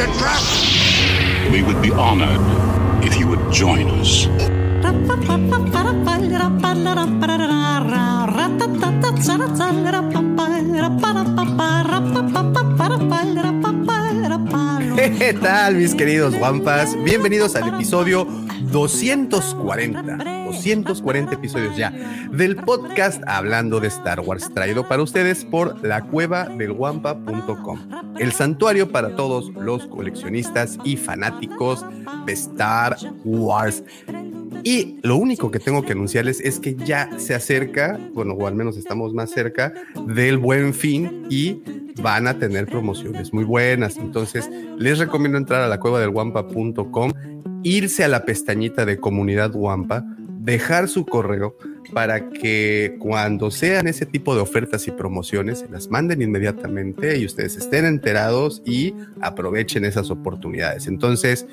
It's a trap! We would be honored if you would join us. ¿Qué tal, mis queridos guampas? Bienvenidos al episodio 240. 240 episodios ya del podcast Hablando de Star Wars, traído para ustedes por la cueva del guampa.com, el santuario para todos los coleccionistas y fanáticos de Star Wars. Y lo único que tengo que anunciarles es que ya se acerca, bueno, o al menos estamos más cerca del buen fin y van a tener promociones muy buenas. Entonces, les recomiendo entrar a la cueva del guampa.com, irse a la pestañita de comunidad guampa, dejar su correo para que cuando sean ese tipo de ofertas y promociones, se las manden inmediatamente y ustedes estén enterados y aprovechen esas oportunidades. Entonces,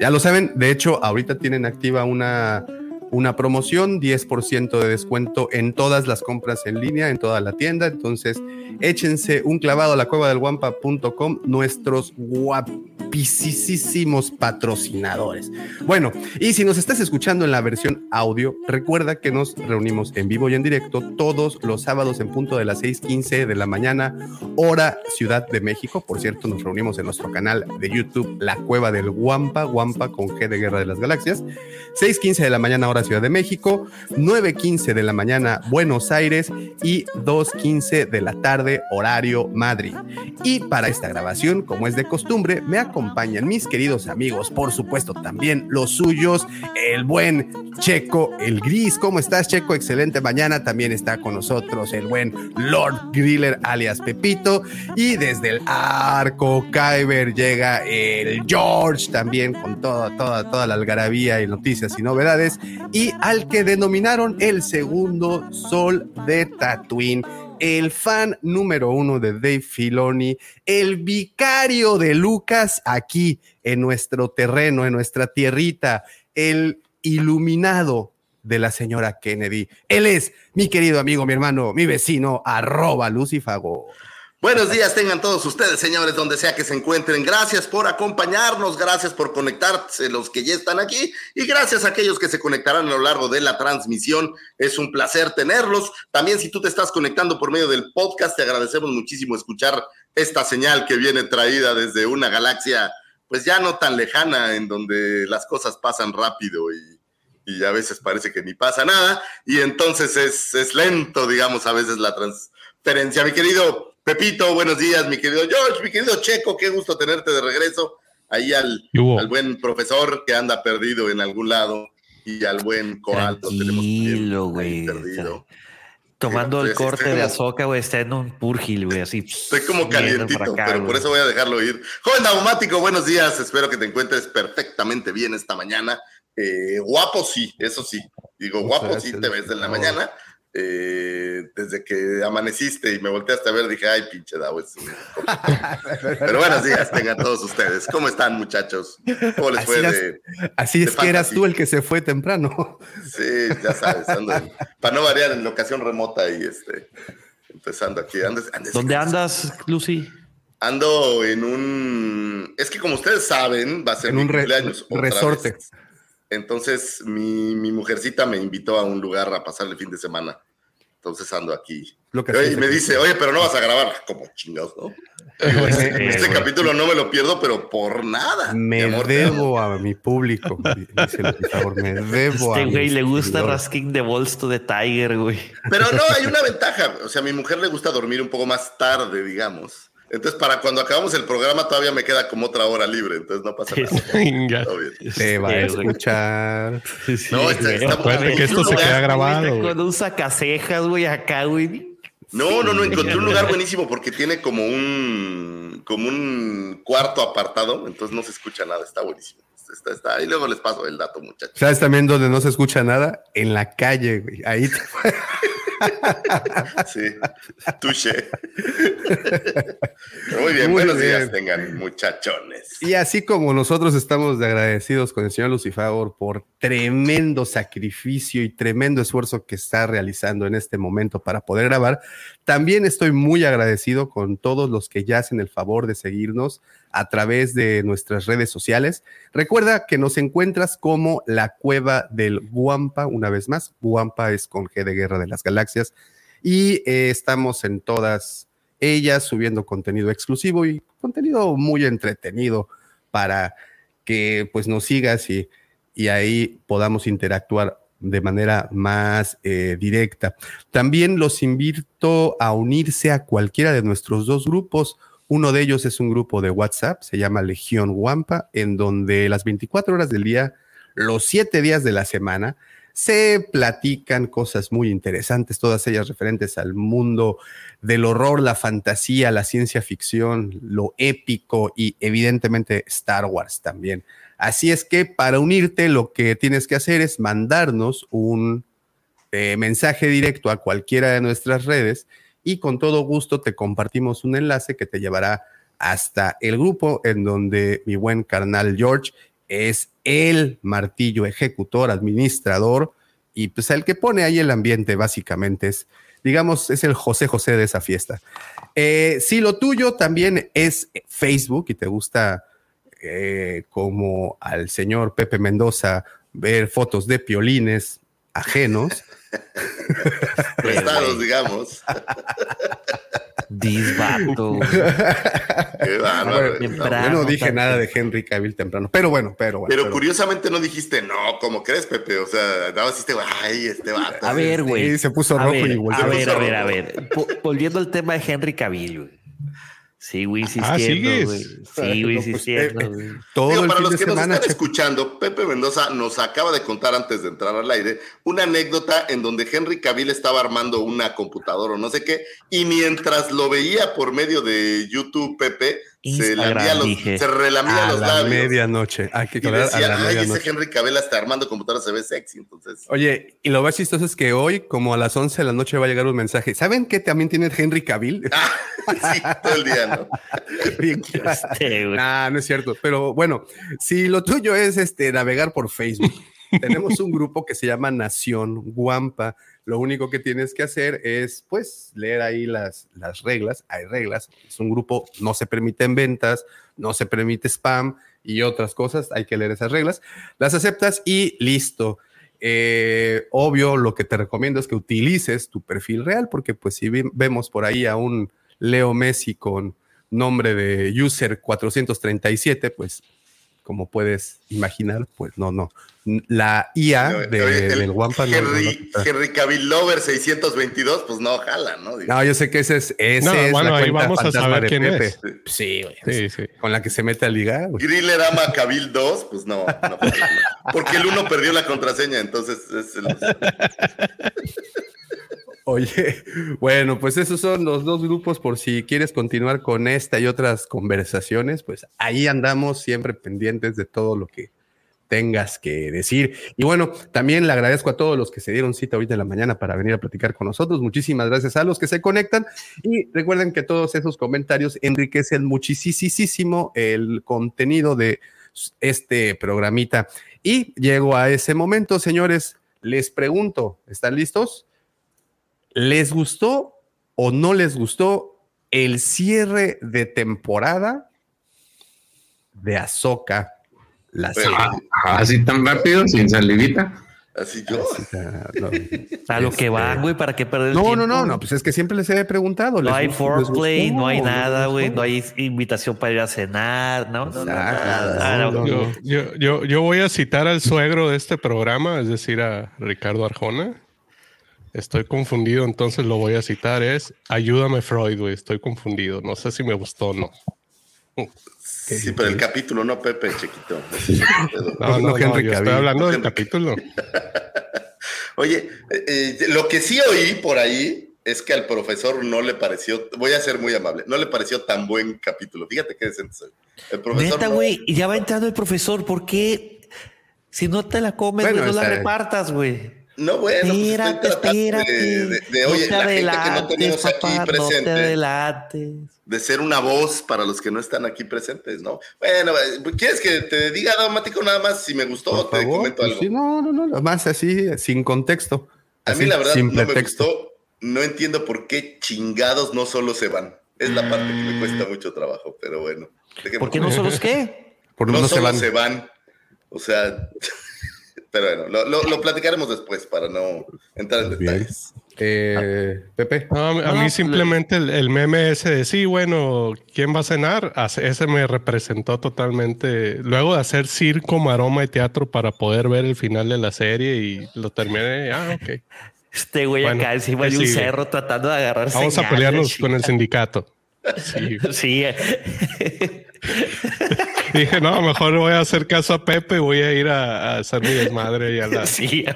ya lo saben, de hecho, ahorita tienen activa una, una promoción, 10% de descuento en todas las compras en línea, en toda la tienda. Entonces, échense un clavado a la cueva del guampa.com, nuestros guapísimos patrocinadores. Bueno, y si nos estás escuchando en la versión audio, recuerda que nos reunimos en vivo y en directo todos los sábados en punto de las 6:15 de la mañana, hora Ciudad de México. Por cierto, nos reunimos en nuestro canal de YouTube, La Cueva del Guampa, Guampa con G de Guerra de las Galaxias. 6:15 de la mañana, hora Ciudad de México, 9:15 de la mañana, Buenos Aires y 2:15 de la tarde, horario Madrid. Y para esta grabación, como es de costumbre, me acompañan mis queridos amigos, por supuesto también los suyos, el buen Checo, el Gris. ¿Cómo estás, Checo? Excelente mañana. También está con nosotros el buen Lord Griller, alias Pepito. Y desde el arco Kyber llega el George, también con toda, toda, toda la algarabía y noticias y novedades. Y al que denominaron el segundo sol de Tatooine el fan número uno de Dave Filoni, el vicario de Lucas aquí en nuestro terreno, en nuestra tierrita, el iluminado de la señora Kennedy. Él es mi querido amigo, mi hermano, mi vecino, arroba Lucifago. Buenos días tengan todos ustedes, señores, donde sea que se encuentren. Gracias por acompañarnos, gracias por conectarse los que ya están aquí y gracias a aquellos que se conectarán a lo largo de la transmisión. Es un placer tenerlos. También si tú te estás conectando por medio del podcast, te agradecemos muchísimo escuchar esta señal que viene traída desde una galaxia pues ya no tan lejana, en donde las cosas pasan rápido y, y a veces parece que ni pasa nada y entonces es, es lento, digamos, a veces la transferencia. Mi querido Pepito, buenos días, mi querido George, mi querido Checo, qué gusto tenerte de regreso. Ahí al, al buen profesor que anda perdido en algún lado y al buen Coal. Tranquilo, güey. Tomando el corte de Azoka, güey, está en un purgil, güey, así. Estoy como calientito, pero por eso voy a dejarlo ir. Joven Daumático, buenos días. Espero que te encuentres perfectamente bien esta mañana. Eh, guapo sí, eso sí. Digo, guapo sí te ves en la mañana eh, desde que amaneciste y me volteaste a ver, dije, ay, pinche Dao. Pero buenos días, tengan todos ustedes. ¿Cómo están, muchachos? ¿Cómo les así fue de, Así es que eras tú el que se fue temprano. Sí, ya sabes, para no variar en locación remota y este, empezando aquí. ¿Dónde andas, Lucy? Ando en un. Es que como ustedes saben, va a ser en un cumpleaños. resorte. Entonces mi, mi, mujercita me invitó a un lugar a pasar el fin de semana. Entonces ando aquí. Lo que y me dice, oye, pero no vas a grabar. Como chingados, ¿no? este, este capítulo no me lo pierdo, pero por nada. Me debo a mi público. Dice favor, me debo este güey le gusta Rasking de Bolsto de Tiger, güey. Pero no, hay una ventaja. O sea, a mi mujer le gusta dormir un poco más tarde, digamos. Entonces, para cuando acabamos el programa, todavía me queda como otra hora libre, entonces no pasa nada. Te va a escuchar. no, está, está que esto se queda grabado. Con un sacasejas, güey, acá, güey. No, no, no, encontré un lugar buenísimo porque tiene como un, como un cuarto apartado, entonces no se escucha nada, está buenísimo. Está, está, y luego les paso el dato, muchachos. ¿Sabes también donde no se escucha nada? En la calle, güey. Ahí. Te... sí, touché. Muy bien, buenos días tengan, muchachones. Y así como nosotros estamos de agradecidos con el señor Lucifagor por tremendo sacrificio y tremendo esfuerzo que está realizando en este momento para poder grabar, también estoy muy agradecido con todos los que ya hacen el favor de seguirnos a través de nuestras redes sociales. Recuerda que nos encuentras como la cueva del Guampa, una vez más. Guampa es con G de Guerra de las Galaxias. Y eh, estamos en todas ellas subiendo contenido exclusivo y contenido muy entretenido para que pues nos sigas y, y ahí podamos interactuar de manera más eh, directa. También los invito a unirse a cualquiera de nuestros dos grupos. Uno de ellos es un grupo de WhatsApp, se llama Legión Wampa, en donde las 24 horas del día, los 7 días de la semana, se platican cosas muy interesantes, todas ellas referentes al mundo del horror, la fantasía, la ciencia ficción, lo épico y evidentemente Star Wars también. Así es que para unirte lo que tienes que hacer es mandarnos un eh, mensaje directo a cualquiera de nuestras redes y con todo gusto te compartimos un enlace que te llevará hasta el grupo en donde mi buen carnal George es el martillo ejecutor, administrador y pues el que pone ahí el ambiente básicamente es, digamos, es el José José de esa fiesta. Eh, si lo tuyo también es Facebook y te gusta eh, como al señor Pepe Mendoza ver fotos de piolines ajenos. Prestados, digamos. Disbato. yo no dije nada de Henry Cavill temprano, pero bueno, pero bueno. Pero, curiosamente no dijiste, no, como crees, Pepe? O sea, nada más ay, este vato. A ver, güey. se puso rojo y A ver, a ver, a ver. Volviendo al tema de Henry Cavill, güey. Sí, güey, sí, ah, ¿sigues? Sí, güey, sí, pues, güey. Todo para los que nos están escuchando, Pepe Mendoza nos acaba de contar antes de entrar al aire una anécdota en donde Henry Cavill estaba armando una computadora o no sé qué, y mientras lo veía por medio de YouTube, Pepe, se, los, se relamía a los la medianoche. Hay que y decía, ay, ese Henry Cavill está armando computadora se ve sexy, entonces. Oye, y lo más chistoso es que hoy, como a las 11 de la noche, va a llegar un mensaje. ¿Saben qué también tiene Henry Cavill? Ah, sí, todo el día, ¿no? Nah, no es cierto. Pero bueno, si lo tuyo es este navegar por Facebook, tenemos un grupo que se llama Nación Guampa lo único que tienes que hacer es, pues, leer ahí las, las reglas. Hay reglas. Es un grupo, no se permiten ventas, no se permite spam y otras cosas. Hay que leer esas reglas. Las aceptas y listo. Eh, obvio, lo que te recomiendo es que utilices tu perfil real, porque pues si vemos por ahí a un Leo Messi con nombre de user 437, pues como puedes imaginar, pues no, no. La IA del Wampa Henry, no, Henry Cavill Lover 622, pues no jala, ¿no? No, yo sé que ese es, ese no, es bueno, la ahí vamos a saber quién Pepe. es. Sí, sí, sí, Con la que se mete a ligar. Griller ama Cavill 2, pues no, no, porque el uno perdió la contraseña, entonces es el... Oye, bueno, pues esos son los dos grupos por si quieres continuar con esta y otras conversaciones, pues ahí andamos siempre pendientes de todo lo que tengas que decir. Y bueno, también le agradezco a todos los que se dieron cita ahorita en la mañana para venir a platicar con nosotros. Muchísimas gracias a los que se conectan y recuerden que todos esos comentarios enriquecen muchísimo el contenido de este programita. Y llego a ese momento, señores, les pregunto, ¿están listos? ¿Les gustó o no les gustó el cierre de temporada de Azoka? La serie? así tan rápido, sin salivita. Así yo. A lo que va, este, güey, para qué perder el no, tiempo. No, no, no, pues es que siempre les he preguntado. No hay foreplay, no hay nada, güey, no hay invitación para ir a cenar, no, no, no, yo, yo, yo voy a citar al suegro de este programa, es decir, a Ricardo Arjona. Estoy confundido, entonces lo voy a citar. Es Ayúdame Freud, güey. Estoy confundido. No sé si me gustó o no. Sí, pero el capítulo, no Pepe, chiquito. no, no, no, yo estoy hablando del capítulo. Oye, eh, eh, lo que sí oí por ahí es que al profesor no le pareció, voy a ser muy amable, no le pareció tan buen capítulo. Fíjate qué decente soy. El profesor. Neta, güey, ya va entrando el profesor, ¿por qué? Si no te la comes, no la repartas, güey. No, bueno, pues espérate, espérate. De, oye, la gente que no tenemos aquí presente. de ser una voz para los que no están aquí presentes, ¿no? Bueno, ¿quieres que te diga dramático nada más si me gustó o te comento algo? Sí, no, no, no, más así, sin contexto. A mí la verdad no me gustó. No entiendo por qué chingados no solo se van. Es la parte que me cuesta mucho trabajo, pero bueno. ¿Por qué no solo es qué? Por no, solo se van. se van. O sea, pero bueno, lo, platicaremos después para no entrar en detalles. Eh, Pepe. a mí simplemente el, meme ese de sí, bueno, ¿quién va a cenar? Ese me representó totalmente. Luego de hacer circo, maroma y teatro para poder ver el final de la serie y lo terminé. Ah, ok. Este güey acá encima de un cerro tratando de agarrarse. Vamos a pelearnos con el sindicato. Sí. sí. Dije, no, mejor voy a hacer caso a Pepe y voy a ir a, hacer mi desmadre y a la. Sí, a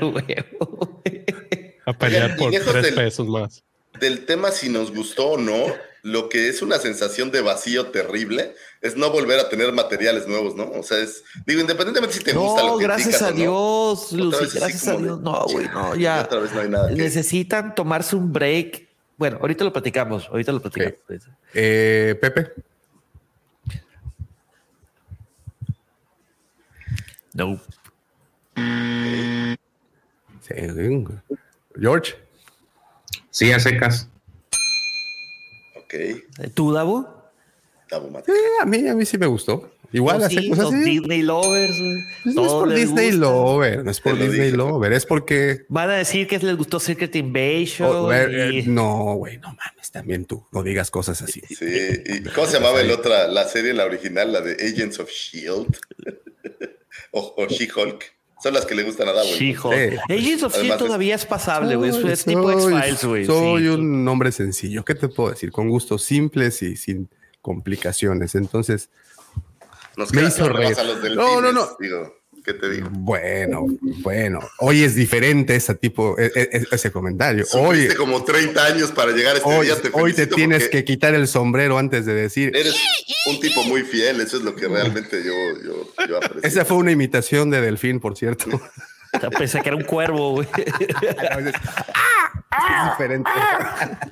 A pelear por tres pesos más. Del tema si nos gustó o no, lo que es una sensación de vacío terrible es no volver a tener materiales nuevos, ¿no? O sea, es, digo, independientemente si te gusta lo que gracias a Dios, Lucy, gracias a Dios. No, güey, no, ya. Otra vez no hay nada. Necesitan tomarse un break. Bueno, ahorita lo platicamos, ahorita lo platicamos. Eh, Pepe. No. George. Sí, a secas. ¿Tú, Davo? Eh, a, mí, a mí sí me gustó. Igual hace cosas así. Disney lovers. Pues no es por Disney lover, no es por Disney lover, es porque. Van a decir que les gustó Secret Invasion. Oh, eh, no, güey, no mames, también tú, no digas cosas así. Sí, ¿y cómo se llamaba el otra, la serie, la original, la de Agents of Shield? o She-Hulk. Son las que le gustan a Davo. She-Hulk. Agents of Shield todavía es pasable, güey. Es tipo X-Files, güey. Soy un hombre sencillo. ¿Qué te puedo decir? Con gustos simples y sin complicaciones. Entonces, Nos me hizo reír. No, no, no. Digo. ¿Qué te digo? Bueno, bueno. Hoy es diferente ese tipo, e, e, e, ese comentario. Hoy como 30 años para llegar a este hoy, día. Te hoy te tienes que quitar el sombrero antes de decir. Eres un tipo muy fiel. Eso es lo que realmente yo, yo, yo aprecio. Esa fue una imitación de Delfín, por cierto. Pensé que era un cuervo, güey. es diferente.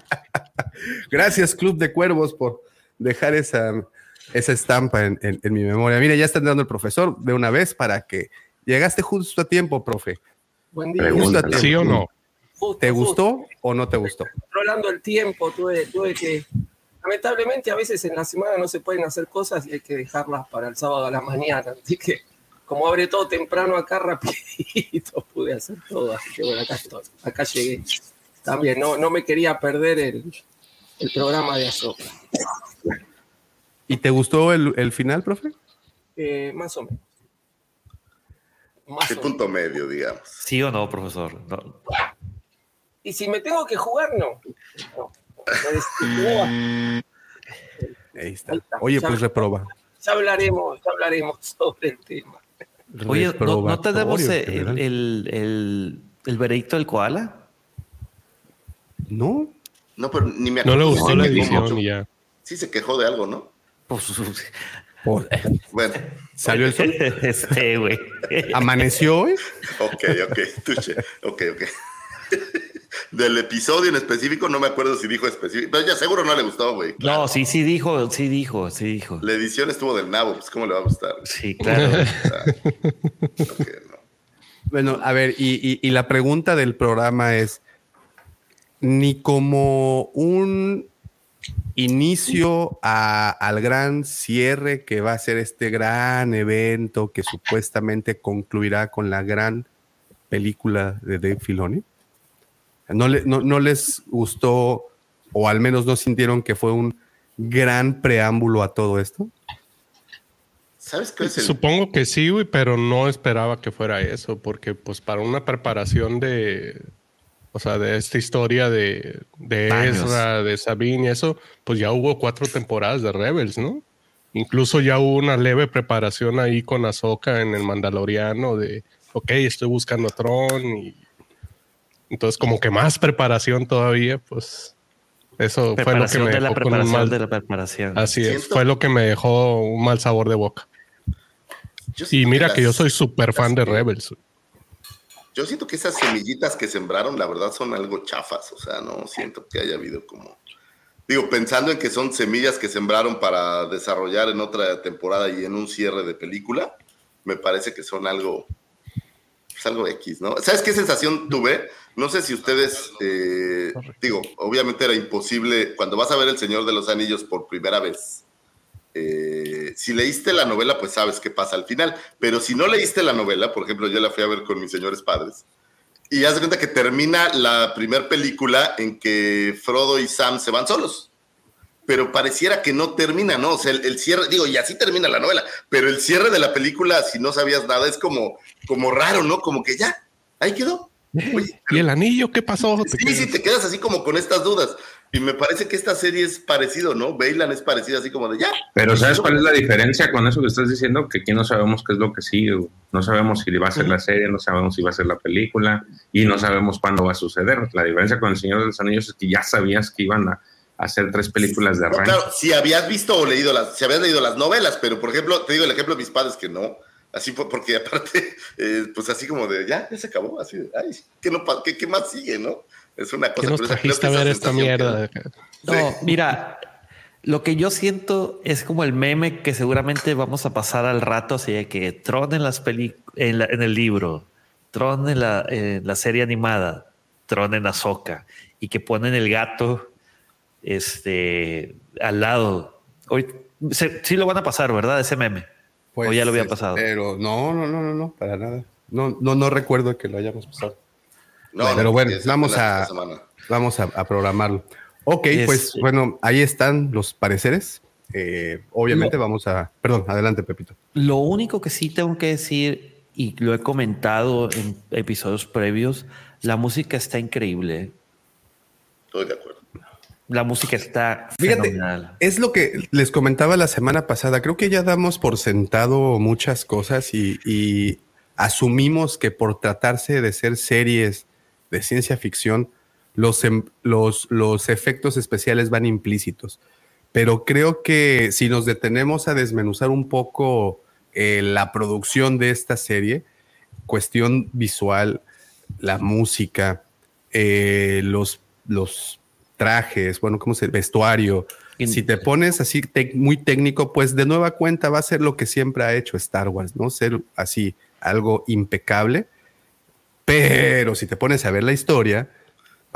Gracias, Club de Cuervos, por dejar esa esa estampa en, mi memoria. Mire, ya está dando el profesor de una vez para que llegaste justo a tiempo, profe. Buen día. ¿Sí o no? ¿Te gustó o no te gustó? Controlando el tiempo, tuve, tuve que. Lamentablemente, a veces en la semana no se pueden hacer cosas y hay que dejarlas para el sábado a la mañana. Así que, como abre todo temprano acá, rapidito pude hacer todo. Así que, bueno, acá estoy. Acá llegué. También, no, no me quería perder el, el programa de Azoka. ¿Y te gustó el, final, profe? Eh, más o menos. Más punto medio, digamos. ¿Sí o no, profesor? Y si me tengo que jugar, no. Ahí, está. Oye, pues reproba. Ya hablaremos, ya hablaremos sobre el tema. Oye, ¿no, tenemos el, el, el, veredicto del koala? No. No, pero ni me acuerdo. No le gustó la edición y ya. Sí se quejó de algo, ¿no? Pues, bueno. ¿Salió el sol? Este, güey. ¿Amaneció hoy? Ok, ok, tuche. Ok, ok. Del episodio en específico, no me acuerdo si dijo específico, pero ya seguro no le gustó, güey. No, sí, sí dijo, sí dijo, sí dijo. La edición estuvo del nabo, pues cómo le va a gustar. Sí, claro. Bueno, a ver, y, y la pregunta del programa es, ni como un inicio al gran cierre que va a ser este gran evento que supuestamente concluirá con la gran película de Dave Filoni? ¿No, no, les gustó o al menos no sintieron que fue un gran preámbulo a todo esto? ¿Sabes qué es Supongo que sí, pero no esperaba que fuera eso, porque pues para una preparación de, o sea, de esta historia de, de Ezra, de Sabine y eso, pues ya hubo cuatro temporadas de Rebels, ¿no? Incluso ya hubo una leve preparación ahí con Ahsoka en el Mandaloriano de, ok, estoy buscando a Tron y Entonces, como que más preparación todavía, pues eso fue lo que me de la dejó preparación mal. de la preparación. Así es, Siento- fue lo que me dejó un mal sabor de boca. Yo Y mira las- que yo soy súper fan de Rebels. Yo siento que esas semillitas que sembraron, la verdad, son algo chafas. O sea, no siento que haya habido como. Digo, pensando en que son semillas que sembraron para desarrollar en otra temporada y en un cierre de película, me parece que son algo. Es algo X, ¿no? ¿Sabes qué sensación tuve? No sé si ustedes. eh, digo, obviamente era imposible. Cuando vas a ver El Señor de los Anillos por primera vez. Eh, si leíste la novela, pues sabes qué pasa al final. Pero si no leíste la novela, por ejemplo, yo la fui a ver con mis señores padres. Y haz de cuenta que termina la primera película en que Frodo y Sam se van solos. Pero pareciera que no termina, ¿no? O sea, el, el cierre, digo, y así termina la novela, pero el cierre de la película, si no sabías nada, es como, como raro, ¿no? Como que ya, ahí quedó. Oye, ¿Y el anillo qué pasó? Sí, sí, te quedas así como con estas dudas. Y me parece que esta serie es parecido, ¿no? Bailan es parecido, así como de ya. Pero ¿sabes cuál es la diferencia con eso que estás diciendo? Que aquí no sabemos qué es lo que sigue. No sabemos si va a ser la serie, no sabemos si va a ser la película y no sabemos cuándo va a suceder. La diferencia con El Señor de los Anillos es que ya sabías que iban a hacer tres películas de No, arranque. claro, si habías visto o leído las, si habías leído las novelas, pero por ejemplo, te digo el ejemplo de mis padres que no, así fue porque aparte, eh, pues así como de ya, ya se acabó, así de, ay, ¿qué, no, pa- qué, qué más sigue, no? Es una cosa. ¿Qué nos trajiste a ver esta mierda? que- No, mira, lo que yo siento es como el meme que seguramente vamos a pasar al rato, así de que Tron en las peli en, la- en el libro, Tron en la, en la serie animada, Tron en Azoka, y que ponen el gato este al lado. Hoy se- sí lo van a pasar, ¿verdad? Ese meme. Pues, o ya lo había eh, pasado. Pero no, no, no, no, no, para nada. No, no, no recuerdo que lo hayamos pasado. No, pero no, bueno, vamos a, vamos a, a programarlo. Ok, Es- pues bueno, ahí están los pareceres. Eh, obviamente vamos a... Perdón, adelante, Pepito. Lo único que sí tengo que decir, y lo he comentado en episodios previos, la música está increíble. Estoy de acuerdo. La música está Fíjate, fenomenal. es lo que les comentaba la semana pasada. Creo que ya damos por sentado muchas cosas y, y asumimos que por tratarse de ser series de ciencia ficción, los, em- los, los efectos especiales van implícitos. Pero creo que si nos detenemos a desmenuzar un poco eh, la producción de esta serie, cuestión visual, la música, eh, los, los trajes, bueno, ¿cómo se vestuario. Si te pones así muy técnico, pues de nueva cuenta va a ser lo que siempre ha hecho Star Wars, ¿no? Ser así algo impecable. Pero si te pones a ver la historia,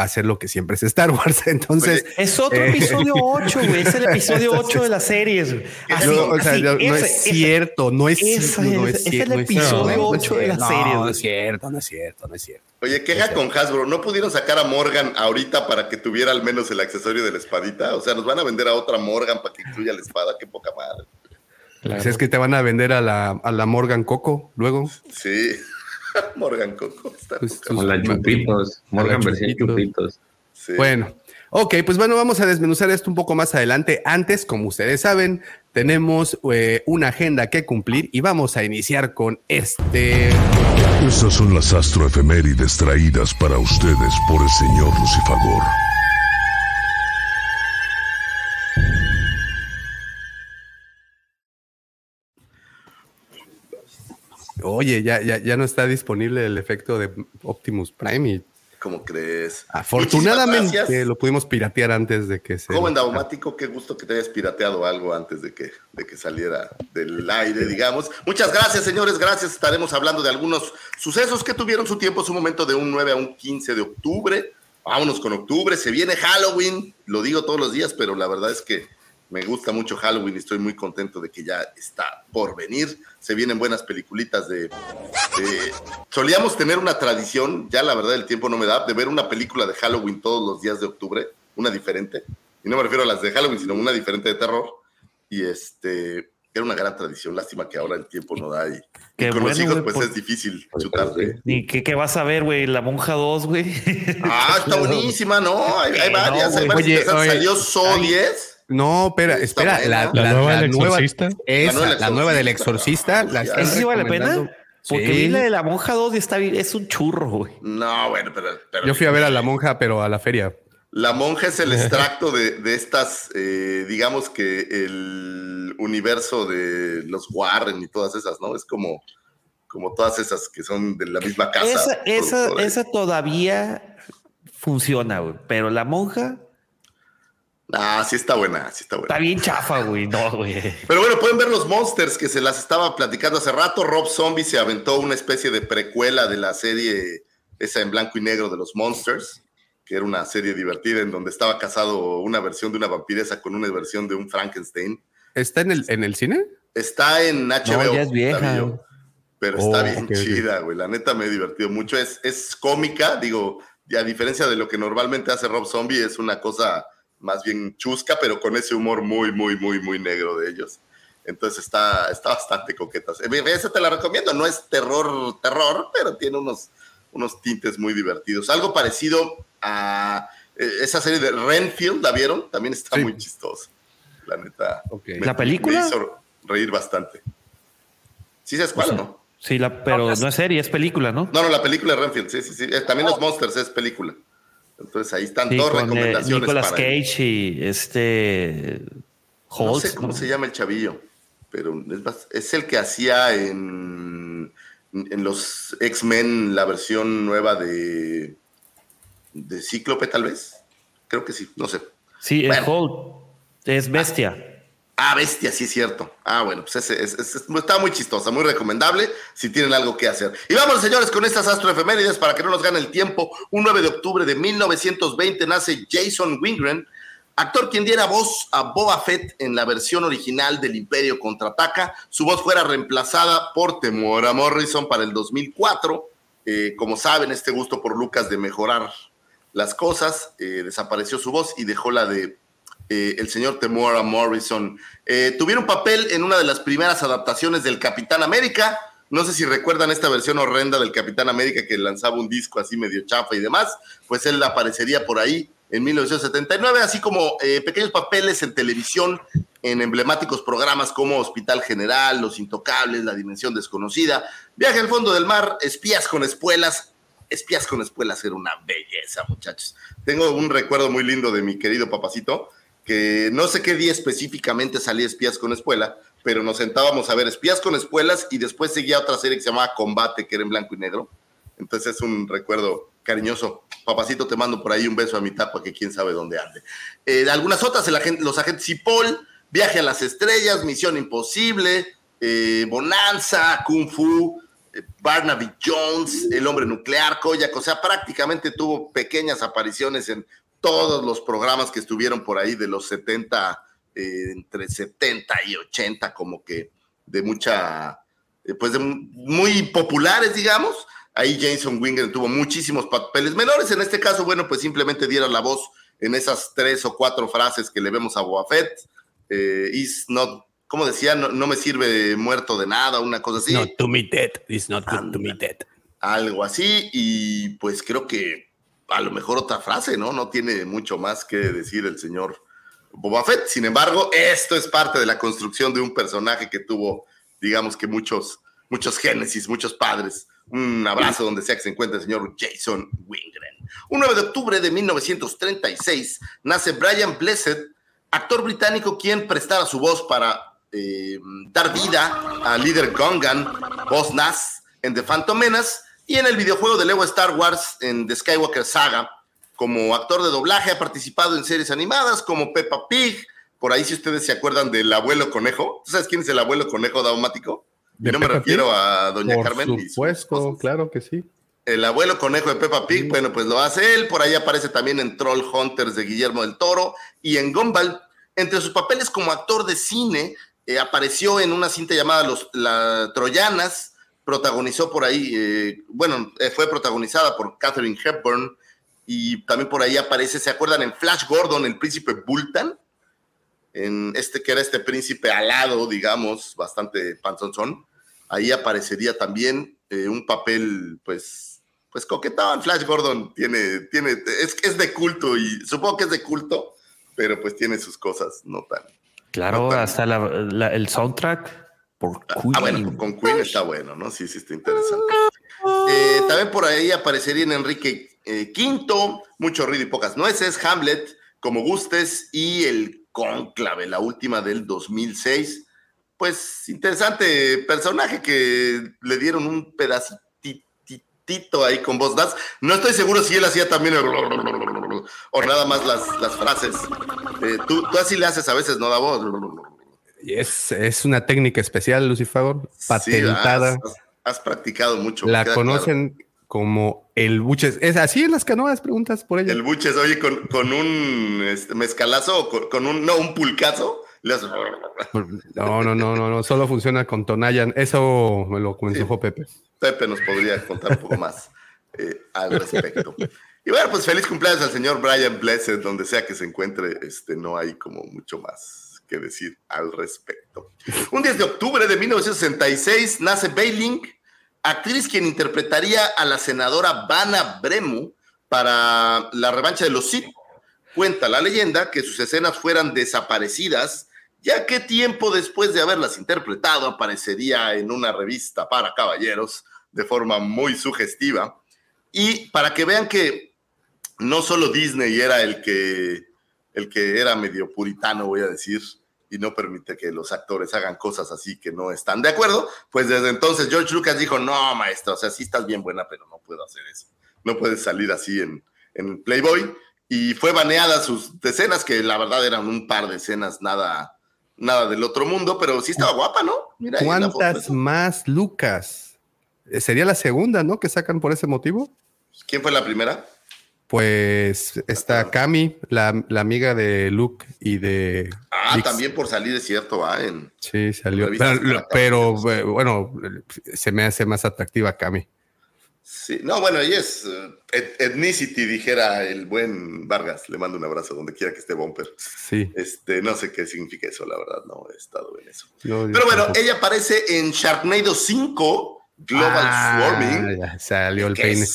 va a ser lo que siempre es Star Wars. Entonces, Es otro Eh. episodio 8, güey. Es el episodio 8 de las series. güey. Así, no, o sea, así, no, no ese- es ese- cierto, no es no es- es es el no es episodio cierto, no es ocho de la cierto, serie, No, es cierto, no es cierto, no es cierto. Oye, queja con Hasbro, ¿no pudieron sacar a Morgan ahorita para que tuviera al menos el accesorio de la espadita? O sea, nos van a vender a otra Morgan para que incluya la espada, qué poca madre. Pues es que te van a vender a la, a la Morgan Coco luego. Sí, Morgan Coco. Está Pues, la Chupitos, Morgan versión Chupito. Chupitos. Sí. Bueno, ok, pues bueno, vamos a desmenuzar esto un poco más adelante. Antes, como ustedes saben, tenemos eh, una agenda que cumplir y vamos a iniciar con este. Estas son las astroefemérides traídas para ustedes por el señor Lucifagor. Oye, ya, ya, ya no está disponible el efecto de Optimus Prime y ¿Cómo crees? afortunadamente lo pudimos piratear antes de que se. Joven Daumático, qué gusto que te hayas pirateado algo antes de que, de que saliera del aire, digamos. Muchas gracias, señores, gracias. Estaremos hablando de algunos sucesos que tuvieron su tiempo, su momento de un 9 a un 15 de octubre. Vámonos con octubre, se viene Halloween, lo digo todos los días, pero la verdad es que me gusta mucho Halloween y estoy muy contento de que ya está por venir. Se vienen buenas peliculitas de... de- solíamos tener una tradición, ya la verdad el tiempo no me da, de ver una película de Halloween todos los días de octubre, una diferente. Y no me refiero a las de Halloween, sino una diferente de terror. Y este, era una gran tradición. Lástima que ahora el tiempo no da. Y, y con los hijos, pues por- es difícil chutarte. ¿Y qué, qué vas a ver, güey? La monja 2, güey. Ah, está buenísima, ¿no? Hay, hay No, varias, hay varias Oye, Salió So ay. 10. No, espera, espera. La, La nueva del exorcista. esa, La nueva del la nueva del exorcista. La ¿Esa sí vale la pena? Porque Sí. vi la de la monja 2 y está bien, es un churro, güey. No, bueno, pero, pero Yo fui a ver a la monja, pero a la feria. La monja es el extracto de, de estas, eh, digamos que el universo de los Warren y todas esas, ¿no? Es como, como todas esas que son de la misma casa. Esa, esa, esa todavía funciona, güey. Pero la monja Ah, sí está buena, sí está buena. está bien chafa, güey. No, güey. Pero bueno, pueden ver los Monsters que se las estaba platicando hace rato. Rob Zombie se aventó una especie de precuela de la serie esa en blanco y negro de los Monsters, que era una serie divertida en donde estaba casado una versión de una vampiresa con una versión de un Frankenstein. ¿Está en el, en el cine? Está en HBO. ya es vieja. Pero Oh, está bien ok, ok. chida, güey. La neta me he divertido mucho. Es, es cómica, digo, y a diferencia de lo que normalmente hace Rob Zombie, es una cosa más bien chusca, pero con ese humor muy, muy, muy, muy negro de ellos. Entonces está, está bastante coqueta. Eh, Esa te la recomiendo. No es terror, terror, pero tiene unos, unos tintes muy divertidos. Algo parecido a eh, esa serie de Renfield, ¿la vieron? También está Sí. muy chistosa. La neta. Me- ¿La película? Me hizo reír bastante. ¿Sí sabes cuál o no? Sí, la, pero no es serie, es película, ¿no? No, no, la película de Renfield, sí, sí, sí. También los Monsters es película. Entonces ahí están Sí, todas con eh, recomendaciones Nicolas para. Cage y este No Holt. sé cómo ¿no? se llama el chavillo, pero es, el que hacía en, en los X-Men la versión nueva de, de Cíclope, tal vez. Creo que sí, no sé. Sí, Bueno. Holt. Es bestia. Ah, bestia, sí es cierto. Ah, bueno, pues está muy chistosa, muy recomendable si tienen algo que hacer. Y vamos, señores, con estas astroefemérides para que no nos gane el tiempo. Un 9 de octubre de 1920 nace Jason Wingren, actor quien diera voz a Boba Fett en la versión original del Imperio Contraataca. Su voz fuera reemplazada por Temora Morrison para el 2004. Eh, como saben, este gusto por Lucas de mejorar las cosas, eh, desapareció su voz y dejó la de eh, el señor Temora Morrison. Eh, tuvieron papel en una de las primeras adaptaciones del Capitán América. No sé si recuerdan esta versión horrenda del Capitán América que lanzaba un disco así medio chafa y demás. Pues él aparecería por ahí en 1979, así como eh, pequeños papeles en televisión en emblemáticos programas como Hospital General, Los Intocables, La Dimensión Desconocida, Viaje al Fondo del Mar, Espías con Espuelas. Espías con Espuelas era una belleza, muchachos. Tengo un recuerdo muy lindo de mi querido papacito, que no sé qué día específicamente salía Espías con Espuela, pero nos sentábamos a ver Espías con Espuelas y después seguía otra serie que se llamaba Combate, que era en blanco y negro. Entonces es un recuerdo cariñoso. Papacito, te mando por ahí un beso a mi tapa, que quién sabe dónde ande. Eh, algunas otras, los agentes Cipoll, Viaje a las Estrellas, Misión Imposible, eh, Bonanza, Kung Fu, eh, Barnaby Jones, El Hombre Nuclear, Koyak, o sea, prácticamente tuvo pequeñas apariciones en todos los programas que estuvieron por ahí de los 70, eh, entre 70 y 80, como que de mucha, eh, pues de mu- muy populares, digamos. Ahí Jason Winger tuvo muchísimos papeles menores. En este caso, bueno, pues simplemente diera la voz en esas tres o cuatro frases que le vemos a Boba Fett. Eh, is not, como decía, no, no me sirve muerto de nada, una cosa así. Not to me dead. It's not good to me dead. Algo así. Y pues creo que a lo mejor otra frase, ¿no? No tiene mucho más que decir el señor Boba Fett. Sin embargo, esto es parte de la construcción de un personaje que tuvo, digamos que muchos, muchos génesis, muchos padres. Un abrazo donde sea que se encuentre el señor Jason Wingren. Un 9 de octubre de 1936 nace Brian Blessed, actor británico quien prestara su voz para eh, dar vida al líder Gungan, Boss Nass, en The Phantom Menace y en el videojuego de Lego Star Wars en The Skywalker Saga. Como actor de doblaje ha participado en series animadas como Peppa Pig. Por ahí, si ustedes se acuerdan del abuelo conejo. ¿Tú sabes quién es el abuelo conejo daumático? Y ¿De no me refiero Pig? a Doña Por Carmen. sus supuesto, claro que sí. El abuelo conejo de Peppa Pig, bueno, pues lo hace él. Por ahí aparece también en Troll Hunters de Guillermo del Toro y en Gumball. Entre sus papeles como actor de cine, eh, apareció en una cinta llamada Los la, Troyanas. Protagonizó por ahí, eh, bueno, eh, fue protagonizada por Catherine Hepburn. Y también por ahí aparece, ¿se acuerdan? En Flash Gordon, el príncipe Bultan. En este que era este príncipe alado, digamos, bastante panzonzón. Ahí aparecería también eh, un papel, pues, pues coquetón. Flash Gordon tiene, tiene, es, es de culto y supongo que es de culto, pero pues tiene sus cosas, no tan. Claro, No tan- hasta la- la- el soundtrack. Por Queen. Ah, bueno, con Queen está bueno, ¿no? Sí, sí, está interesante. Eh, también por ahí aparecería en Enrique V, eh, mucho ruido y pocas nueces, Hamlet, como gustes, y el Conclave, la última del 2006. Pues interesante personaje que le dieron un pedacito ahí con voz das. No estoy seguro si él hacía también o nada más las, las frases. Eh, tú, tú, así le haces a veces, ¿no, voz Es, es una técnica especial, Lucifer, patentada. has, practicado mucho. La conocen como el buches. ¿Es así en las canoas? Preguntas por ella. El buches, oye, con, con un este, mezcalazo o con, un, no, un pulcazo. No, no, no, no, no, solo funciona con Tonayan. Eso me lo comenzó Pepe. Pepe nos podría contar un poco más eh, al respecto. Y bueno, pues feliz cumpleaños al señor Brian Blessed, donde sea que se encuentre, este, no hay como mucho más que decir al respecto. Un 10 de octubre de 1966 nace Bailing, actriz quien interpretaría a la senadora Vanna Bremu para la revancha de los Sith. Cuenta la leyenda que sus escenas fueran desaparecidas, ya que tiempo después de haberlas interpretado aparecería en una revista para caballeros de forma muy sugestiva. Y para que vean que no solo Disney era el que, el que era medio puritano, voy a decir, y no permite que los actores hagan cosas así que no están de acuerdo, pues desde entonces George Lucas dijo, no, maestro, o sea, sí estás bien buena, pero no puedo hacer eso. No puedes salir así en, en Playboy. Y fue baneada sus escenas, que la verdad eran un par de escenas nada, nada del otro mundo, pero sí estaba guapa, ¿no? Mira ¿Cuántas más Lucas? Eh, sería la segunda, ¿no? Que sacan por ese motivo. ¿Quién fue la primera? Pues está Cami, la, amiga de Luke y de. Ah, también por salir, es cierto, ¿ah? En, sí, salió. Pero, eh, bueno, se me hace más atractiva Cami. Sí, no, bueno, ella es eh, ethnicity, dijera el buen Vargas. Le mando un abrazo donde quiera que esté Bumper. Sí. Este, no sé qué significa eso, la verdad, no he estado en eso. Pero bueno, ella aparece en Sharknado 5, Global ah, Swarming. salió el peine.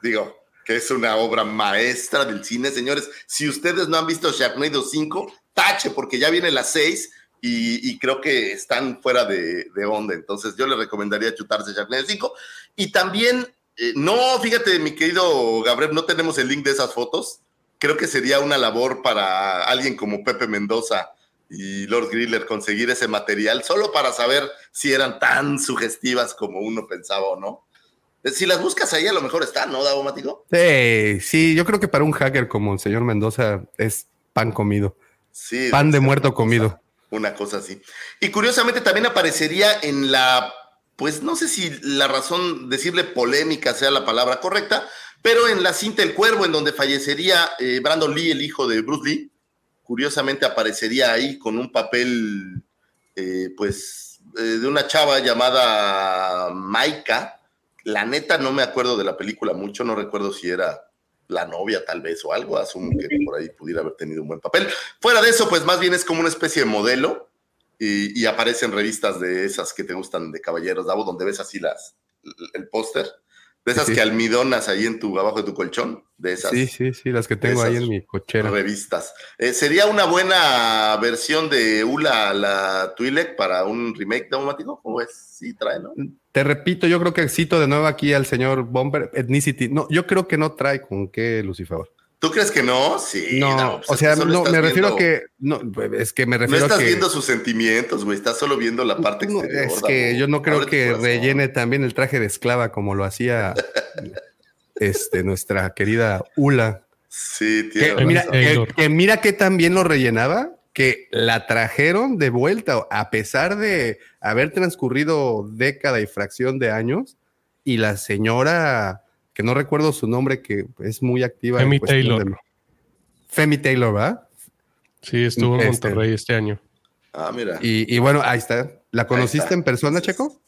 digo, que es una obra maestra del cine, señores. Si ustedes no han visto Sharknado 5, tache, porque ya viene la 6 y, creo que están fuera de, onda. Entonces, yo les recomendaría chutarse Sharknado 5. Y también, eh, no, fíjate, mi querido Gabriel, no tenemos el link de esas fotos. Creo que sería una labor para alguien como Pepe Mendoza y Lord Griller conseguir ese material solo para saber si eran tan sugestivas como uno pensaba o no. Si las buscas ahí, a lo mejor están, ¿no, Davo Matico? Sí, sí, yo creo que para un hacker como el señor Mendoza es pan comido. Sí. Pan de muerto comido. Una cosa así. Y curiosamente también aparecería en la, pues no sé si la razón decirle polémica sea la palabra correcta, pero en la cinta El Cuervo, en donde fallecería eh, Brandon Lee, el hijo de Bruce Lee, curiosamente aparecería ahí con un papel, eh, pues, eh, de una chava llamada Maika, la neta no me acuerdo de la película mucho, no recuerdo si era la novia tal vez o algo, asumo que por ahí pudiera haber tenido un buen papel. Fuera de eso, pues más bien es como una especie de modelo y, y aparece en revistas de esas que te gustan de caballeros, Davo, donde ves así las, el póster de esas que almidonas ahí en tu, abajo de tu colchón, de esas. Sí, sí, sí, las que tengo ahí en mi cochera. Revistas. Eh, ¿Sería una buena versión de Ula la Twi'lek para un remake automático? ¿Cómo es? Sí, trae, ¿no? Te repito, yo creo que cito de nuevo aquí al señor Bomber Ethnicity. No, yo creo que no trae con qué, Lucifer. ¿Tú crees que no? Sí. No, pues o sea, no, me refiero a que. No, es que me refiero a que. No estás viendo sus sentimientos, güey. Estás solo viendo la parte exterior. Es que yo no creo que rellene también el traje de esclava como lo hacía este, nuestra querida Ula. Sí, tío. Que, mira, que, mira que también lo rellenaba, que la trajeron de vuelta, a pesar de haber transcurrido década y fracción de años, y la señora que no recuerdo su nombre, que es muy activa. Femi Taylor. Femi Taylor, ¿verdad? Sí, estuvo en este. Monterrey este año. Ah, mira. Y, bueno, ahí está. ¿La conociste en persona, Checo?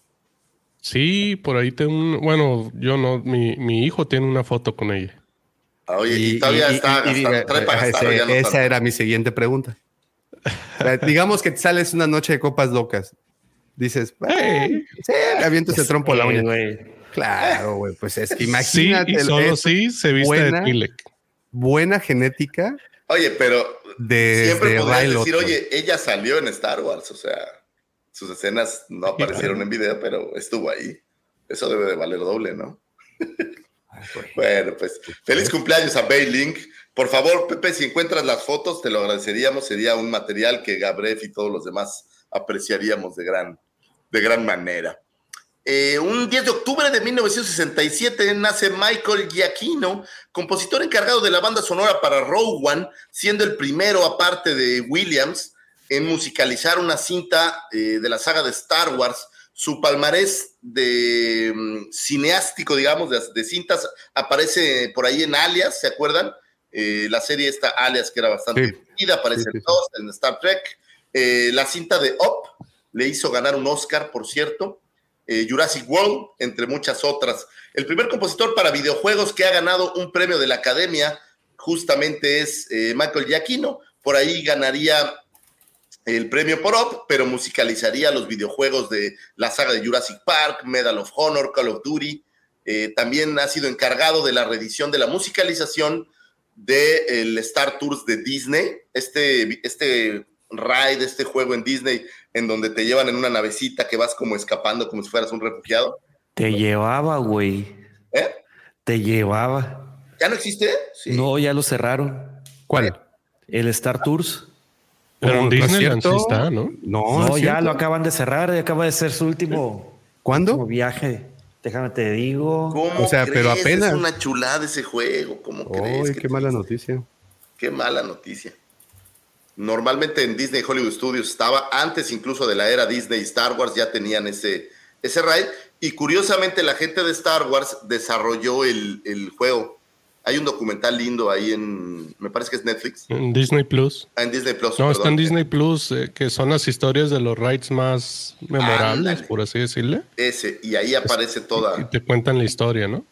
Sí, por ahí tengo un. Bueno, yo no, mi, hijo tiene una foto con ella. Ah, oye, y, todavía está. esa era mi siguiente pregunta. digamos que sales una noche de copas locas. Dices, hey, sí, aviento ese trompo a la uña. Claro, güey, pues es que imagínate. Sí, y solo sí se viste buena, de Buena genética. Oye, pero de, siempre podrías decir, oye, ella salió en Star Wars, o sea, Sus escenas no aparecieron en video, pero estuvo ahí. Eso debe de valer doble, ¿no? bueno, pues feliz cumpleaños a Baylink. Por favor, Pepe, si encuentras las fotos, te lo agradeceríamos. Sería un material que Gabref y todos los demás apreciaríamos de gran, de gran manera. Eh, un 10 de octubre de 1967 nace Michael Giacchino, compositor encargado de la banda sonora para Rogue One, siendo el primero, aparte de Williams, en musicalizar una cinta eh, de la saga de Star Wars. Su palmarés de mm, cineástico, digamos, de, cintas, aparece por ahí en Alias, ¿se acuerdan? Eh, la serie esta Alias, que era bastante sí. aparece en Star Trek. la cinta de Up le hizo ganar un Oscar, por cierto. Eh, Jurassic World, entre muchas otras. El primer compositor para videojuegos que ha ganado un premio de la Academia justamente es eh, Michael Giacchino. Por ahí ganaría el premio por Op, pero musicalizaría los videojuegos de la saga de Jurassic Park, Medal of Honor, Call of Duty. Eh, también ha sido encargado de la reedición de la musicalización del de Star Tours de Disney. Este, este ride, este juego en Disney, en donde te llevan en una navecita que vas como escapando como si fueras un refugiado. Te llevaba, güey. ¿Eh? Te llevaba. ¿Ya no existe? No, ya lo cerraron. ¿Cuál? El Star Tours. Pero en Disneyland sí está, ¿no? No, no ya lo acaban de cerrar, ya acaba de ser su último, ¿Cuándo? viaje. Déjame te digo. ¿Cómo o sea, pero apenas. Es una chulada ese juego. ¿Cómo crees? qué mala noticia. Qué mala noticia. Normalmente en Disney Hollywood Studios estaba, antes incluso de la era Disney Star Wars, ya tenían ese, ese ride. Y curiosamente la gente de Star Wars desarrolló el, el juego. Hay un documental lindo ahí en, me parece que es Netflix. En Disney Plus. Ah, en Disney Plus. No, está en Disney Plus, eh, que son las historias de los rides más memorables, por así decirle. Ese, y ahí aparece toda. Y te cuentan la historia, ¿no?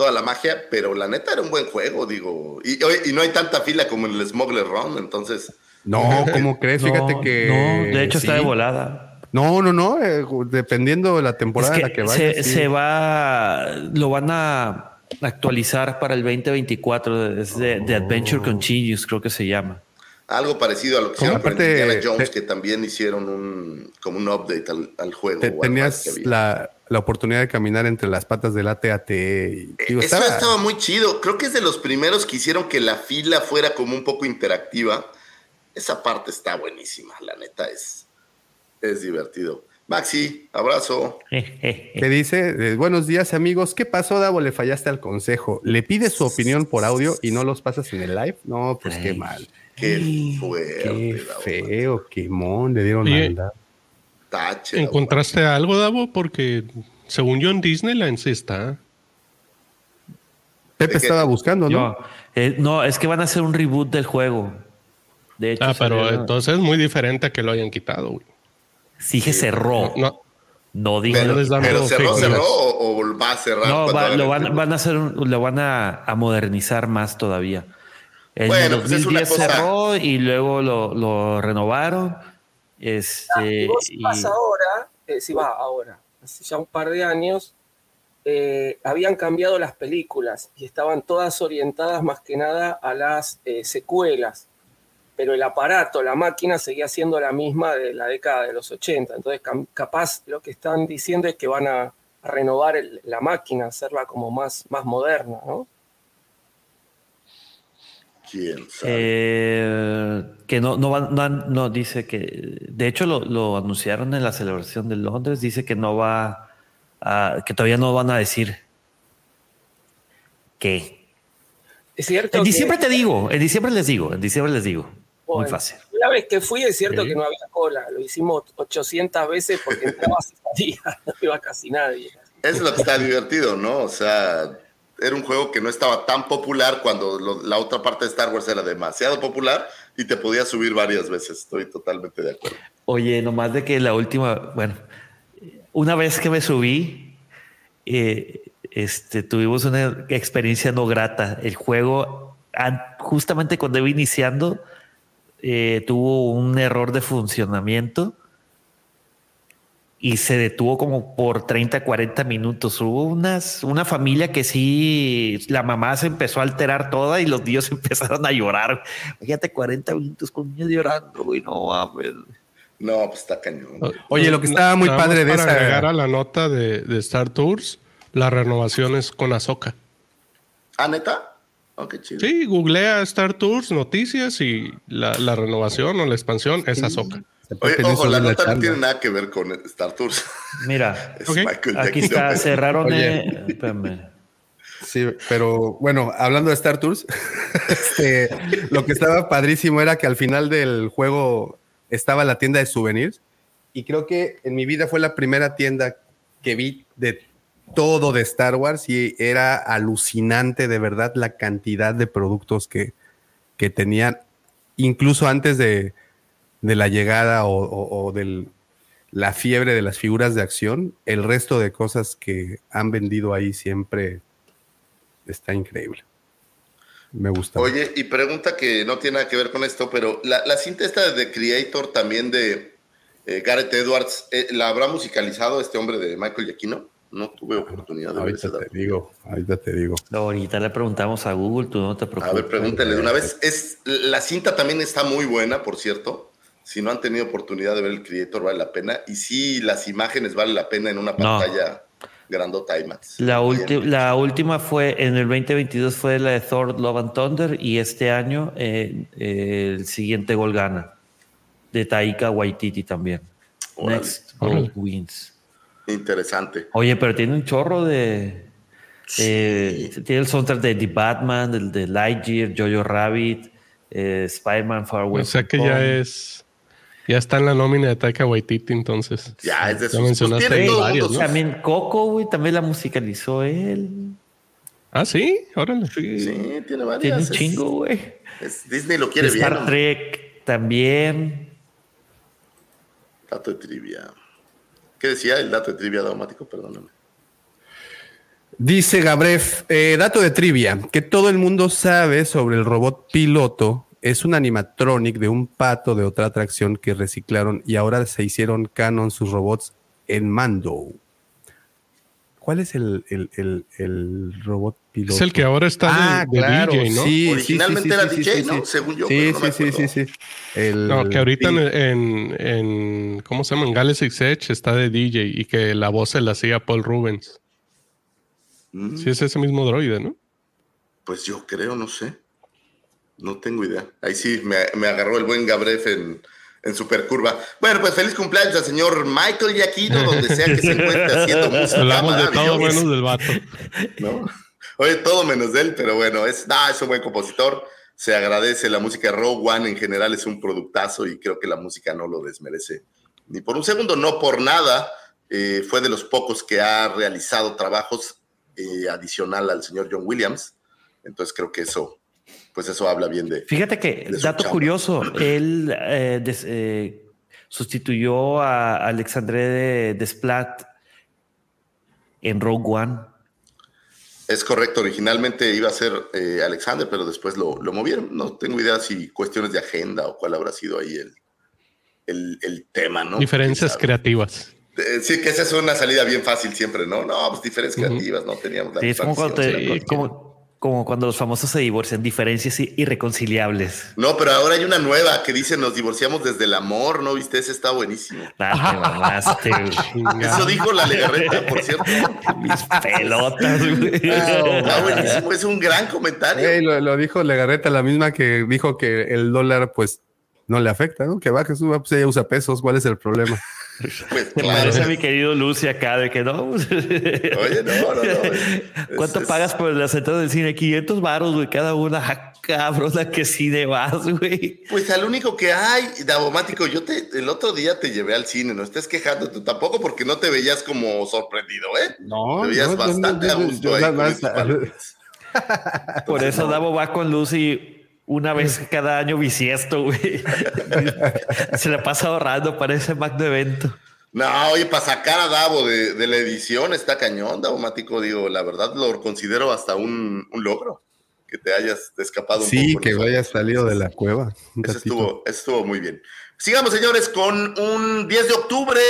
Toda la magia, pero la neta era un buen juego, digo. Y, y no hay tanta fila como en el Smuggler Run, entonces. No, ¿cómo crees? Fíjate que. No, de hecho está de volada. No, no, no. Eh, dependiendo de la temporada en la que vaya. Se, se va. Lo van a actualizar para el 2024 de, de, Adventure Continues, creo que se llama. Algo parecido a lo que se llama Indiana Jones, que también hicieron un como un update al, juego. tenías la, la, oportunidad de caminar entre las patas del ATAT. Y, Eso estaba... muy chido. Creo que es de los primeros que hicieron que la fila fuera como un poco interactiva. Esa parte está buenísima, la neta es, es divertido. Maxi, abrazo. ¿Qué dice? Eh, buenos días, amigos. ¿Qué pasó, Davo? Le fallaste al consejo. ¿Le pides su opinión por audio y no los pasas en el live? No, pues qué mal. Qué fuerte. Qué feo, qué mon, le dieron maldad. ¿Encontraste algo, Davo? Porque según yo en Disneyland sí está. Pepe estaba buscando, ¿no? Eh, no, es que van a hacer un reboot del juego. De hecho, ah, pero entonces es muy diferente a que lo hayan quitado, güey. Sí que cerró. No. No dije. Pero, cerró, cerró o, va a cerrar. No, lo, van, a hacer, lo van a, modernizar más todavía. En bueno, 2010 pues cerró y luego lo, renovaron. Este, ah, si vas ahora, eh, si va ahora, hace ya un par de años, eh, habían cambiado las películas y estaban todas orientadas más que nada a las eh, secuelas pero el aparato, la máquina seguía siendo la misma de la década de los 80. Entonces, capaz lo que están diciendo es que van a, renovar la máquina, hacerla como más, más moderna, ¿no? ¿Quién eh, que no, no, no, dice que, de hecho lo, anunciaron en la celebración de Londres, dice que no va, a, que todavía no van a decir qué. Es cierto. En diciembre te digo, en diciembre les digo, en diciembre les digo. Muy fácil. Una vez que fui es cierto que no había cola, lo hicimos 800 veces porque entrabas y no iba casi nadie. Es lo que está divertido, ¿no? O sea, era un juego que no estaba tan popular cuando la otra parte de Star Wars era demasiado popular y te podías subir varias veces. Estoy totalmente de acuerdo. Oye, nomás de que la última, bueno, una vez que me subí, eh, este, tuvimos una experiencia no grata. El juego, justamente cuando iba iniciando, eh, tuvo un error de funcionamiento y se detuvo como por 30, 40 minutos. Hubo unas, una familia que sí, la mamá se empezó a alterar toda y los niños empezaron a llorar. Fíjate, 40 minutos con niños llorando, güey, no mames. No, pues está cañón. Oye, lo que estaba muy padre de para esa. agregar a la nota de, de Star Tours, la renovación es con Azoka. ¿Ah, neta? Oh, qué chido. Sí, googlea Star Tours, noticias y la, la renovación o la expansión es Azoka. Oye, ojo, la nota no tiene nada que ver con Star Tours. Mira, Es aquí está, cerraron. Oye. eh, espérame. Sí, pero bueno, hablando de Star Tours, este, lo que estaba padrísimo era que al final del juego estaba la tienda de souvenirs y creo que en mi vida fue la primera tienda que vi de todo de Star Wars y era alucinante de verdad la cantidad de productos que, que tenían, incluso antes de, de la llegada o, o- o del la fiebre de las figuras de acción, el resto de cosas que han vendido ahí siempre está increíble. Me gusta. Oye, y pregunta que no tiene nada que ver con esto, pero la, la cinta esta de The Creator también de eh, Gareth Edwards, eh, ¿la habrá musicalizado este hombre de Michael Giacchino? No tuve oportunidad de ahorita te digo, ahorita te digo. Ahorita le preguntamos a Google, tú no te preocupes. A ver, pregúntale de una vez. Es, la cinta también está muy buena, por cierto. Si no han tenido oportunidad de ver el Creator, vale la pena. Y sí, las imágenes vale la pena en una No. pantalla grandota IMAX. La, la última fue en el 2022 fue la de Thor Love and Thunder y este año eh, eh, el siguiente gol gana de Taika Waititi también. Next Goal Wins. Interesante. Oye, pero tiene un chorro de. eh, tiene el soundtrack de The Batman, del de Lightyear, Jojo Rabbit, eh, Spider-Man Far Away O sea que ya es. Ya está en la nómina de Taika Waititi, entonces. Ya, es de Ya sus- mencionaste pues tiene todo varios, ¿no? También Coco, güey, también la musicalizó él. Ah, sí, órale. Sí, tiene Tiene varias. un es- chingo, güey. Disney lo quiere bien. Star ¿no? Trek también. Dato de trivia. ¿Qué decía el dato de trivia daumático? Perdóname. Dice Gabref, eh, dato de trivia, que todo el mundo sabe sobre el robot piloto. Es un animatronic de un pato de otra atracción que reciclaron y ahora se hicieron canon sus robots en Mando. ¿Cuál es el, el- el- el robot piloto? Es el que ahora está de- Ah, de, claro, DJ, ¿no? sí, sí, Originalmente sí, sí, era sí, DJ, sí, ¿no? sí. Según yo, Sí, pero no me sí, sí, sí, No, que ahorita en, en- ¿cómo se llama? En Galaxy Edge está de DJ y que la voz se la hacía Paul Rubens. Mm, Sí, es ese mismo droide, ¿no? Pues yo creo, no sé. No tengo idea. Ahí sí me, me agarró el buen Gabref en, en supercurva. Bueno, pues feliz cumpleaños al señor Michael Giacchino, donde sea que se encuentre haciendo música. Hablamos de todo menos del vato. ¿no? Oye, todo menos de él, pero bueno, es, no, es un buen compositor. Se agradece la música. Rogue One en general es un productazo y creo que la música no lo desmerece ni por un segundo, no por nada. Eh, fue de los pocos que ha realizado trabajos eh, adicional al señor John Williams. Entonces creo que eso, pues eso habla bien de. Fíjate que, de dato chamba. curioso, él eh, des- eh, sustituyó a Alexandre de Desplat en Rogue One. Es correcto, originalmente iba a ser eh, Alexander, pero después lo, lo movieron. No tengo idea si cuestiones de agenda o cuál habrá sido ahí el, el, el tema, ¿no? Diferencias creativas. Eh, Sí, que esa es una salida bien fácil siempre, ¿no? No, pues diferencias creativas, no teníamos la Sí, es como te- como, como cuando los famosos se divorcian, diferencias irreconciliables. No, pero ahora hay una nueva que dice nos divorciamos desde el amor, ¿no viste? Ese está buenísimo. Ah, te mamaste, güey. Eso dijo la legarreta, por cierto. Mis pelotas, güey. Está buenísimo, es un gran comentario. Ey, lo, lo dijo Legarreta, la misma que dijo que el dólar, pues, no le afecta, ¿no? Que baje, suba, pues ella usa pesos. ¿Cuál es el problema? Pues, Te claro. parece a mi querido Lucy acá de que no. Oye, no, no, no. es- ¿Cuánto es- pagas por el acento del cine? 500 baros, güey, cada una. Ah, Cabrón, ¿a qué cine vas, güey? Pues al único que hay, Davomático, yo te, el otro día te llevé al cine, no estés quejando tú tampoco porque no te veías como sorprendido, ¿eh? No, Te veías no, bastante no, a gusto ahí. Por eso Davo va con Lucy una vez cada año bisiesto, güey. Se la pasa ahorrando para ese magno evento. No, oye, para sacar a Davo de, de la edición está cañón, Davomático, digo, la verdad lo considero hasta un, un logro que te hayas escapado un Sí, poco. que ¿no? vaya salido de la cueva. Eso estuvo, eso estuvo muy bien. Sigamos, señores, con un 10 de octubre.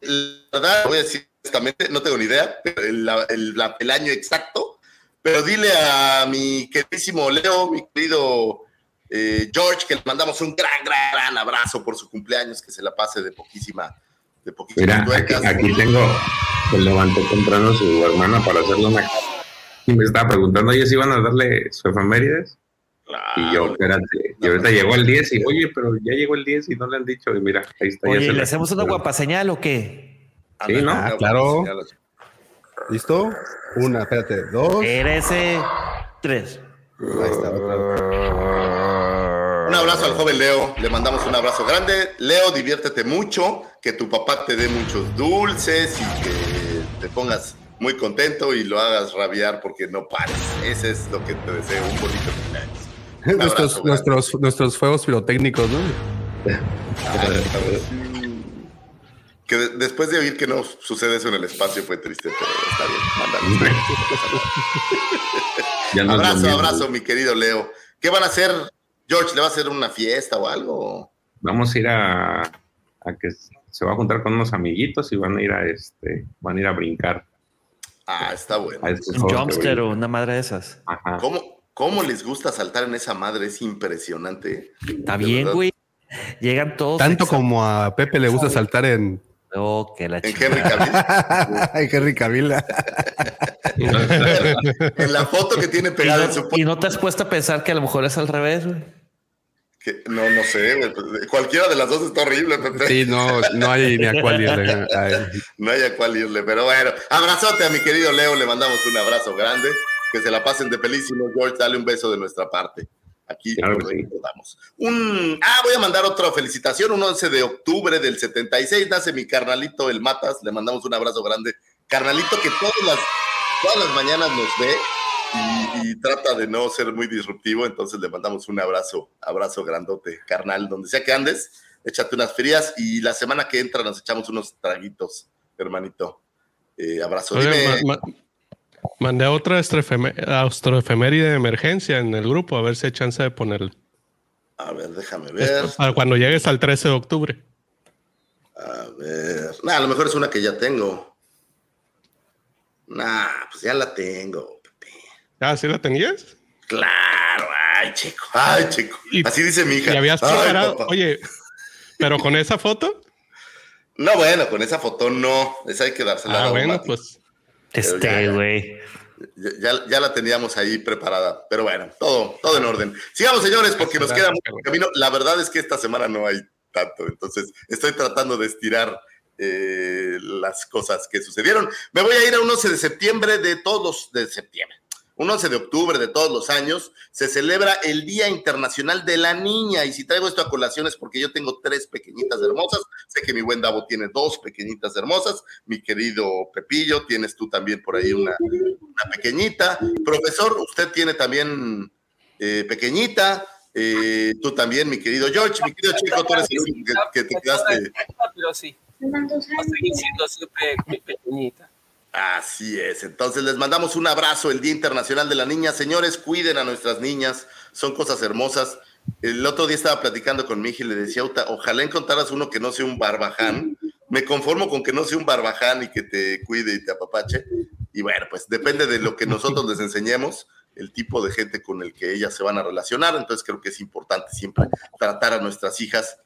La verdad, voy a decir honestamente, no tengo ni idea, pero el, la- el- la- el año exacto. Pero dile a mi queridísimo Leo, mi querido Eh, George, que le mandamos un gran, gran, gran abrazo por su cumpleaños, que se la pase de poquísima, de poquísima Mira, aquí, aquí tengo, se levantó temprano su hermana para hacerle una y me estaba preguntando, oye, si iban a darle su efemérides. y yo, espérate, y ahorita llegó el 10 y, oye, pero ya llegó el 10 y no le han dicho, y mira, ahí está. Oye, ya ¿le hacemos una guapa señal o qué? Sí, ¿no? Ah, claro. ¿Listo? Una, espérate, dos. Ese tres. Ahí está, otra vez. Un abrazo al joven Leo, le mandamos un abrazo grande. Leo, diviértete mucho, que tu papá te dé muchos dulces y que te pongas muy contento y lo hagas rabiar porque no pares. Ese es lo que te deseo, un bonito cumpleaños. Un nuestros, abrazo, nuestros, nuestros fuegos pirotécnicos, ¿no? Que de- después de oír que no sucede eso en el espacio fue triste, pero está bien. Mándale. Ya no abrazo, mismo. abrazo, mi querido Leo. ¿Qué van a hacer? George, ¿le va a hacer una fiesta o algo? Vamos a ir a, a que se va a juntar con unos amiguitos y van a ir a este, van a ir a brincar. Ah, está bueno. A estos Un jumpster o una madre de esas. Ajá. ¿Cómo, ¿Cómo les gusta saltar en esa madre? Es impresionante. Está bien, verdad. güey. Llegan todos. Tanto como a Pepe le gusta saltar en, Oh, que la En. Henry Cavill. en Henry Cavill. en la foto que tiene pegada en su no, y no te has puesto a pensar que a lo mejor es al revés, güey. que- No, no sé. güey, pues, Cualquiera de las dos está horrible, Pepe. Sí, no, no hay ni a cuál irle. Ay, No hay a cuál irle, pero bueno. Abrazote a mi querido Leo, le mandamos un abrazo grande. Que se la pasen de pelísimo, George. Dale un beso de nuestra parte. Aquí Claro sí. recordamos. Un, ah, voy a mandar otra felicitación. Un 11 de octubre del 76 nace mi carnalito, el Matas. Le mandamos un abrazo grande. Carnalito que todas las, todas las mañanas nos ve y, y trata de no ser muy disruptivo. Entonces le mandamos un abrazo, abrazo grandote, carnal. Donde sea que andes, échate unas frías y la semana que entra nos echamos unos traguitos, hermanito. Eh, abrazo. Oye, Dime, ma- ma- mandé otra astroefeméride de emergencia en el grupo, a ver si hay chance de ponerla. a ver, déjame ver. Cuando llegues al 13 de octubre. A ver. Nah, a lo mejor es una que ya tengo. Nah, pues ya la tengo. Pepe. Ah, ¿sí la tenías? Claro, ay, chico, ay, chico. Y- Así dice mi hija. Y habías Ay, preparado, papá. oye, pero con esa foto. No, bueno, con esa foto no. Esa hay que dársela Ah, a bueno, Mati. pues. Este, güey. Ya, ya- ya la teníamos ahí preparada, pero bueno, todo, todo en orden. Sigamos, señores, porque nos queda mucho camino. La verdad es que esta semana no hay tanto, entonces estoy tratando de estirar eh, las cosas que sucedieron. Me voy a ir a un 11 de septiembre de todos los de septiembre. Un 11 de octubre de todos los años se celebra el Día Internacional de la Niña. Y si traigo esto a colación es porque yo tengo tres pequeñitas hermosas. Sé que mi buen Davo tiene dos pequeñitas hermosas. Mi querido Pepillo, tienes tú también por ahí una, pequeñita. Profesor, usted tiene también eh, pequeñita. Eh, tú también, mi querido George. Mi querido Chico, tú eres el que, que te quedaste. Pero sí. Va a seguir siempre pequeñita. Así es. Entonces les mandamos un abrazo el Día Internacional de la Niña. Señores, cuiden a nuestras niñas. Son cosas hermosas. El otro día estaba platicando con mi y le decía, "Uta, ojalá encontraras uno que no sea un barbaján. Me conformo con que no sea un barbaján y que te cuide y te apapache. Y bueno, pues depende de lo que nosotros les enseñemos, el tipo de gente con el que ellas se van a relacionar. Entonces creo que es importante siempre tratar a nuestras hijas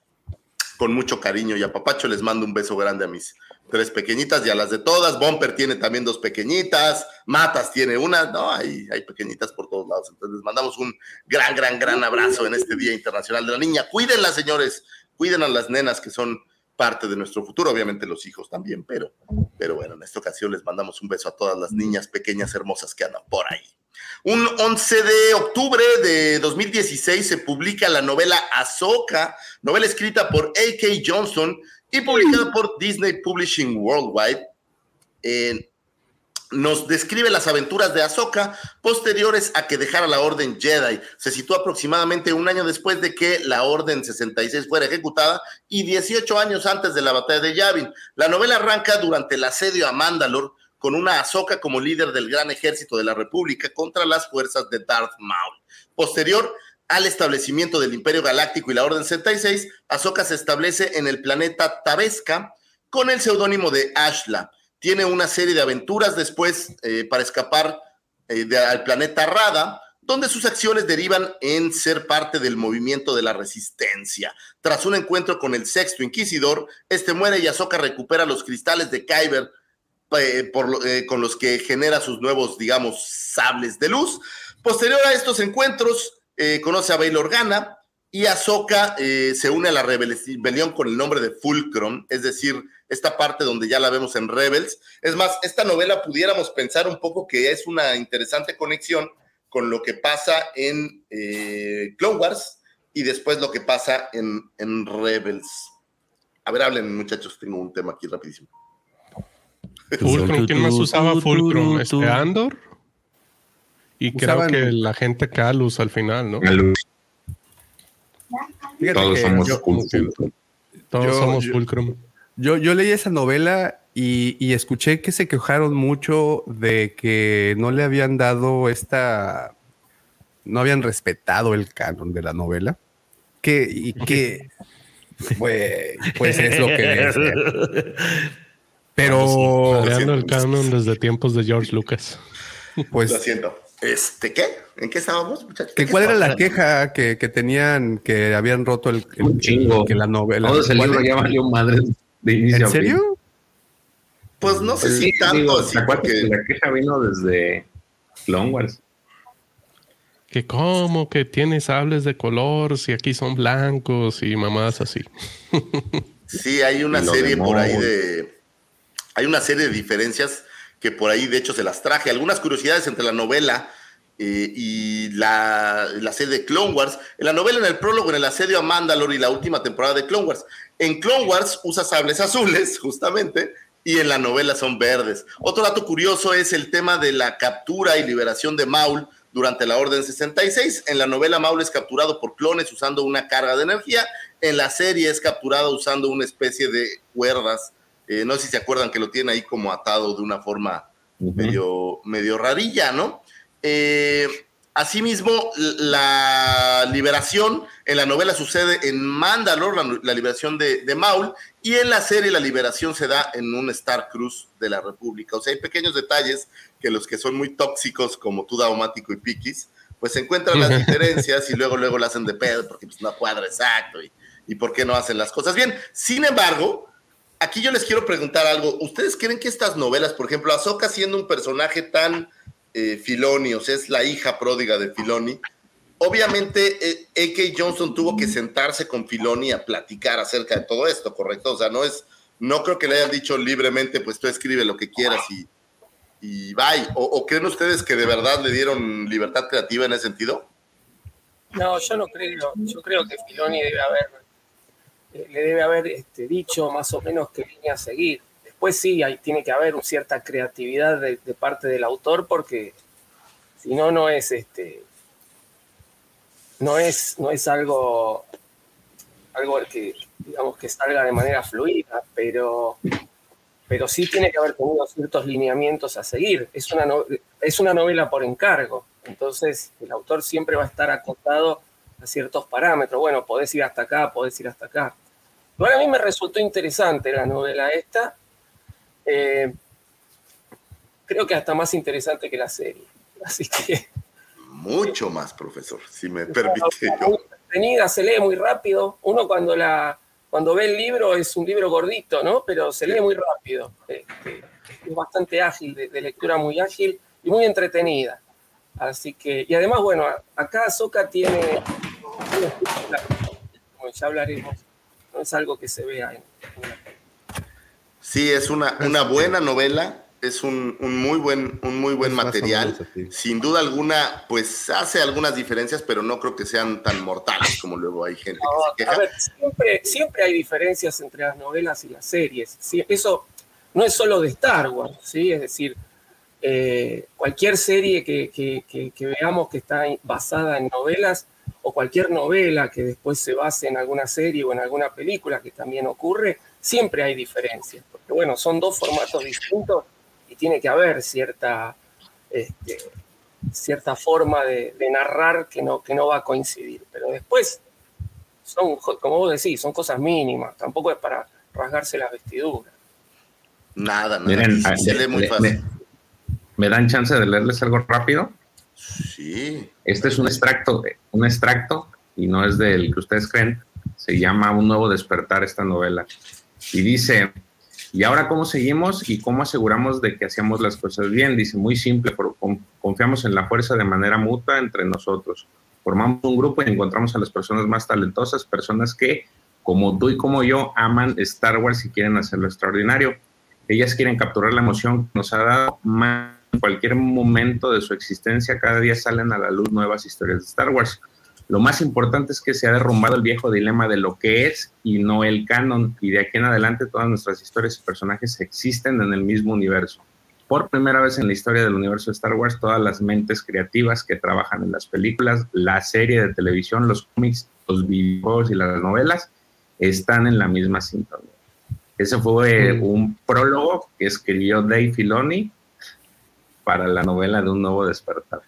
con mucho cariño y apapacho. Les mando un beso grande a mis tres pequeñitas y a las de todas. Bumper tiene también dos pequeñitas. Matas tiene una. No, hay, hay pequeñitas por todos lados. Entonces les mandamos un gran, gran, gran abrazo en este Día Internacional de la Niña. Cuídenlas, señores. Cuiden a las nenas que son parte de nuestro futuro, obviamente los hijos también, pero, pero bueno, en esta ocasión les mandamos un beso a todas las niñas pequeñas hermosas que andan por ahí. Un 11 de octubre de 2016 se publica la novela Ahsoka, novela escrita por A.K. Johnson y publicada por Disney Publishing Worldwide. Eh, nos describe las aventuras de Ahsoka posteriores a que dejara la Orden Jedi. Se sitúa aproximadamente un año después de que la Orden 66 fuera ejecutada y 18 años antes de la batalla de Yavin. La novela arranca durante el asedio a Mandalore con una Ahsoka como líder del gran ejército de la República contra las fuerzas de Darth Maul. Posterior al establecimiento del Imperio Galáctico y la Orden 66, Ahsoka se establece en el planeta Tabesca con el seudónimo de Ashla. Tiene una serie de aventuras después eh, para escapar eh, al planeta Rada, donde sus acciones derivan en ser parte del movimiento de la resistencia. Tras un encuentro con el sexto inquisidor, este muere y Ahsoka recupera los cristales de Kyber eh, eh, con los que genera sus nuevos, digamos, sables de luz. Posterior a estos encuentros, eh, conoce a Bail Organa y Ahsoka se une a la rebelión con el nombre de Fulcrum, es decir, esta parte donde ya la vemos en Rebels. Es más, esta novela pudiéramos pensar un poco que es una interesante conexión con lo que pasa en Clone Wars y después lo que pasa en, en Rebels. A ver, hablen muchachos, tengo un tema aquí rapidísimo. Fulcrum, ¿quién más usaba Fulcrum? Este Andor. Y creo que la gente Calus al final, ¿no? Todos somos Fulcrum. Todos somos Fulcrum. Yo, yo leí esa novela y, escuché que se quejaron mucho de que no le habían dado esta, no habían respetado el canon de la novela. Que, y que, pues, pues es lo que es. Pero. el canon desde tiempos de George Lucas. Pues. Lo siento. Este, ¿qué? ¿En qué estábamos, muchachos? ¿Cuál era la queja que, que, tenían, que habían roto el, Un chingo. que la novela? Todo ese libro ya valió madre de inicio ¿En serio? Pues no sé si tanto. así La queja vino desde Clone Wars. Que como que tiene sables de color si aquí son blancos y mamadas así. sí, hay una serie por ahí de... Hay una serie de diferencias que por ahí de hecho se las traje. Algunas curiosidades entre la novela eh, y la, la, serie de Clone Wars. En la novela, en el prólogo, en el asedio a Mandalore y la última temporada de Clone Wars. En Clone Wars usa sables azules, justamente, y en la novela son verdes. Otro dato curioso es el tema de la captura y liberación de Maul durante la Orden 66. En la novela Maul es capturado por clones usando una carga de energía. En la serie es capturado usando una especie de cuerdas. Eh, no sé si se acuerdan que lo tiene ahí como atado de una forma medio, medio rarilla, ¿no? Eh, Asimismo, la liberación en la novela sucede en Mandalore, la, liberación de, Maul, y en la serie la liberación se da en un Star Cruz de la República. O sea, hay pequeños detalles que los que son muy tóxicos, como tú, Daumático y Piquis, pues encuentran las diferencias y luego, luego la hacen de pedo porque pues, no cuadra exacto y, y por qué no hacen las cosas bien. Sin embargo, aquí yo les quiero preguntar algo. ¿Ustedes creen que estas novelas, por ejemplo, Ahsoka siendo un personaje tan eh, Filoni, o sea, es la hija pródiga de Filoni. Obviamente, eh, A.K. Johnson tuvo que sentarse con Filoni a platicar acerca de todo esto, ¿correcto? O sea, no es, no creo que le hayan dicho libremente, pues tú escribe lo que quieras y, y bye. ¿O, creen ustedes que de verdad le dieron libertad creativa en ese sentido? No, yo no creo. Yo creo que Filoni debe haber, le debe haber este, dicho más o menos qué línea seguir pues sí, tiene que haber cierta creatividad de, parte del autor porque si no, no es este. No es, no es algo, algo que, digamos, que salga de manera fluida, pero, pero sí tiene que haber tenido ciertos lineamientos a seguir. Es una, es una novela por encargo, entonces el autor siempre va a estar acotado a ciertos parámetros. Bueno, podés ir hasta acá, podés ir hasta acá. Igual a mí me resultó interesante la novela esta, eh, creo que hasta más interesante que la serie. Así que. Mucho más, profesor, si me permite. Muy se lee muy rápido. Uno cuando la cuando ve el libro es un libro gordito, ¿no? Pero se lee muy rápido. Este, es bastante ágil, de, lectura muy ágil y muy entretenida. Así que, y además, bueno, acá Soca tiene, como ya hablaremos, no es algo que se vea en, en la Sí, es una, una buena novela, es un, muy buen, un muy buen material. Sin duda alguna, pues hace algunas diferencias, pero no creo que sean tan mortales como luego hay gente que se queja. A ver, siempre, siempre hay diferencias entre las novelas y las series. Eso no es solo de Star Wars, ¿sí? Es decir, eh, cualquier serie que, que, veamos que está basada en novelas o cualquier novela que después se base en alguna serie o en alguna película, que también ocurre, siempre hay diferencias, porque bueno, son dos formatos distintos y tiene que haber cierta, este, cierta forma de, narrar que no, que no va a coincidir, pero después son, como vos decís, son cosas mínimas, tampoco es para rasgarse las vestiduras. Nada, nada, Miren, se lee muy fácil. Me, dan chance de leerles algo rápido? Sí. Este es un extracto, un extracto, y no es del que ustedes creen. Se llama Un nuevo despertar esta novela. Y dice, ¿y ahora cómo seguimos y cómo aseguramos de que hacemos las cosas bien? Dice, muy simple, confiamos en la fuerza de manera mutua entre nosotros. Formamos un grupo y encontramos a las personas más talentosas, personas que, como tú y como yo, aman Star Wars y quieren hacerlo extraordinario. Ellas quieren capturar la emoción que nos ha dado en cualquier momento de su existencia. Cada día salen a la luz nuevas historias de Star Wars. Lo más importante es que se ha derrumbado el viejo dilema de lo que es y no el canon, y de aquí en adelante todas nuestras historias y personajes existen en el mismo universo. Por primera vez en la historia del universo de Star Wars, todas las mentes creativas que trabajan en las películas, la serie de televisión, los cómics, los videojuegos y las novelas están en la misma sintonía. Ese fue un prólogo que escribió Dave Filoni para la novela de Un Nuevo Despertar.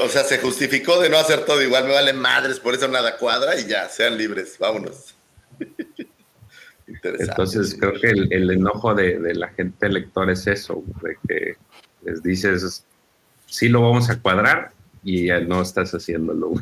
O, sea, se justificó de no hacer todo igual, me vale madres, por eso nada cuadra y ya, sean libres, vámonos. Entonces creo que el, enojo de, la gente lector es eso, de que les dices, sí lo vamos a cuadrar y ya no estás haciéndolo.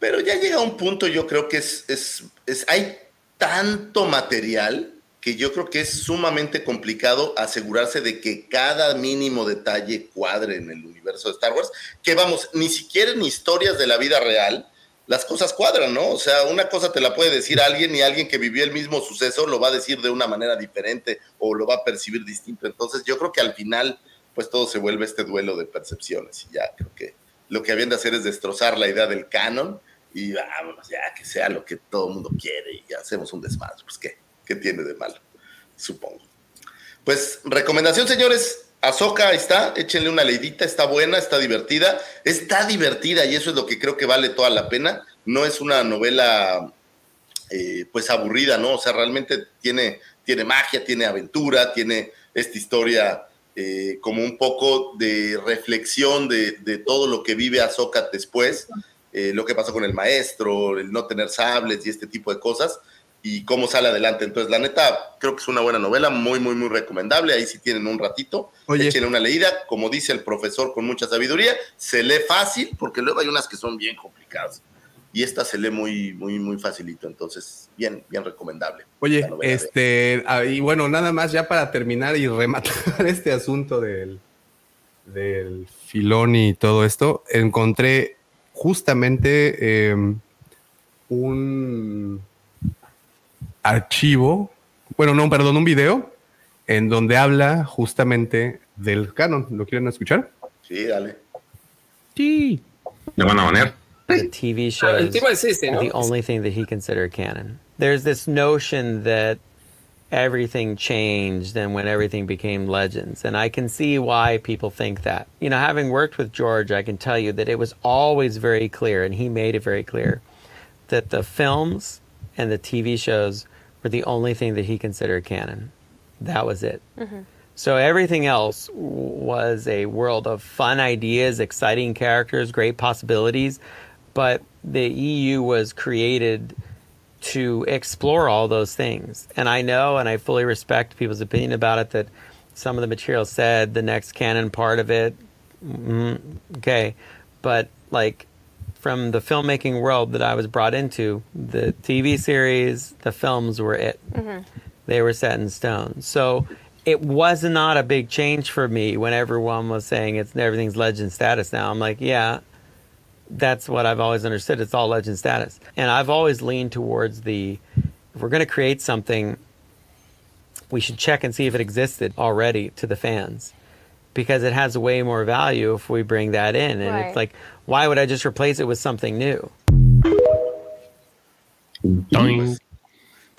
Pero ya llega un punto, yo creo que es, es, es hay tanto material que yo creo que es sumamente complicado asegurarse de que cada mínimo detalle cuadre en el universo de Star Wars, que vamos, ni siquiera en historias de la vida real las cosas cuadran, ¿no? O sea, una cosa te la puede decir alguien y alguien que vivió el mismo suceso lo va a decir de una manera diferente o lo va a percibir distinto. Entonces yo creo que al final, pues todo se vuelve este duelo de percepciones y ya creo que lo que habían de hacer es destrozar la idea del canon y vámonos, ya que sea lo que todo el mundo quiere y hacemos un desmadre. Pues qué. ¿Qué tiene de malo? Supongo. Pues recomendación, señores. Azoka está, échenle una leidita, está buena, está divertida, está divertida y eso es lo que creo que vale toda la pena. No es una novela eh, pues aburrida, ¿no? O sea, realmente tiene, tiene magia, tiene aventura, tiene esta historia eh, como un poco de reflexión de, todo lo que vive Azoka después, eh, lo que pasó con el maestro, el no tener sables y este tipo de cosas y cómo sale adelante. Entonces, la neta, creo que es una buena novela, muy, muy, muy recomendable. Ahí si tienen un ratito, Oye. échenle una leída. Como dice el profesor con mucha sabiduría, se lee fácil, porque luego hay unas que son bien complicadas. Y esta se lee muy, muy, muy facilito. Entonces, bien, bien recomendable. Oye, este, ah, y bueno, nada más ya para terminar y rematar este asunto del, del filón y todo esto, encontré justamente em, un archivo, bueno, no, perdón, un video en donde habla justamente del canon. ¿Lo quieren escuchar? Sí, dale. Sí. ¿Le van a poner? The TV show is the only thing that he considered canon. There's this notion that everything changed and when everything became legends. And I can see why people think that. You know, having worked with George, I can tell you that it was always very clear, and he made it very clear, that the films and the TV shows were the only thing that he considered canon. That was it. Mm-hmm. So everything else was a world of fun ideas, exciting characters, great possibilities. But the EU was created to explore all those things. And I know and I fully respect people's opinion about it that some of the material said the next canon part of it. Mm-hmm, okay. But like from the filmmaking world that I was brought into, the TV series, the films were it. Mm-hmm. They were set in stone. So it was not a big change for me when everyone was saying it's everything's legend status now. I'm like, yeah, that's what I've always understood. It's all legend status. And I've always leaned towards the if we're going to create something, we should check and see if it existed already to the fans because it has way more value if we bring that in. And right. it's like, why would I just replace it with something new?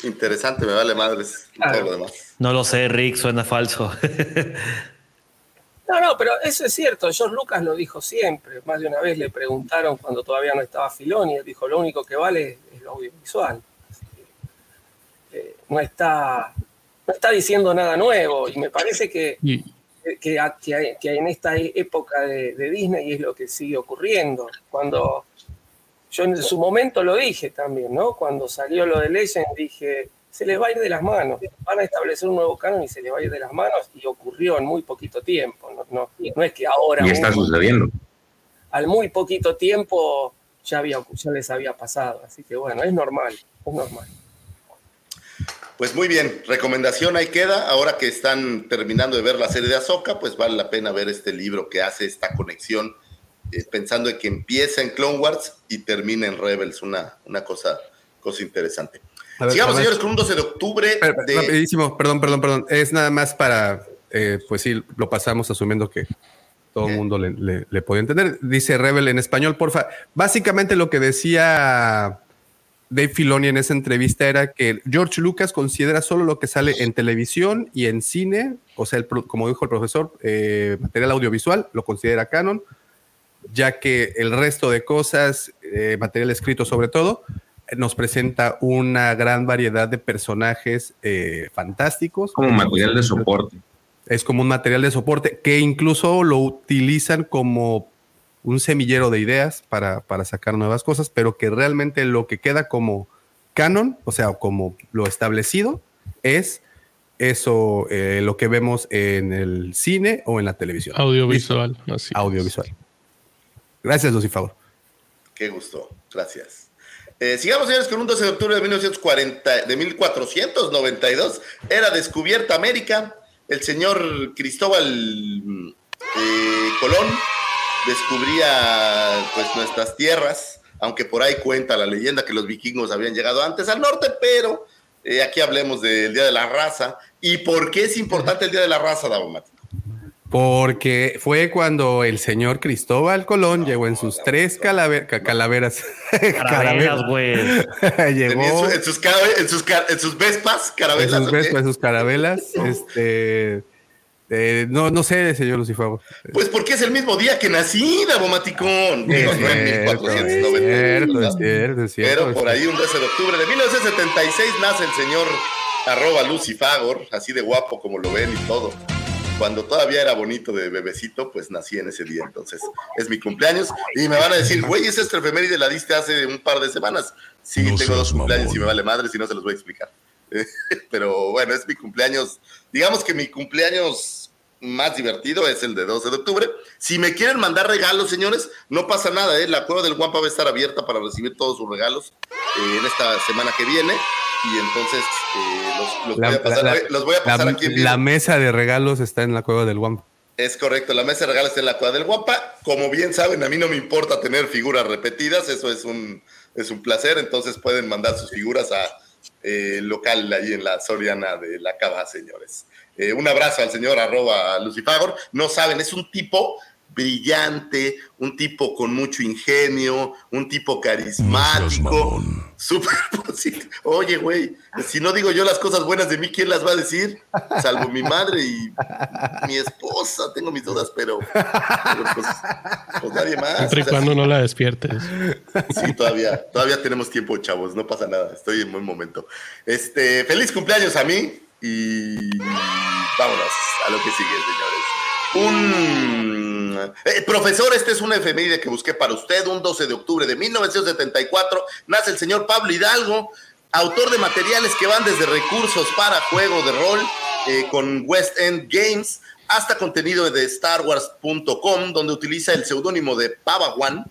Interesante, me vale madres todo lo demás. No lo sé, Rick, suena falso. no, no, pero eso es cierto. George Lucas lo dijo siempre. Más de una vez le preguntaron cuando todavía no estaba Filoni. Él dijo: Lo único que vale es lo audiovisual. Eh, no, está, no está diciendo nada nuevo. Y me parece que que, que, en esta época de, Disney es lo que sigue ocurriendo. Cuando yo en su momento lo dije también, ¿no? Cuando salió lo de Legend dije, se les va a ir de las manos. Van a establecer un nuevo canon y se les va a ir de las manos y ocurrió en muy poquito tiempo. No, no, es que ahora... Y está sucediendo. Al muy poquito tiempo ya, había, ya les había pasado. Así que bueno, es normal, es normal. Pues muy bien, recomendación ahí queda. Ahora que están terminando de ver la serie de Ahsoka, pues vale la pena ver este libro que hace esta conexión, eh, pensando en que empieza en Clone Wars y termina en Rebels, una, una cosa, cosa interesante. Sigamos, señores, con un 12 de octubre. Rapidísimo, perdón, perdón, perdón. Es nada más para, eh, pues sí, lo pasamos asumiendo que todo el mundo le, le, puede entender. Dice Rebel en español, porfa. Básicamente lo que decía Dave Filoni en esa entrevista era que George Lucas considera solo lo que sale en televisión y en cine, o sea, como dijo el profesor, eh, material audiovisual, lo considera canon, ya que el resto de cosas, eh, material escrito sobre todo, nos presenta una gran variedad de personajes eh, fantásticos. Como material de soporte. Es como un material de soporte que incluso lo utilizan como un semillero de ideas para, para sacar nuevas cosas, pero que realmente lo que queda como canon, o sea, como lo establecido, es eso, eh, lo que vemos en el cine o en la televisión. Audiovisual. Audiovisual. Gracias, Favor. Qué gusto. Gracias. Eh, sigamos, señores, con un 12 de octubre de, 1940, de 1492. Era descubierta América. El señor Cristóbal eh, Colón descubría pues nuestras tierras, aunque por ahí cuenta la leyenda que los vikingos habían llegado antes al norte, pero eh, aquí hablemos del Día de la Raza. ¿Y por qué es importante el Día de la Raza, Davomático? Porque fue cuando el señor Cristóbal Colón llegó en sus tres calaveras. Caraveras, güey. llegó. En sus, en, sus, en sus, vespas, carabelas. En sus vespas, sus carabelas. este eh, no, no sé, señor Lucifer. Pues porque es el mismo día que nací, Dabomaticón. Es, cierto, es cierto, es cierto, Pero por ahí un 12 de octubre de 1976 nace el señor arroba Lucifagor, así de guapo como lo ven y todo. Cuando todavía era bonito de bebecito, pues nací en ese día. Entonces, es mi cumpleaños. Y me van a decir, güey, esa efeméride la diste hace un par de semanas. Sí, tengo dos cumpleaños y me vale madre si no se los voy a explicar. Pero bueno, es mi cumpleaños. Digamos que mi cumpleaños más divertido es el de 12 de octubre. Si me quieren mandar regalos, señores, no pasa nada. ¿eh? La cueva del Guampa va a estar abierta para recibir todos sus regalos eh, en esta semana que viene. Y entonces eh, los, voy a pasar, los, voy a pasar, aquí en La mesa de regalos está en la cueva del Guampa. Es correcto, la mesa de regalos está en la cueva del Guampa. Como bien saben, a mí no me importa tener figuras repetidas, eso es un, es un placer. Entonces pueden mandar sus figuras a eh, local ahí en la Soriana de la Cava, señores. Eh, un abrazo al señor arroba Lucifagor. No saben, es un tipo brillante, un tipo con mucho ingenio, un tipo carismático, súper positivo. Oye, güey, si no digo yo las cosas buenas de mí, ¿quién las va a decir? Salvo mi madre y mi esposa, tengo mis dudas, pero, pues, pues, nadie más. Siempre y cuando no la despiertes. Sí, todavía, todavía tenemos tiempo, chavos, no pasa nada, estoy en buen momento. Este, feliz cumpleaños a mí y vámonos a lo que sigue, señores. Un eh, profesor, este es una efeméride que busqué para usted. Un 12 de octubre de 1974 nace el señor Pablo Hidalgo, autor de materiales que van desde recursos para juego de rol eh, con West End Games hasta contenido de StarWars.com, donde utiliza el seudónimo de Pavawan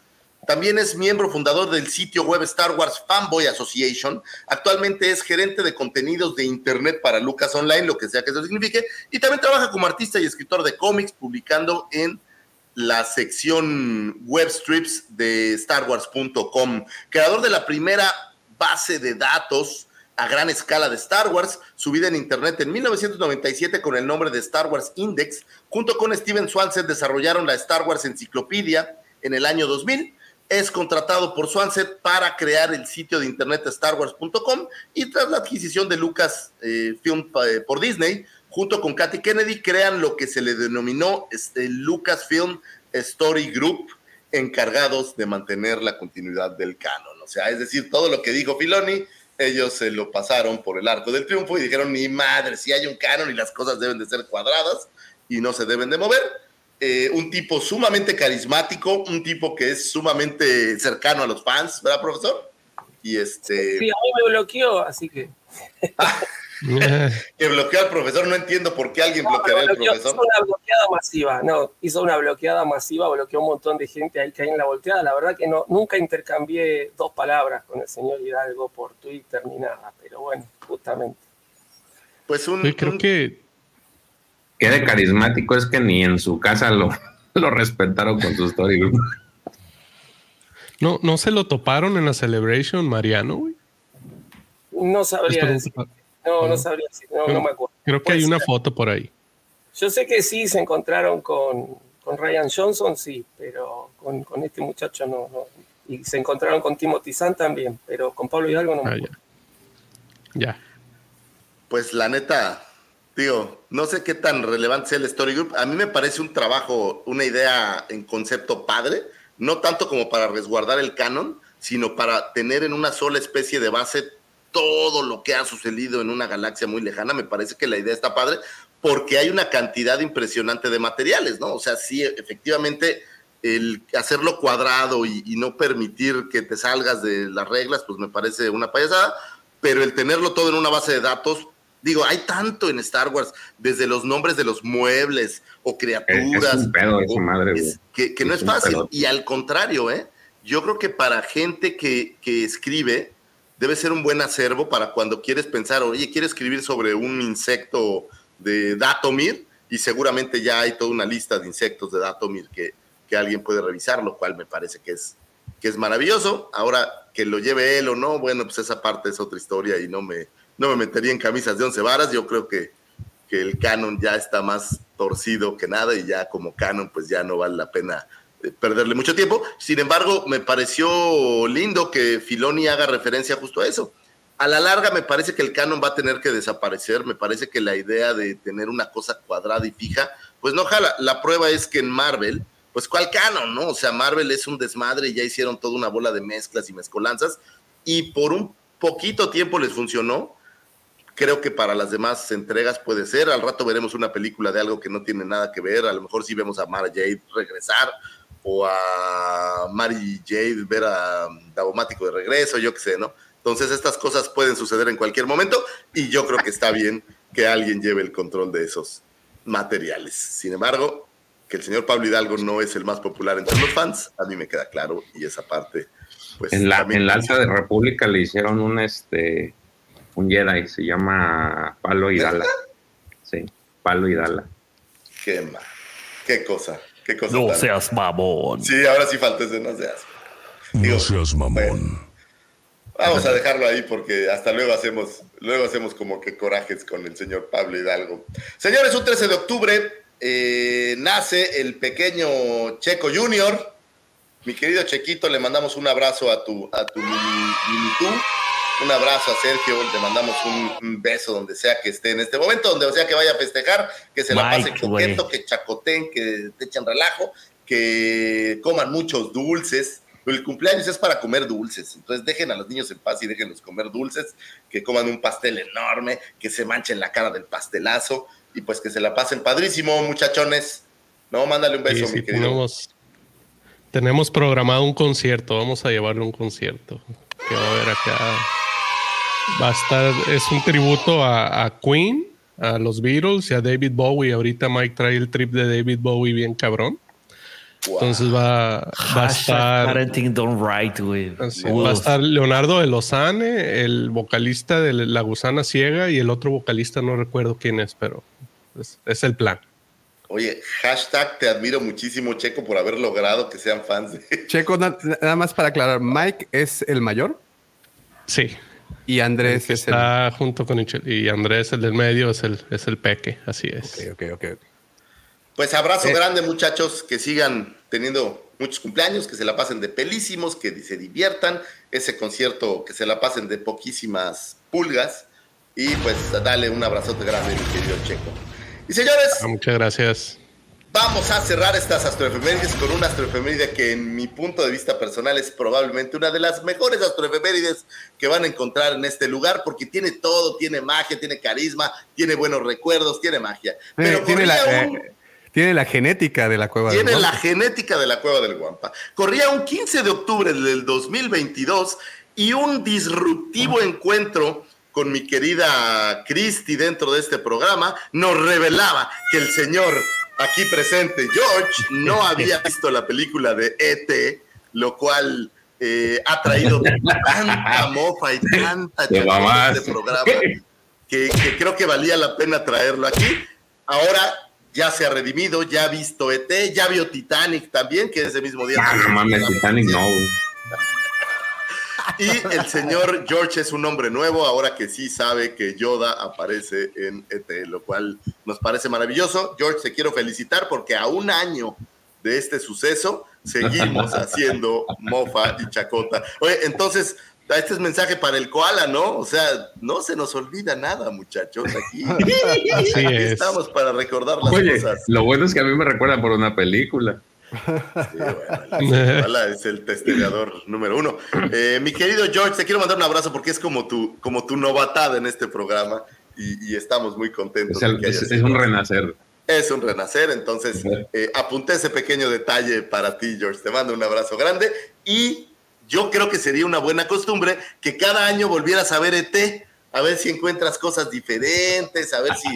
también es miembro fundador del sitio web Star Wars Fanboy Association. Actualmente es gerente de contenidos de Internet para Lucas Online, lo que sea que eso signifique. Y también trabaja como artista y escritor de cómics, publicando en la sección web strips de StarWars.com. Creador de la primera base de datos a gran escala de Star Wars, subida en Internet en 1997 con el nombre de Star Wars Index. Junto con Steven Swanson desarrollaron la Star Wars Enciclopedia en el año 2000 es contratado por Swanset para crear el sitio de internet StarWars.com y tras la adquisición de Lucas eh, Film eh, por Disney, junto con Katy Kennedy, crean lo que se le denominó este, Lucasfilm Story Group, encargados de mantener la continuidad del canon. O sea, es decir, todo lo que dijo Filoni, ellos se lo pasaron por el arco del triunfo y dijeron, ni madre, si hay un canon y las cosas deben de ser cuadradas y no se deben de mover eh, un tipo sumamente carismático, un tipo que es sumamente cercano a los fans, ¿verdad, profesor? Y este. Sí, a mí me bloqueó, así que. que bloqueó al profesor, no entiendo por qué alguien bloqueó al profesor. Hizo una bloqueada masiva, no, hizo una bloqueada masiva, bloqueó un montón de gente ahí que hay en la volteada. La verdad que no, nunca intercambié dos palabras con el señor Hidalgo por Twitter ni nada, pero bueno, justamente. Pues un. creo que. Qué carismático es que ni en su casa lo, lo respetaron con su story No, no se lo toparon en la Celebration Mariano, güey. No sabría decir. No, no sabría decir. No, no me acuerdo. Creo que hay una foto por ahí. Yo sé que sí se encontraron con, con Ryan Johnson, sí, pero con, con este muchacho no, Y se encontraron con Timothy Zahn también, pero con Pablo Hidalgo no me ah, acuerdo. ya. Pues la neta, digo, no sé qué tan relevante sea el Story Group. A mí me parece un trabajo, una idea en concepto padre, no tanto como para resguardar el canon, sino para tener en una sola especie de base todo lo que ha sucedido en una galaxia muy lejana. Me parece que la idea está padre porque hay una cantidad impresionante de materiales, ¿no? O sea, sí, efectivamente, el hacerlo cuadrado y, y no permitir que te salgas de las reglas, pues me parece una payasada, pero el tenerlo todo en una base de datos Digo, hay tanto en Star Wars, desde los nombres de los muebles o criaturas. que, no es, fácil. Y al contrario, ¿eh? yo creo que para gente que, que, escribe, debe ser un buen acervo para cuando quieres pensar, oye, quiero escribir sobre un insecto de Datomir, y seguramente ya hay toda una lista de insectos de Datomir que, que alguien puede revisar, lo cual me parece que es, que es maravilloso. Ahora, que lo lleve él o no, bueno, pues esa parte es otra historia y no me, no me metería en camisas de once varas. Yo creo que, que el canon ya está más torcido que nada y ya como canon pues ya no vale la pena perderle mucho tiempo. Sin embargo, me pareció lindo que Filoni haga referencia justo a eso. A la larga me parece que el canon va a tener que desaparecer, me parece que la idea de tener una cosa cuadrada y fija, pues no jala. La prueba es que en Marvel, pues cuál canon, ¿no? O sea, Marvel es un desmadre ya hicieron toda una bola de mezclas y mezcolanzas y por un poquito tiempo les funcionó Creo que para las demás entregas puede ser. Al rato veremos una película de algo que no tiene nada que ver. A lo mejor sí vemos a Mara Jade regresar o a Mary Jade ver a Davomático de regreso, yo qué sé, ¿no? Entonces estas cosas pueden suceder en cualquier momento y yo creo que está bien que alguien lleve el control de esos materiales. Sin embargo, que el señor Pablo Hidalgo no es el más popular entre los fans, a mí me queda claro y esa parte, pues... En la, en la Alta de República le hicieron un, este, un Jedi, se llama Palo y Dala. Sí, Palo y Dala. Qué mal. Qué cosa. Qué cosa. No seas mamón. Sí, ahora sí falta ese no seas. no seas mamón. vamos a dejarlo ahí porque hasta luego hacemos, luego hacemos como que corajes con el señor Pablo Hidalgo. Señores, un 13 de octubre eh, nace el pequeño Checo Junior. Mi querido Chequito, le mandamos un abrazo a tu, a tu mini, tú. Un abrazo a Sergio, le mandamos un, beso donde sea que esté en este momento, donde sea que vaya a festejar, que se la pase coqueto, que chacoten, que te echen relajo, que coman muchos dulces. El cumpleaños es para comer dulces, entonces dejen a los niños en paz y déjenlos comer dulces, que coman un pastel enorme, que se manchen la cara del pastelazo y pues que se la pasen padrísimo, muchachones. No, mándale un beso, mi querido. Tenemos, tenemos programado un concierto, vamos a llevarle un concierto que va a haber acá Va a estar, es un tributo a, Queen, a los Beatles y a David Bowie. Ahorita Mike trae el trip de David Bowie bien cabrón. Entonces va, a estar. va a estar Leonardo de Lozane, el vocalista de La Gusana Ciega y el otro vocalista, no recuerdo quién es, pero es, el plan. Oye, hashtag te admiro muchísimo, Checo, por haber logrado que sean fans de. Checo, nada más para aclarar, ¿Mike es el mayor? Sí. Y Andrés es está junto con y Andrés el del medio es el es el peque, así es. Ok, ok, ok. Pues abrazo eh. grande muchachos, que sigan teniendo muchos cumpleaños, que se la pasen de pelísimos, que se diviertan, ese concierto que se la pasen de poquísimas pulgas y pues dale un abrazote grande mi querido Checo. Y señores, ah, muchas gracias. Vamos a cerrar estas astroefemérides con una astroefeméride que en mi punto de vista personal es probablemente una de las mejores astroefemérides que van a encontrar en este lugar porque tiene todo, tiene magia, tiene carisma, tiene buenos recuerdos, tiene magia. Pero tiene, la, eh, tiene la genética de la cueva del Guampa. Tiene la genética de la cueva del Guampa. Corría un 15 de octubre del 2022 y un disruptivo encuentro con mi querida Christy dentro de este programa, nos revelaba que el señor aquí presente, George, no había visto la película de ET, lo cual eh, ha traído tanta mofa y tanta este programa que, que creo que valía la pena traerlo aquí. Ahora ya se ha redimido, ya ha visto ET, ya vio Titanic también, que ese mismo día. Ah, no mames, Titanic no, Y el señor George es un hombre nuevo, ahora que sí sabe que Yoda aparece en ET, lo cual nos parece maravilloso. George, te quiero felicitar porque a un año de este suceso seguimos haciendo mofa y chacota. Oye, entonces, este es mensaje para el koala, ¿no? O sea, no se nos olvida nada, muchachos, aquí. aquí estamos para recordar las cosas. Lo bueno es que a mí me recuerda por una película. Sí, bueno, es el testeador número uno. Eh, mi querido George, te quiero mandar un abrazo porque es como tu, como tu novatada en este programa y, estamos muy contentos. Es, es, un renacer. Es un renacer, entonces eh, apunté ese pequeño detalle para ti, George. Te mando un abrazo grande y yo creo que sería una buena costumbre que cada año volvieras a ver ET, a ver si encuentras cosas diferentes, a ver si,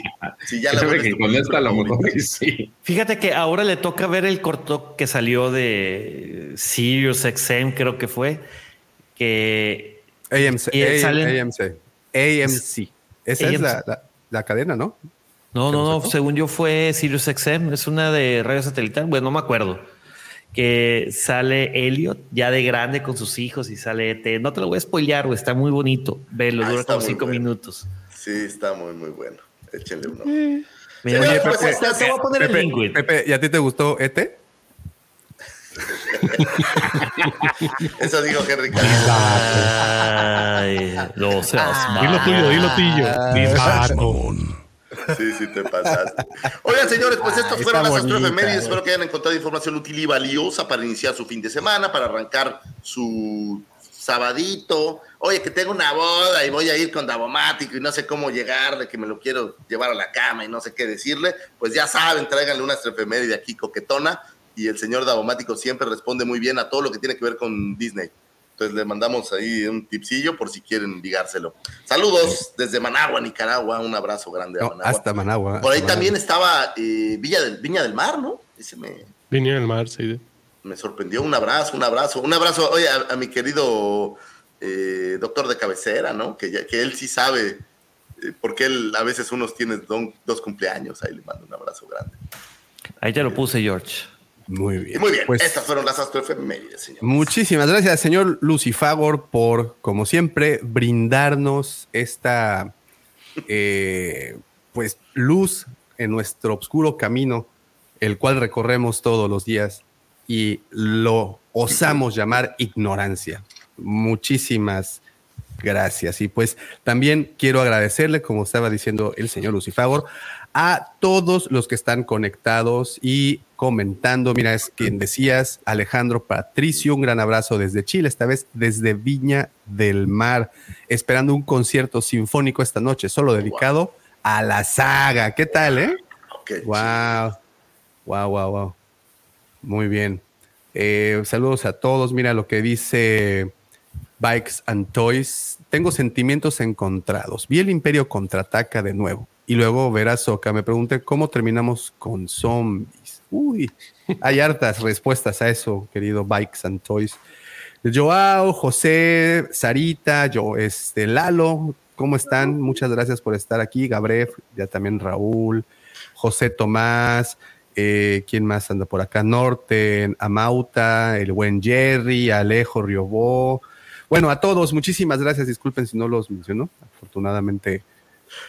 si ya la que con esta lo mejor sí. Fíjate que ahora le toca ver el corto que salió de Sirius XM, creo que fue, que AMC, AMC, AMC. Esa es la, la, cadena, ¿no? No, no, no, según yo fue Sirius XM, es una de radio satelital, bueno, no me acuerdo que sale Elliot ya de grande con sus hijos y sale ET. No te lo voy a spoilear, güey, está muy bonito. Velo, ah, dura como cinco minutos. Sí, está muy, muy bueno. Échenle uno. Mm. Mira, Oye, Pepe, pues, te voy a poner el link, güey. Pepe, ¿y a ti te gustó ET? Eso dijo Henry Ay, lo seas ah, Dilo tuyo, dilo tuyo. Sí, sí, te pasaste. Oigan, señores, pues ah, estas fueron las astroefemérides. Espero que hayan encontrado información útil y valiosa para iniciar su fin de semana, para arrancar su sabadito. Oye, que tengo una boda y voy a ir con Davomático y no sé cómo llegarle, que me lo quiero llevar a la cama y no sé qué decirle. Pues ya saben, tráiganle una astroefeméride aquí coquetona y el señor Davomático siempre responde muy bien a todo lo que tiene que ver con Disney. Entonces le mandamos ahí un tipsillo por si quieren ligárselo. Saludos desde Managua, Nicaragua. Un abrazo grande a Managua. Hasta Managua. Por ahí también estaba eh, Villa del, Viña del Mar, ¿no? Ese me, Viña del Mar, sí. Me sorprendió. Un abrazo, un abrazo. Un abrazo, oye, a, mi querido eh, doctor de cabecera, ¿no? Que, que él sí sabe, eh, porque él a veces unos tiene dos cumpleaños. Ahí le mando un abrazo grande. Ahí ya lo puse, George. Muy bien. Muy bien, pues, estas fueron las astroefemérides, señor. Muchísimas gracias, señor Lucifagor, por, como siempre, brindarnos esta eh, pues luz en nuestro oscuro camino, el cual recorremos todos los días y lo osamos llamar ignorancia. Muchísimas gracias. Y pues también quiero agradecerle, como estaba diciendo el señor Lucifagor, a todos los que están conectados y comentando. Mira, es quien decías, Alejandro Patricio, un gran abrazo desde Chile, esta vez desde Viña del Mar, esperando un concierto sinfónico esta noche, solo dedicado a la saga. ¿Qué tal, eh? wow. Wow, wow, wow. Muy bien. Eh, saludos a todos. Mira lo que dice Bikes and Toys. Tengo sentimientos encontrados. Vi el Imperio contraataca de nuevo y luego ver a Soca. Me pregunté cómo terminamos con zombies. Uy, hay hartas respuestas a eso, querido Bikes and Toys. Joao, José, Sarita, yo, este, Lalo, ¿cómo están? Muchas gracias por estar aquí. Gabriel, ya también Raúl, José Tomás, eh, ¿quién más anda por acá? Norte, Amauta, el buen Jerry, Alejo Riobó. Bueno, a todos, muchísimas gracias. Disculpen si no los menciono. Afortunadamente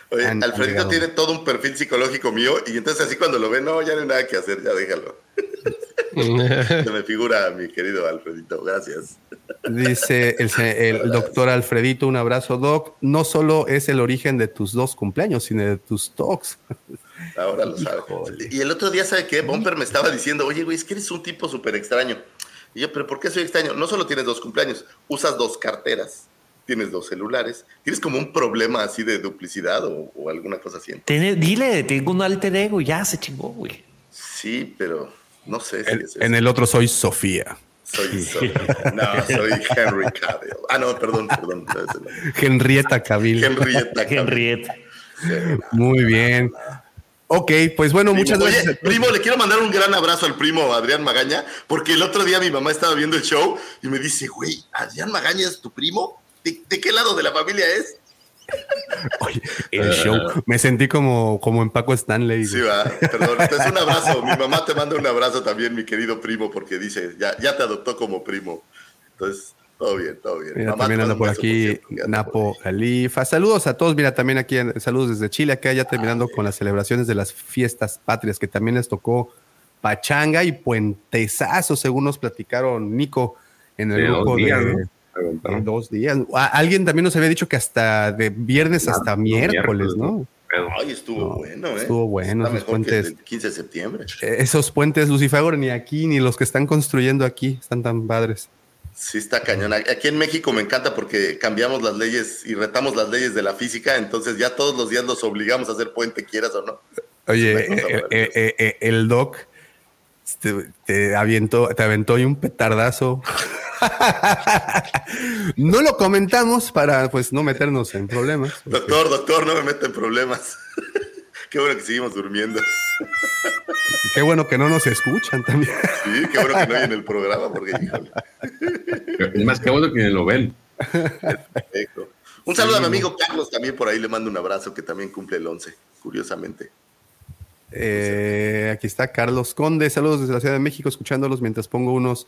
Oye, Alfredito tiene todo un perfil psicológico mío y entonces así cuando lo ve, no, ya no hay nada que hacer, ya déjalo. Se me figura mi querido Alfredito, gracias. Dice el, doctor Alfredito, un abrazo, Doc. No solo es el origen de tus dos cumpleaños, sino de tus talks. Ahora lo sabe. Y el otro día, ¿sabe qué? Bumper me estaba diciendo, oye, güey, es que eres un tipo súper extraño. Y yo, ¿pero por qué soy extraño? No solo tienes dos cumpleaños, usas dos carteras tienes dos celulares, tienes como un problema así de duplicidad o, alguna cosa así. dile, tengo un alter ego, ya se chingó, güey. Sí, pero no sé. Si en el otro soy Sofía. Soy, soy, no, soy Henry Cavill. Ah, no, perdón, perdón. Henrietta Cavill. Henrietta Cavill. Henrietta. Muy bien. Ok, pues bueno, muchas gracias. primo, le quiero mandar un gran abrazo al primo Adrián Magaña, porque el otro día mi mamá estaba viendo el show y me dice, güey, ¿Adrián Magaña es tu primo? ¿De, qué lado de la familia es? Oye, el show. Me sentí como, como en Paco Stanley. Sí, va. Perdón. Es un abrazo. Mi mamá te manda un abrazo también, mi querido primo, porque dice, ya, ya te adoptó como primo. Entonces, todo bien, todo bien. Mira, también anda por aquí Napo Califa. Saludos a todos. Mira, también aquí saludos desde Chile, acá ya terminando con las celebraciones de las fiestas patrias, que también les tocó Pachanga y Puentesazo, según nos platicaron Nico en el grupo de dos días. Alguien también nos había dicho que hasta de viernes hasta miércoles, ¿no? Ay, estuvo bueno, ¿eh? Estuvo bueno. esos puentes. 15 de septiembre. Eh, esos puentes, Lucifer, ni aquí, ni los que están construyendo aquí, están tan padres. Sí, está cañón. Aquí en México me encanta porque cambiamos las leyes y retamos las leyes de la física, entonces ya todos los días los obligamos a hacer puente, quieras o no. Oye, eh, eh, el doc te, te, aventó, te aventó y un petardazo. no lo comentamos para pues no meternos en problemas. Doctor, doctor, no me mete en problemas. qué bueno que seguimos durmiendo. qué bueno que no nos escuchan también. sí, qué bueno que no hay en el programa, porque híjole. Es más, qué bueno que lo ven. Perfecto. Un saludo a mi amigo Carlos, también por ahí le mando un abrazo, que también cumple el 11, curiosamente. Eh, aquí está Carlos Conde, saludos desde la Ciudad de México, escuchándolos mientras pongo unos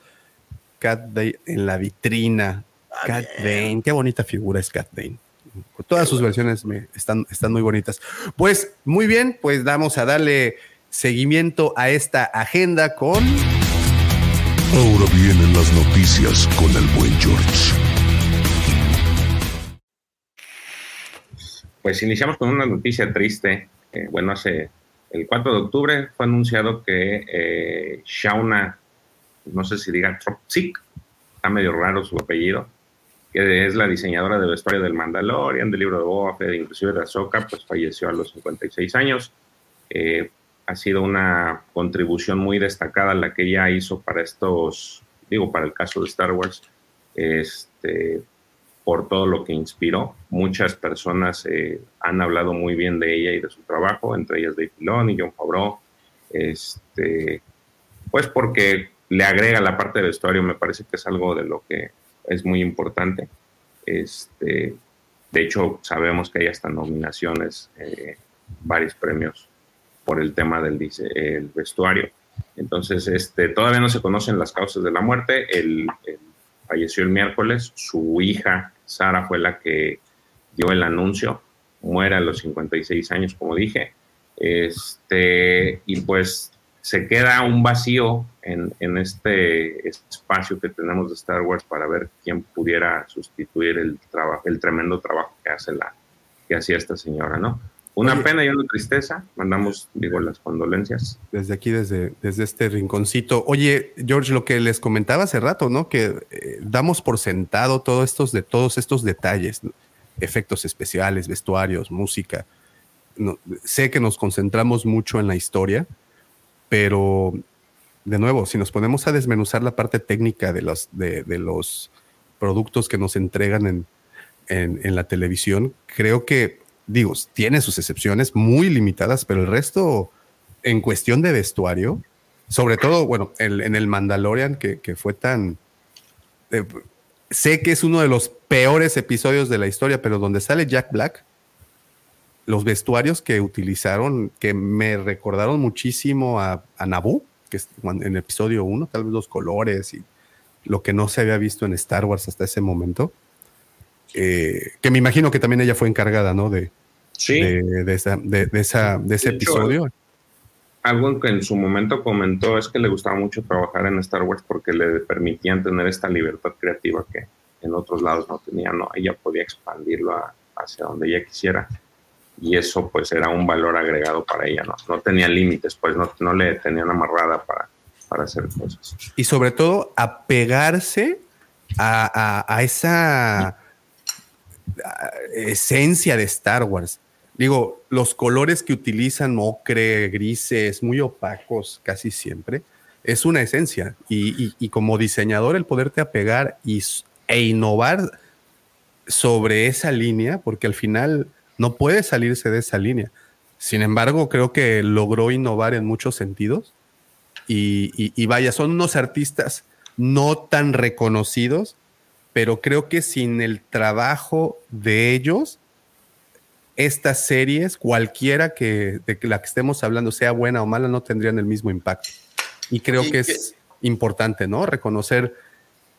Cat Bane en la vitrina. Ah, Cat Bane, qué bonita figura es Cat Bane. Todas sus versiones me, están, están muy bonitas. Pues muy bien, pues vamos a darle seguimiento a esta agenda con. Ahora vienen las noticias con el buen George. Pues iniciamos con una noticia triste. Eh, bueno, hace el 4 de octubre fue anunciado que eh, Shauna no sé si diga Tropzik, está medio raro su apellido, que es la diseñadora de vestuario del Mandalorian, del libro de Boba Fett, inclusive de Ahsoka, pues falleció a los 56 años. Eh, ha sido una contribución muy destacada la que ella hizo para estos, digo, para el caso de Star Wars, este, por todo lo que inspiró. Muchas personas eh, han hablado muy bien de ella y de su trabajo, entre ellas Dave Filoni John Favreau, este, pues porque le agrega la parte del vestuario, me parece que es algo de lo que es muy importante. Este, de hecho, sabemos que hay hasta nominaciones, eh, varios premios por el tema del el vestuario. Entonces, este, todavía no se conocen las causas de la muerte. El, falleció el miércoles. Su hija, Sara, fue la que dio el anuncio. Muere a los 56 años, como dije. Este, y pues se queda un vacío en, en, este espacio que tenemos de Star Wars para ver quién pudiera sustituir el trabajo, el tremendo trabajo que hace la, que hacía esta señora, ¿no? Una pena y una tristeza. Mandamos, digo, las condolencias. Desde aquí, desde, desde este rinconcito. Oye, George, lo que les comentaba hace rato, ¿no? Que eh, damos por sentado todos estos, de, todos estos detalles, efectos especiales, vestuarios, música. No, sé que nos concentramos mucho en la historia, pero de nuevo, si nos ponemos a desmenuzar la parte técnica de los, de, los productos que nos entregan en, en, la televisión, creo que, digo, tiene sus excepciones muy limitadas, pero el resto, en cuestión de vestuario, sobre todo, bueno, en el Mandalorian, que, que fue tan... Eh, sé que es uno de los peores episodios de la historia, pero donde sale Jack Black, los vestuarios que utilizaron, que me recordaron muchísimo a, a Naboo, que es en el episodio 1, tal vez los colores y lo que no se había visto en Star Wars hasta ese momento. Eh, que me imagino que también ella fue encargada, ¿no? De, sí. de, esa, de, esa, de ese episodio. algo que en su momento comentó es que le gustaba mucho trabajar en Star Wars porque le permitían tener esta libertad creativa que en otros lados no tenía, ¿no? Ella podía expandirlo hacia donde ella quisiera y eso pues era un valor agregado para ella, ¿no? No tenía límites, pues no, no le tenían amarrada para, para hacer cosas. Y sobre todo apegarse a, a, esa esencia de Star Wars. Digo, los colores que utilizan, ocre, grises, muy opacos casi siempre, es una esencia. Y, como diseñador, el poderte apegar y, e innovar sobre esa línea, porque al final no puede salirse de esa línea. Sin embargo, creo que logró innovar en muchos sentidos. Y, vaya, son unos artistas no tan reconocidos, pero creo que sin el trabajo de ellos, estas series, cualquiera que de la que estemos hablando, sea buena o mala, no tendrían el mismo impacto. Y creo que es importante, ¿no? Reconocer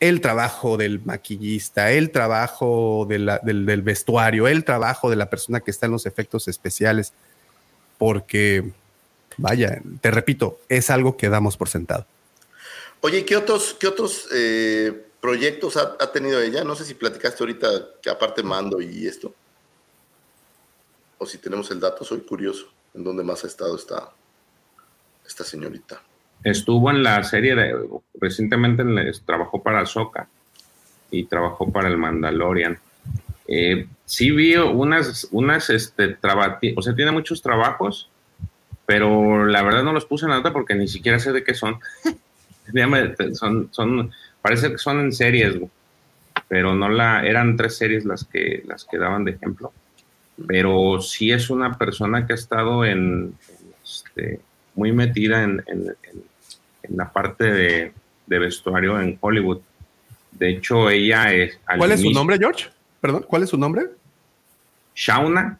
el trabajo del maquillista, el trabajo del, del, vestuario, el trabajo de la persona que está en los efectos especiales, porque, vaya, te repito, es algo que damos por sentado. Oye, ¿qué otros, qué otros eh, proyectos ha, ha, tenido ella? No sé si platicaste ahorita que aparte mando y esto. O si tenemos el dato, soy curioso. ¿En dónde más ha estado esta, esta señorita? Estuvo en la serie de. Recientemente trabajó para Soca y trabajó para el Mandalorian. Eh, sí vi unas, unas, este, o sea, tiene muchos trabajos, pero la verdad no los puse en la nota porque ni siquiera sé de qué son. son, son, parece que son en series, pero no la, eran tres series las que, las que daban de ejemplo. Pero sí es una persona que ha estado en, este, muy metida en, en la parte de, vestuario en Hollywood. De hecho, ella es... ¿Cuál es su nombre, George? Perdón, ¿cuál es su nombre? Shauna,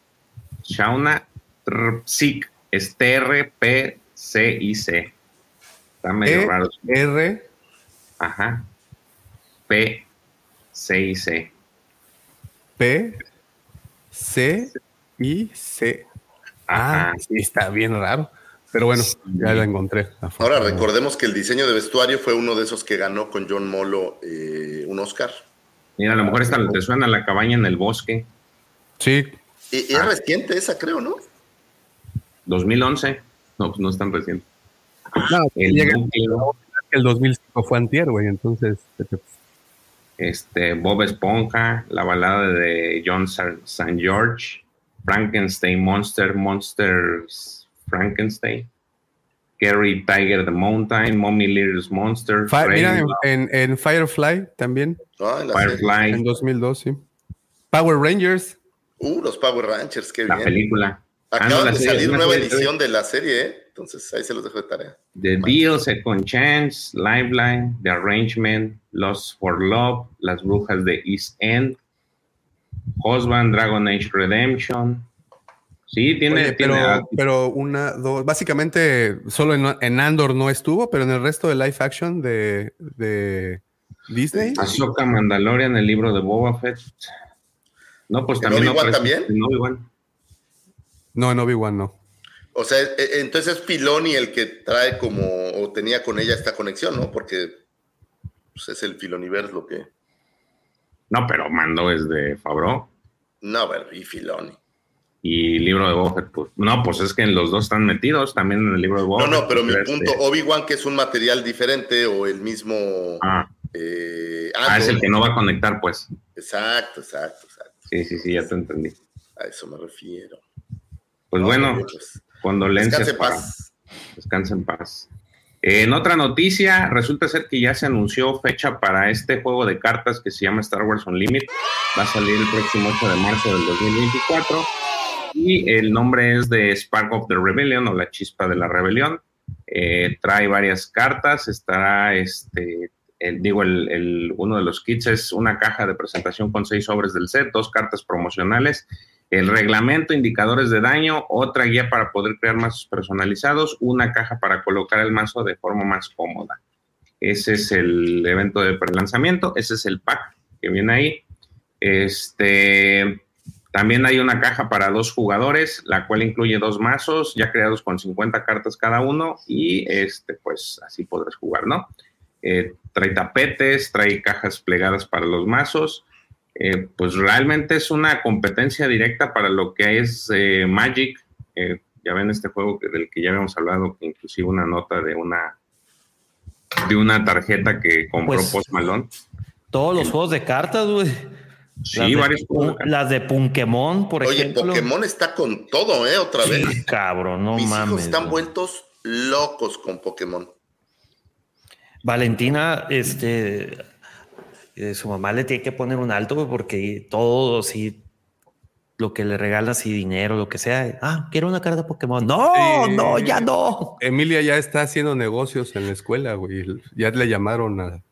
Shauna Trpsik, es T-R-P-C-I-C. Está medio e raro. R. Ajá. P, C, I, C. P, C, I, C. Ah, sí, está bien raro. Pero bueno, ya la encontré. Ahora recordemos que el diseño de vestuario fue uno de esos que ganó con John Molo eh, un Oscar. Mira, a lo mejor esta te suena la cabaña en el bosque. Sí. Y, es ah. reciente esa, creo, ¿no? 2011. No, pues no es tan reciente. No, el, el 2005 fue antier, güey, entonces... Este, Bob Esponja, la balada de John St. George, Frankenstein Monster, Monsters Frankenstein, Gary Tiger the Mountain, Mommy Little Monster. mira, en, Firefly también. Ah, Firefly. En 2002, sí. Power Rangers. Uh, los Power Rangers, qué la película. Acaba de salir nueva edición de la serie, ¿eh? Entonces ahí se los dejo de tarea. The Deal, Second Chance, Lifeline, The Arrangement, Lost for Love, Las Brujas de East End, Husband, Dragon Age Redemption, Sí, tiene, pero, una, dos, básicamente solo en, Andor no estuvo, pero en el resto de live action de, de Disney. Ahsoka Mandalorian, el libro de Boba Fett. No, pues también. Obi-Wan también? En Obi-Wan. No, en Obi-Wan no. O sea, e, e, entonces es Filoni el que trae como, o tenía con ella esta conexión, ¿no? Porque pues, es el Filoniverse lo que. No, pero Mando es de Fabro. No, pero y Filoni y libro de Boba pues, no, pues es que los dos están metidos también en el libro de Boba No, no, pero mi punto, Obi-Wan que es un material diferente o el mismo... Ah. Eh, ah, es el que no va a conectar, pues. Exacto, exacto, exacto. Sí, sí, sí, ya te entendí. A eso me refiero. Pues bueno, pues, condolencias. Descanse en paz. Descanse en paz. en otra noticia, resulta ser que ya se anunció fecha para este juego de cartas que se llama Star Wars Unlimited. Va a salir el próximo 8 de marzo del 2024 y el nombre es de Spark of the Rebellion o la chispa de la rebelión. Eh, trae varias cartas, estará este, el, digo, el, uno de los kits es una caja de presentación con seis sobres del set, dos cartas promocionales, el reglamento, indicadores de daño, otra guía para poder crear mazos personalizados, una caja para colocar el mazo de forma más cómoda. Ese es el evento de prelanzamiento, ese es el pack que viene ahí. Este, también hay una caja para dos jugadores, la cual incluye dos mazos ya creados con 50 cartas cada uno y este, pues así podrás jugar, ¿no? Eh, trae tapetes, trae cajas plegadas para los mazos. Eh, pues realmente es una competencia directa para lo que es eh, Magic. ya ven este juego del que ya habíamos hablado, que inclusive una nota de una de una tarjeta que compró pues, Post Malone. Todos los juegos de cartas, güey. Sí, las de, Las de Pokémon, por ejemplo. Oye, Pokémon está con todo, ¿eh? Otra vez. cabrón, no Mis mames. Hijos están vueltos locos con Pokémon. Valentina, este, eh, su mamá le tiene que poner un alto porque todo, sí, lo que le regalas y dinero, lo que sea. Ah, quiero una carta de Pokémon. No, no, ya no. Emilia ya está haciendo negocios en la escuela, güey. Ya le llamaron a,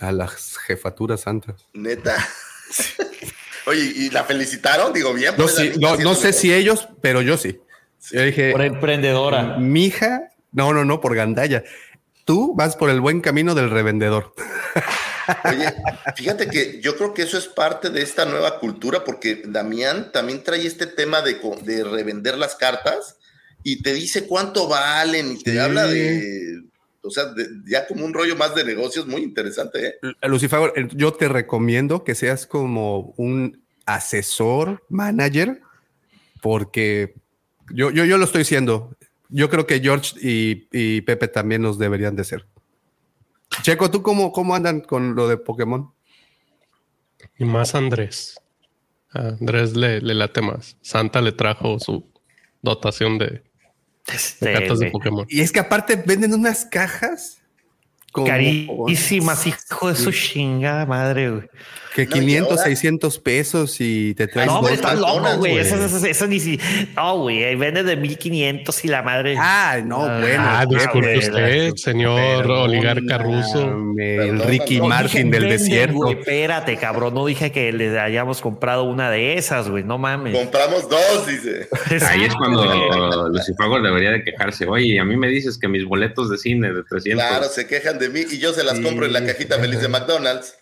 a las jefaturas santas. Neta. Oye, ¿y la felicitaron? Digo, bien. No, pues, no, sé si ellos, pero yo sí. Yo dije. Por emprendedora. Mi hija, no, no, no, por gandalla. Tú vas por el buen camino del revendedor. Oye, fíjate que yo creo que eso es parte de esta nueva cultura, porque Damián también trae este tema de, de revender las cartas y te dice cuánto valen y te habla de, o sea, ya como un rollo más de negocios muy interesante. ¿eh? Lucifer, yo te recomiendo que seas como un asesor, manager, porque yo, yo, yo lo estoy siendo. Yo creo que George y, y Pepe también los deberían de ser. Checo, ¿tú cómo, cómo andan con lo de Pokémon? Y más Andrés. Andrés le, le late más. Santa le trajo su dotación de, este, cartas de Pokémon. Y es que aparte venden unas cajas carísimas, hijo de su chingada madre, güey. Que 500, 600 pesos y te traes No, está loco, güey. Eso, eso, ni si. No, güey. Vende de 1500 y la madre. Ah, no, bueno. Ah, disculpe usted, señor oligarca ruso. El Ricky Martin del desierto. espérate, cabrón. No dije que le hayamos comprado una de esas, güey. No mames. Compramos dos, dice. Ahí es cuando Lucifago debería de quejarse. Oye, a mí me dices que mis boletos de cine de 300. Claro, se quejan de mí y yo se las compro en la cajita feliz de McDonald's.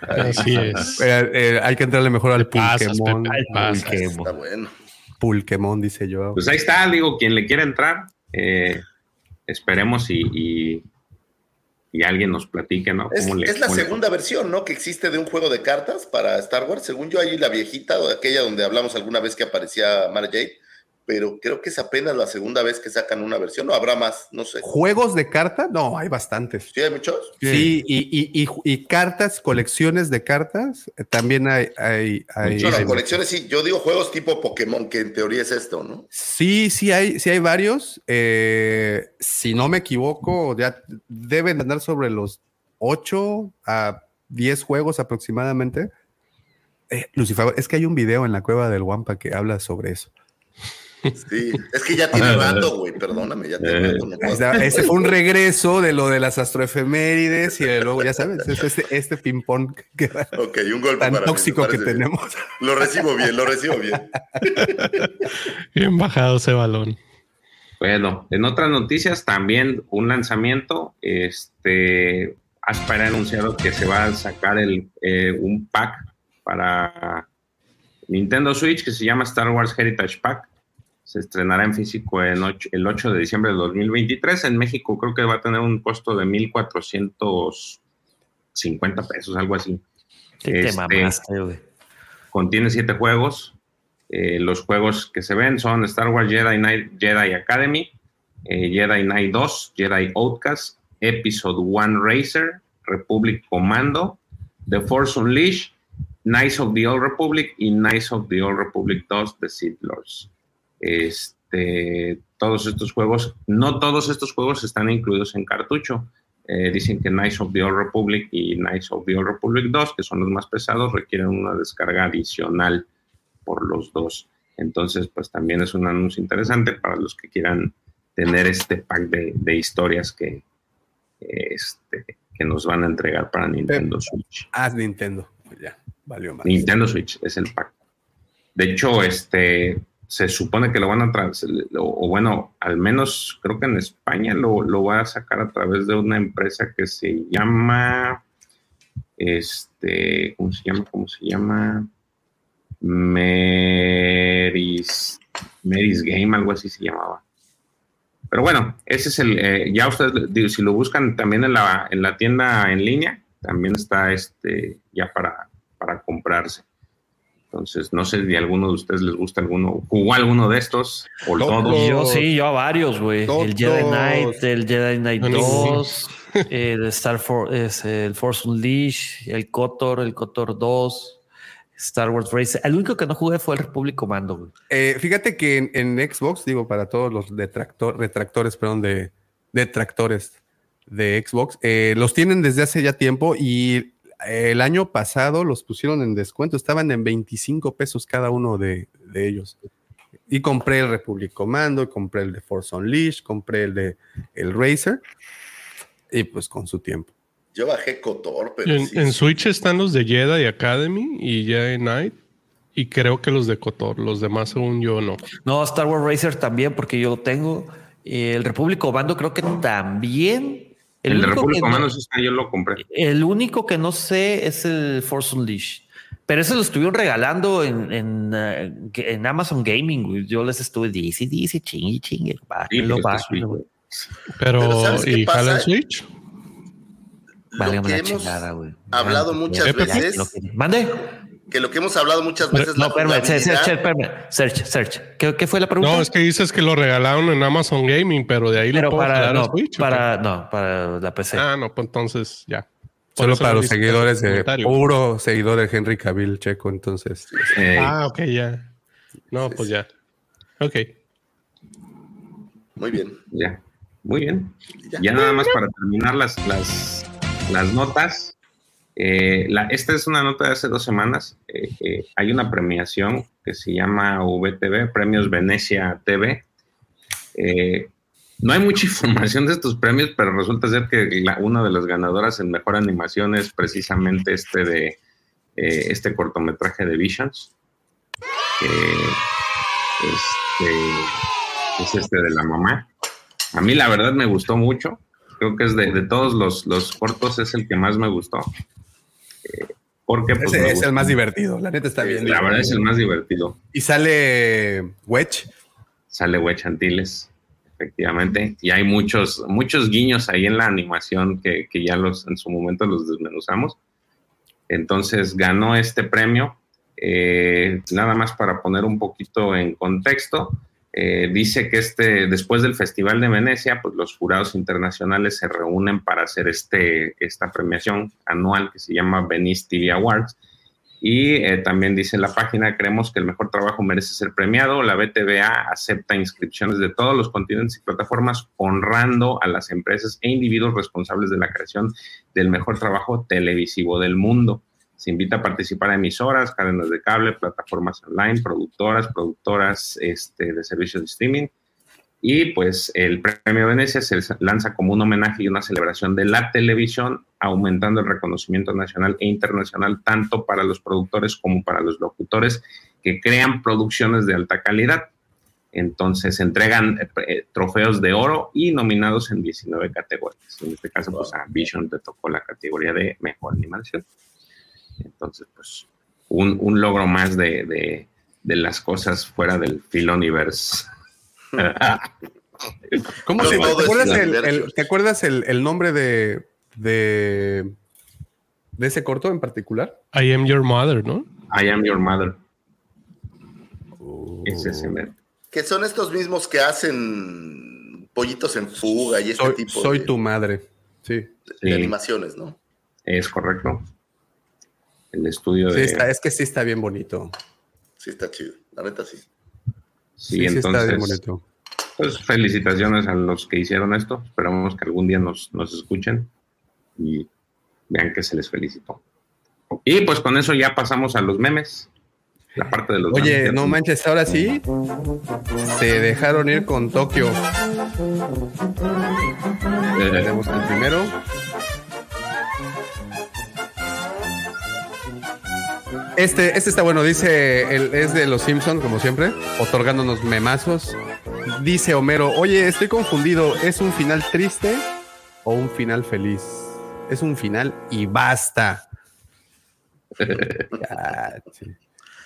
Así es. Eh, eh, hay que entrarle mejor al Pulquemon. Está bueno. Dice yo. Pues ahí está, digo, quien le quiera entrar, eh, esperemos y, y, alguien nos platique, ¿no? Es, es la segunda versión, ¿no? Que existe de un juego de cartas para Star Wars. Según yo, ahí la viejita, aquella donde hablamos alguna vez que aparecía Mara Jade pero creo que es apenas la segunda vez que sacan una versión, o habrá más, no sé. ¿Juegos de cartas? No, hay bastantes. ¿Sí hay muchos? Sí, y, cartas, colecciones de cartas, eh, también hay. hay, hay, colecciones sí, yo digo juegos tipo Pokémon, que en teoría es esto, ¿no? Sí, sí hay, sí hay varios. Eh, si no me equivoco, ya deben andar sobre los 8 a 10 juegos aproximadamente. Eh, Lucifer, es que hay un video en la cueva del Wampa que habla sobre eso. Sí, es que ya tiene rato, güey, perdóname, ya tiene rato. ese fue un regreso de lo de las astroefemérides y luego, ya sabes, este, este ping-pong que un golpe tan tóxico que tenemos. Lo recibo bien, lo recibo bien. Bien bajado ese balón. Bueno, en otras noticias también un lanzamiento, este, Aspire ha anunciado que se va a sacar el, eh, un pack para Nintendo Switch que se llama Star Wars Heritage Pack se estrenará en físico en el 8 de diciembre de 2023. En México creo que va a tener un costo de 1.450 pesos, algo así. Este, contiene siete juegos. Eh, los juegos que se ven son Star Wars Jedi Knight Jedi Academy, eh, Jedi Knight 2, Jedi Outcast, Episode 1 Racer, Republic Commando, The Force Unleashed, Knights of the Old Republic y Knights of the Old Republic 2 The Sith Lords. Este, todos estos juegos, no todos estos juegos están incluidos en cartucho. Eh, dicen que Knights of the Old Republic y Knights of the Old Republic 2, que son los más pesados, requieren una descarga adicional por los dos. Entonces, pues también es un anuncio interesante para los que quieran tener este pack de, historias que, este, que nos van a entregar para Nintendo Switch. Haz Nintendo, ya, valió más. Nintendo Switch es el pack. De hecho, este, se supone que lo van a o, bueno, al menos creo que en España lo, lo va a sacar a través de una empresa que se llama, este, ¿cómo se llama? ¿Cómo se llama? Meris, Meris Game, algo así se llamaba. Pero bueno, ese es el, eh, ya ustedes, si lo buscan también en la, en la tienda en línea, también está este, ya para, para comprarse. Entonces, no sé si a alguno de ustedes les gusta alguno, jugó alguno de estos o todos. Yo sí, yo a varios, güey. El Jedi Knight, el Jedi Knight 2, el Star Force, el Force Unleashed, el KOTOR, el KOTOR 2, Star Wars Race. El único que no jugué fue el Republic Commando, güey. Eh, fíjate que en, Xbox, digo, para todos los detractor, retractores, perdón, de detractores, de Xbox. Eh, los tienen desde hace ya tiempo y el año pasado los pusieron en descuento. Estaban en 25 pesos cada uno de, ellos. Y compré el Republic Commando, compré el de Force Unleashed, compré el de el Racer. Y pues con su tiempo. Yo bajé Cotor, pero. En, en Switch están los de Jedi Academy y Jedi Knight. Y creo que los de Cotor, los demás, según yo, no. No, Star Wars Racer también, porque yo lo tengo. El Republic Commando creo que también. El, de Republic Commando yo lo compré. El único que no sé es el Force Unleashed. Pero ese lo estuvieron regalando en, en, eh, en Amazon Gaming. Yo les estuve dice, dice, chingue, chingue. Pero, pero ¿y jala Switch? Vale, lo que hemos chingada, hablado muchas veces. Mande que lo que hemos hablado muchas veces. No, espérame, search, search, ¿Qué, fue la pregunta? No, es que dices que lo regalaron en Amazon Gaming, pero de ahí pero lo para, no, para, no, para la PC. Ah, no, pues entonces ya. Solo para los seguidores de puro seguidor de Henry Cavill Checo, entonces. Ah, ok, ya. No, pues ya. Ok. Muy bien. Ya. Muy bien. Ya, nada más para terminar las, las, las notas. Eh, esta es una nota de hace dos semanas. Eh, eh, hay una premiación que se llama VTV, Premios Venecia TV. no hay mucha información de estos premios, pero resulta ser que una de las ganadoras en mejor animación es precisamente este de este cortometraje de Visions. Este, es este de la mamá. A mí la verdad me gustó mucho. Creo que es de, todos los cortos es el que más me gustó. Porque pues, es el más divertido, la neta está bien. La verdad es el más divertido. ¿Y sale Wedge? Sale Wedge Antilles, efectivamente. Y hay muchos, muchos guiños ahí en la animación que, que ya los en su momento los desmenuzamos. Entonces ganó este premio. Eh, nada más para poner un poquito en contexto. Eh, dice que este, después del Festival de Venecia, pues los jurados internacionales se reúnen para hacer este, esta premiación anual que se llama Venice TV Awards. Y eh, también dice la página, creemos que el mejor trabajo merece ser premiado. La BTVA acepta inscripciones de todos los continentes y plataformas, honrando a las empresas e individuos responsables de la creación del mejor trabajo televisivo del mundo. Se invita a participar a emisoras, cadenas de cable, plataformas online, productoras, productoras este, de servicios de streaming. Y pues el Premio Venecia se lanza como un homenaje y una celebración de la televisión, aumentando el reconocimiento nacional e internacional tanto para los productores como para los locutores que crean producciones de alta calidad. Entonces se entregan eh, trofeos de oro y nominados en 19 categorías. En este caso, pues a Vision te tocó la categoría de mejor animación. Entonces, pues, un, logro más de, las cosas fuera del Filoniverse. ¿Cómo se llama? ¿Te acuerdas, el, nombre de, de, ese corto en particular? I am your mother, ¿no? I am your mother. Ese es Que son estos mismos que hacen pollitos en fuga y este soy, tipo Soy tu madre. Sí. De, animaciones, ¿no? Es correcto el estudio de... es que sí está bien bonito. Sí está chido, la neta sí. Sí, entonces, está bien bonito. Pues felicitaciones a los que hicieron esto. Esperamos que algún día nos, nos escuchen y vean que se les felicitó. Y pues con eso ya pasamos a los memes. La parte de los Oye, no manches, ahora sí se dejaron ir con Tokio. Eh. Tenemos el primero. Este, este está bueno, dice, el, es de los Simpsons, como siempre, otorgándonos memazos. Dice Homero, oye, estoy confundido, ¿es un final triste o un final feliz? Es un final y basta.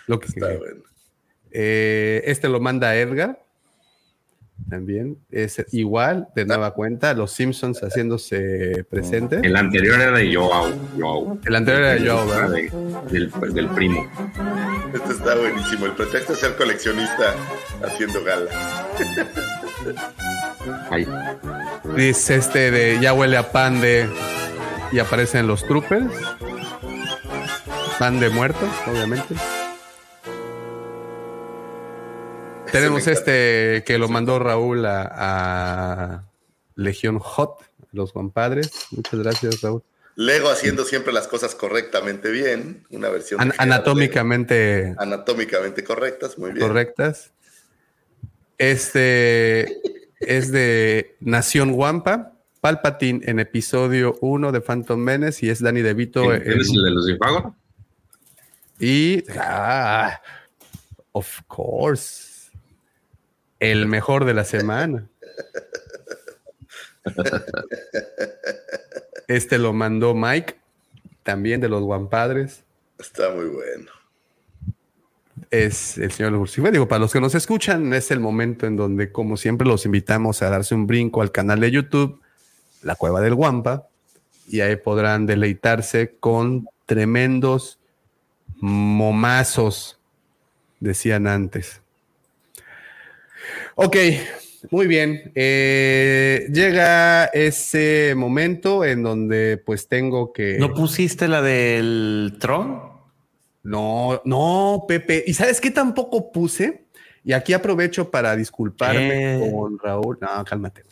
Lo que está bueno. Eh, este lo manda Edgar también. Es igual, de nueva cuenta, los Simpsons haciéndose presente. El anterior era de Joao. El anterior era de Joao, ¿verdad? del, primo. Este está buenísimo. El pretexto es ser coleccionista haciendo gala. Dice este de ya huele a pan de. Y aparecen los troopers. Pan de muertos, obviamente. Tenemos este que lo mandó Raúl a, Legión Hot, los compadres. Muchas gracias, Raúl. Lego haciendo siempre las cosas correctamente bien, una versión anatómicamente anatómicamente correctas, muy bien. Correctas. Este es de Nación Guampa, Palpatine en episodio 1 de Phantom Menace y es Danny DeVito. ¿Es el de los Difago? Y ah, of course. El mejor de la semana. Este lo mandó Mike, también de los Guampadres. Está muy bueno. Es el señor Ursiva. Digo, para los que nos escuchan, es el momento en donde, como siempre, los invitamos a darse un brinco al canal de YouTube, La Cueva del Guampa, y ahí podrán deleitarse con tremendos momazos, decían antes. Ok, muy bien. Eh, llega ese momento en donde pues tengo que... ¿No pusiste la del Tron? No, no, Pepe. ¿Y sabes qué tampoco puse? Y aquí aprovecho para disculparme eh. con Raúl. No, cálmate.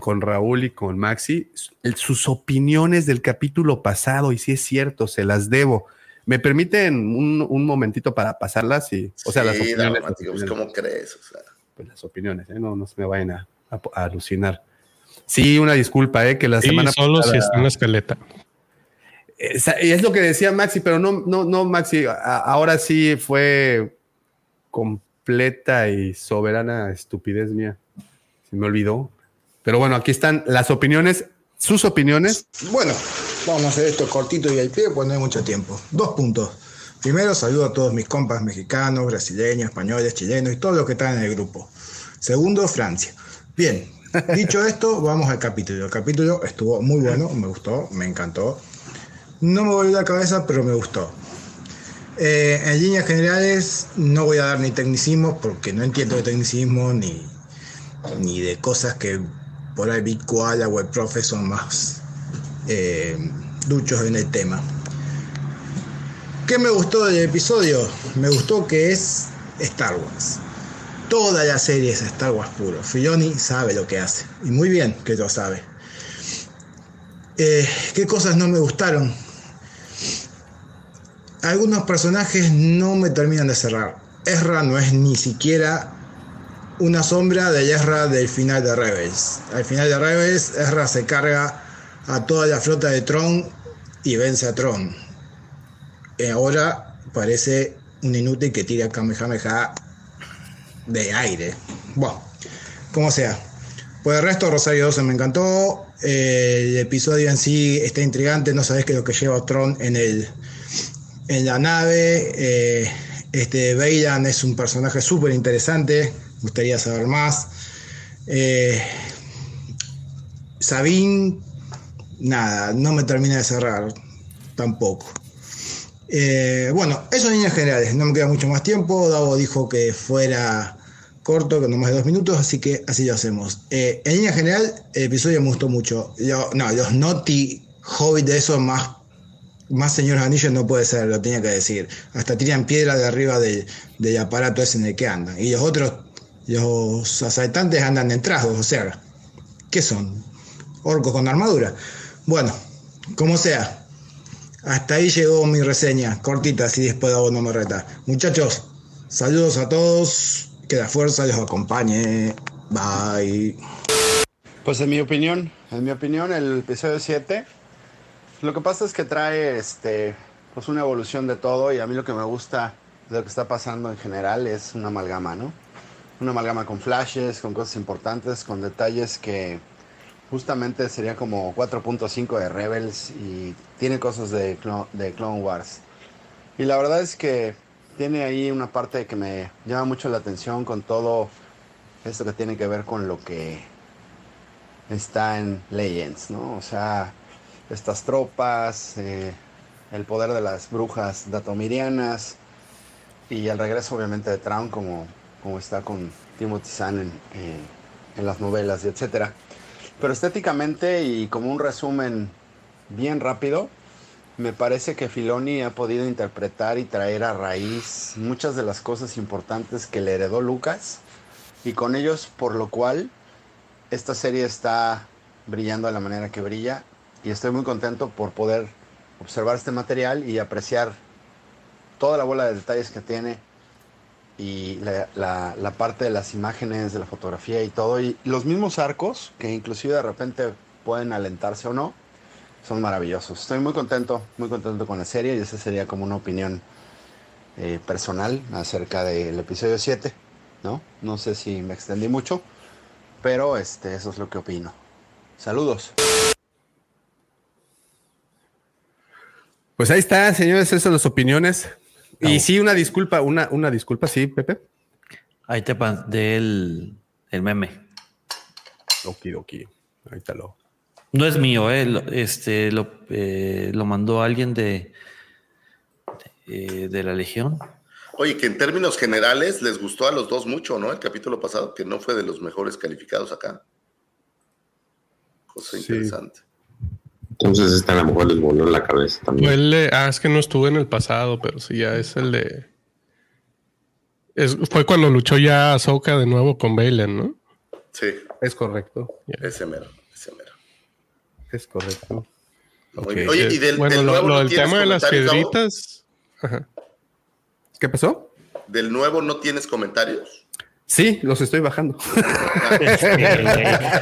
Con Raúl y con Maxi, sus opiniones del capítulo pasado, y si es cierto, se las debo. ¿Me permiten un, momentito para pasarlas? Y, o sea, las opiniones. Pues, ¿Cómo crees? O sea pues, las opiniones, ¿eh? no, no se me vayan a, alucinar. Sí, una disculpa, ¿eh? que la semana solo si está en la escaleta. Y es lo que decía Maxi, pero no, no, no, Maxi, ahora sí fue completa y soberana estupidez mía. Se me olvidó. Pero bueno, aquí están las opiniones, sus opiniones. Bueno, vamos a hacer esto cortito y al pie, pues no hay mucho tiempo. Dos puntos. Primero, saludo a todos mis compas mexicanos, brasileños, españoles, chilenos y todos los que están en el grupo. Segundo, Francia. Bien, dicho esto, vamos al capítulo. El capítulo estuvo muy bueno, me gustó, me encantó. No me volvió la cabeza, pero me gustó. Eh, en líneas generales, no voy a dar ni tecnicismos porque no entiendo de tecnicismo ni, ni de cosas que por ahí Big Koala o el profe son más eh, duchos en el tema. ¿Qué me gustó del episodio? Me gustó que es Star Wars. Toda la serie es Star Wars puro. Filoni sabe lo que hace. Y muy bien que lo sabe. Eh, ¿Qué cosas no me gustaron? Algunos personajes no me terminan de cerrar. Ezra no es ni siquiera una sombra de Ezra del final de Rebels. Al final de Rebels, Ezra se carga a toda la flota de Tron y vence a Tron eh, ahora parece un inútil que tira Kamehameha de aire. Bueno, como sea. Por el resto, Rosario 12 me encantó. Eh, el episodio en sí está intrigante. No sabes qué es lo que lleva Tron en, el, en la nave. Eh, este Bailan es un personaje súper interesante. Me gustaría saber más. Sabine, nada, no me termina de cerrar tampoco. Eh, bueno, eso en líneas generales, no me queda mucho más tiempo. Davo dijo que fuera corto, que no más de dos minutos, así que así lo hacemos. Eh, en línea general, el episodio me gustó mucho. no, los Naughty Hobbit de esos más, más señores anillos no puede ser, lo tenía que decir. Hasta tiran piedra de arriba del, aparato ese en el que andan. Y los otros, los asaltantes andan en o sea, ¿qué son? Orcos con armadura. Bueno, como sea, hasta ahí llegó mi reseña, cortita, así después de no me reta. Muchachos, saludos a todos, que la fuerza les acompañe. Bye. Pues en mi opinión, en mi opinión, el episodio 7, lo que pasa es que trae este, pues una evolución de todo y a mí lo que me gusta de lo que está pasando en general es una amalgama, ¿no? Una amalgama con flashes, con cosas importantes, con detalles que justamente sería como 4.5 de Rebels y tiene cosas de, de Clone Wars. Y la verdad es que tiene ahí una parte que me llama mucho la atención con todo esto que tiene que ver con lo que está en Legends, ¿no? O sea, estas tropas, eh, el poder de las brujas datomirianas y el regreso obviamente de Traun como, como está con Timothy Zahn en, eh, en las novelas y etcétera. Pero estéticamente y como un resumen bien rápido, me parece que Filoni ha podido interpretar y traer a raíz muchas de las cosas importantes que le heredó Lucas y con ellos por lo cual esta serie está brillando de la manera que brilla y estoy muy contento por poder observar este material y apreciar toda la bola de detalles que tiene y la, parte de las imágenes, de la fotografía y todo. Y los mismos arcos, que inclusive de repente pueden alentarse o no, son maravillosos. Estoy muy contento, muy contento con la serie y esa sería como una opinión eh, personal acerca del episodio 7, ¿no? No sé si me extendí mucho, pero este, eso es lo que opino. Saludos. Pues ahí está, señores, esas son las opiniones. Y sí, una disculpa, una, una disculpa, sí, Pepe. Ahí te mandé el, el meme. Okidoki. Ahorita lo. No es mío, eh. este lo, eh, lo mandó alguien de, de, de, la Legión. Oye, que en términos generales les gustó a los dos mucho, ¿no? El capítulo pasado, que no fue de los mejores calificados acá. Cosa interesante. Entonces esta a lo mejor les voló en la cabeza también. Fue ah, es que no estuve en el pasado, pero sí, ya es el de... fue cuando luchó ya Ahsoka de nuevo con Balen, ¿no? Sí. Es correcto. Ese mero, ese mero. Es correcto. Oye, y del, bueno, nuevo lo, del tema de las piedritas... ¿Qué pasó? ¿Del nuevo no tienes comentarios? Sí, los estoy bajando.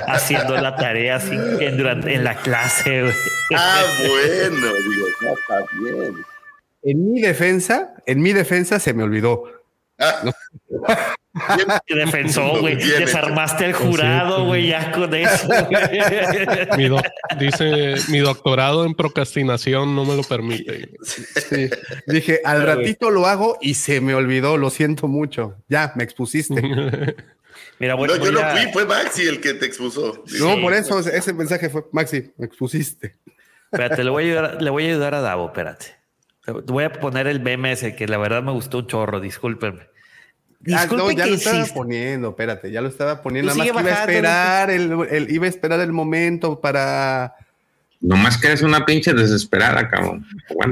haciendo la tarea así en, durante, en la clase. Ah, bueno, digo, ya está bien. En mi defensa, en mi defensa se me olvidó. Ah. Te defensó, güey. Desarmaste el jurado, güey, ya con eso. dice, mi doctorado en procrastinación no me lo permite. Dije, al ratito lo hago y se me olvidó, lo siento mucho. Ya, me expusiste. Mira, bueno, no, yo no fui, fue Maxi el que te expuso. No, por eso ese mensaje fue, Maxi, me expusiste. Espérate, le voy a ayudar, le voy a, ayudar a Davo, espérate. Voy a poner el BMS, que la verdad me gustó un chorro, discúlpenme. Ah, no, ya lo estaba poniendo, espérate, ya lo estaba poniendo. Nada más que iba a esperar el, iba a esperar el momento para. Nomás que eres una pinche desesperada, cabrón.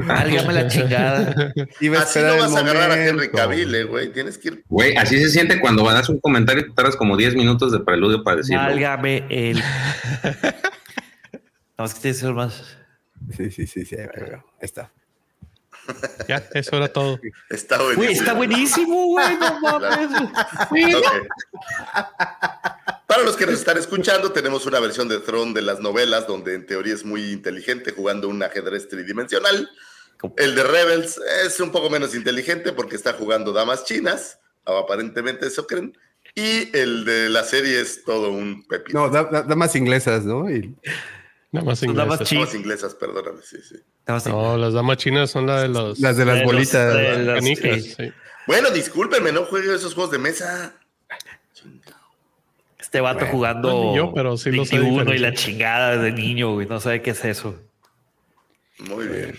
Válgame la chingada. Iba a así no vas a agarrar a Henry Cavill, eh, güey. Tienes que ir. Güey, así se siente cuando das un comentario y te tardas como 10 minutos de preludio para decirlo. Válgame el. Nada más que tienes que más. Sí, sí, sí, sí. Ahí está. Ya, eso era todo. Está buenísimo. está buenísimo, güey. No mames. Para los que nos están escuchando, tenemos una versión de Throne de las novelas, donde en teoría es muy inteligente jugando un ajedrez tridimensional. El de Rebels es un poco menos inteligente porque está jugando damas chinas, o aparentemente eso creen. Y el de la serie es todo un pepino. No, damas inglesas, ¿no? Y... Damas inglesas. Damas, inglesas, perdóname, sí, sí. no, las damas chinas son las de los. Las de las bolitas. Bueno, discúlpenme, no juego esos juegos de mesa. Este vato jugando yo, pero sí 21 y la chingada de niño, güey. No sabe qué es eso. Muy bien.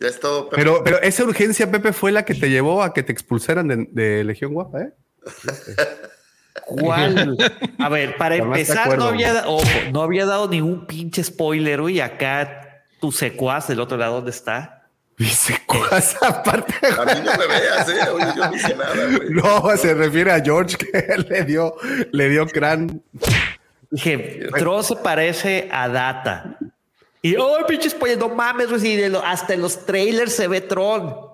Ya es todo. Pero, pero esa urgencia, Pepe, fue la que te llevó a que te expulsaran de, de Legión Guapa, ¿eh? ¿Cuál? A ver, para empezar, no había, no había dado ningún pinche spoiler, y acá tu secuaz del otro lado, ¿dónde está? Mi secuaz, aparte. A mí no me veas, ¿eh? Oye, yo no hice nada, güey. No, se refiere a George que le dio, le dio crán. Dije, Tron se parece a Data. Y, oh, pinche spoiler, no mames, güey, hasta en los trailers se ve Tron.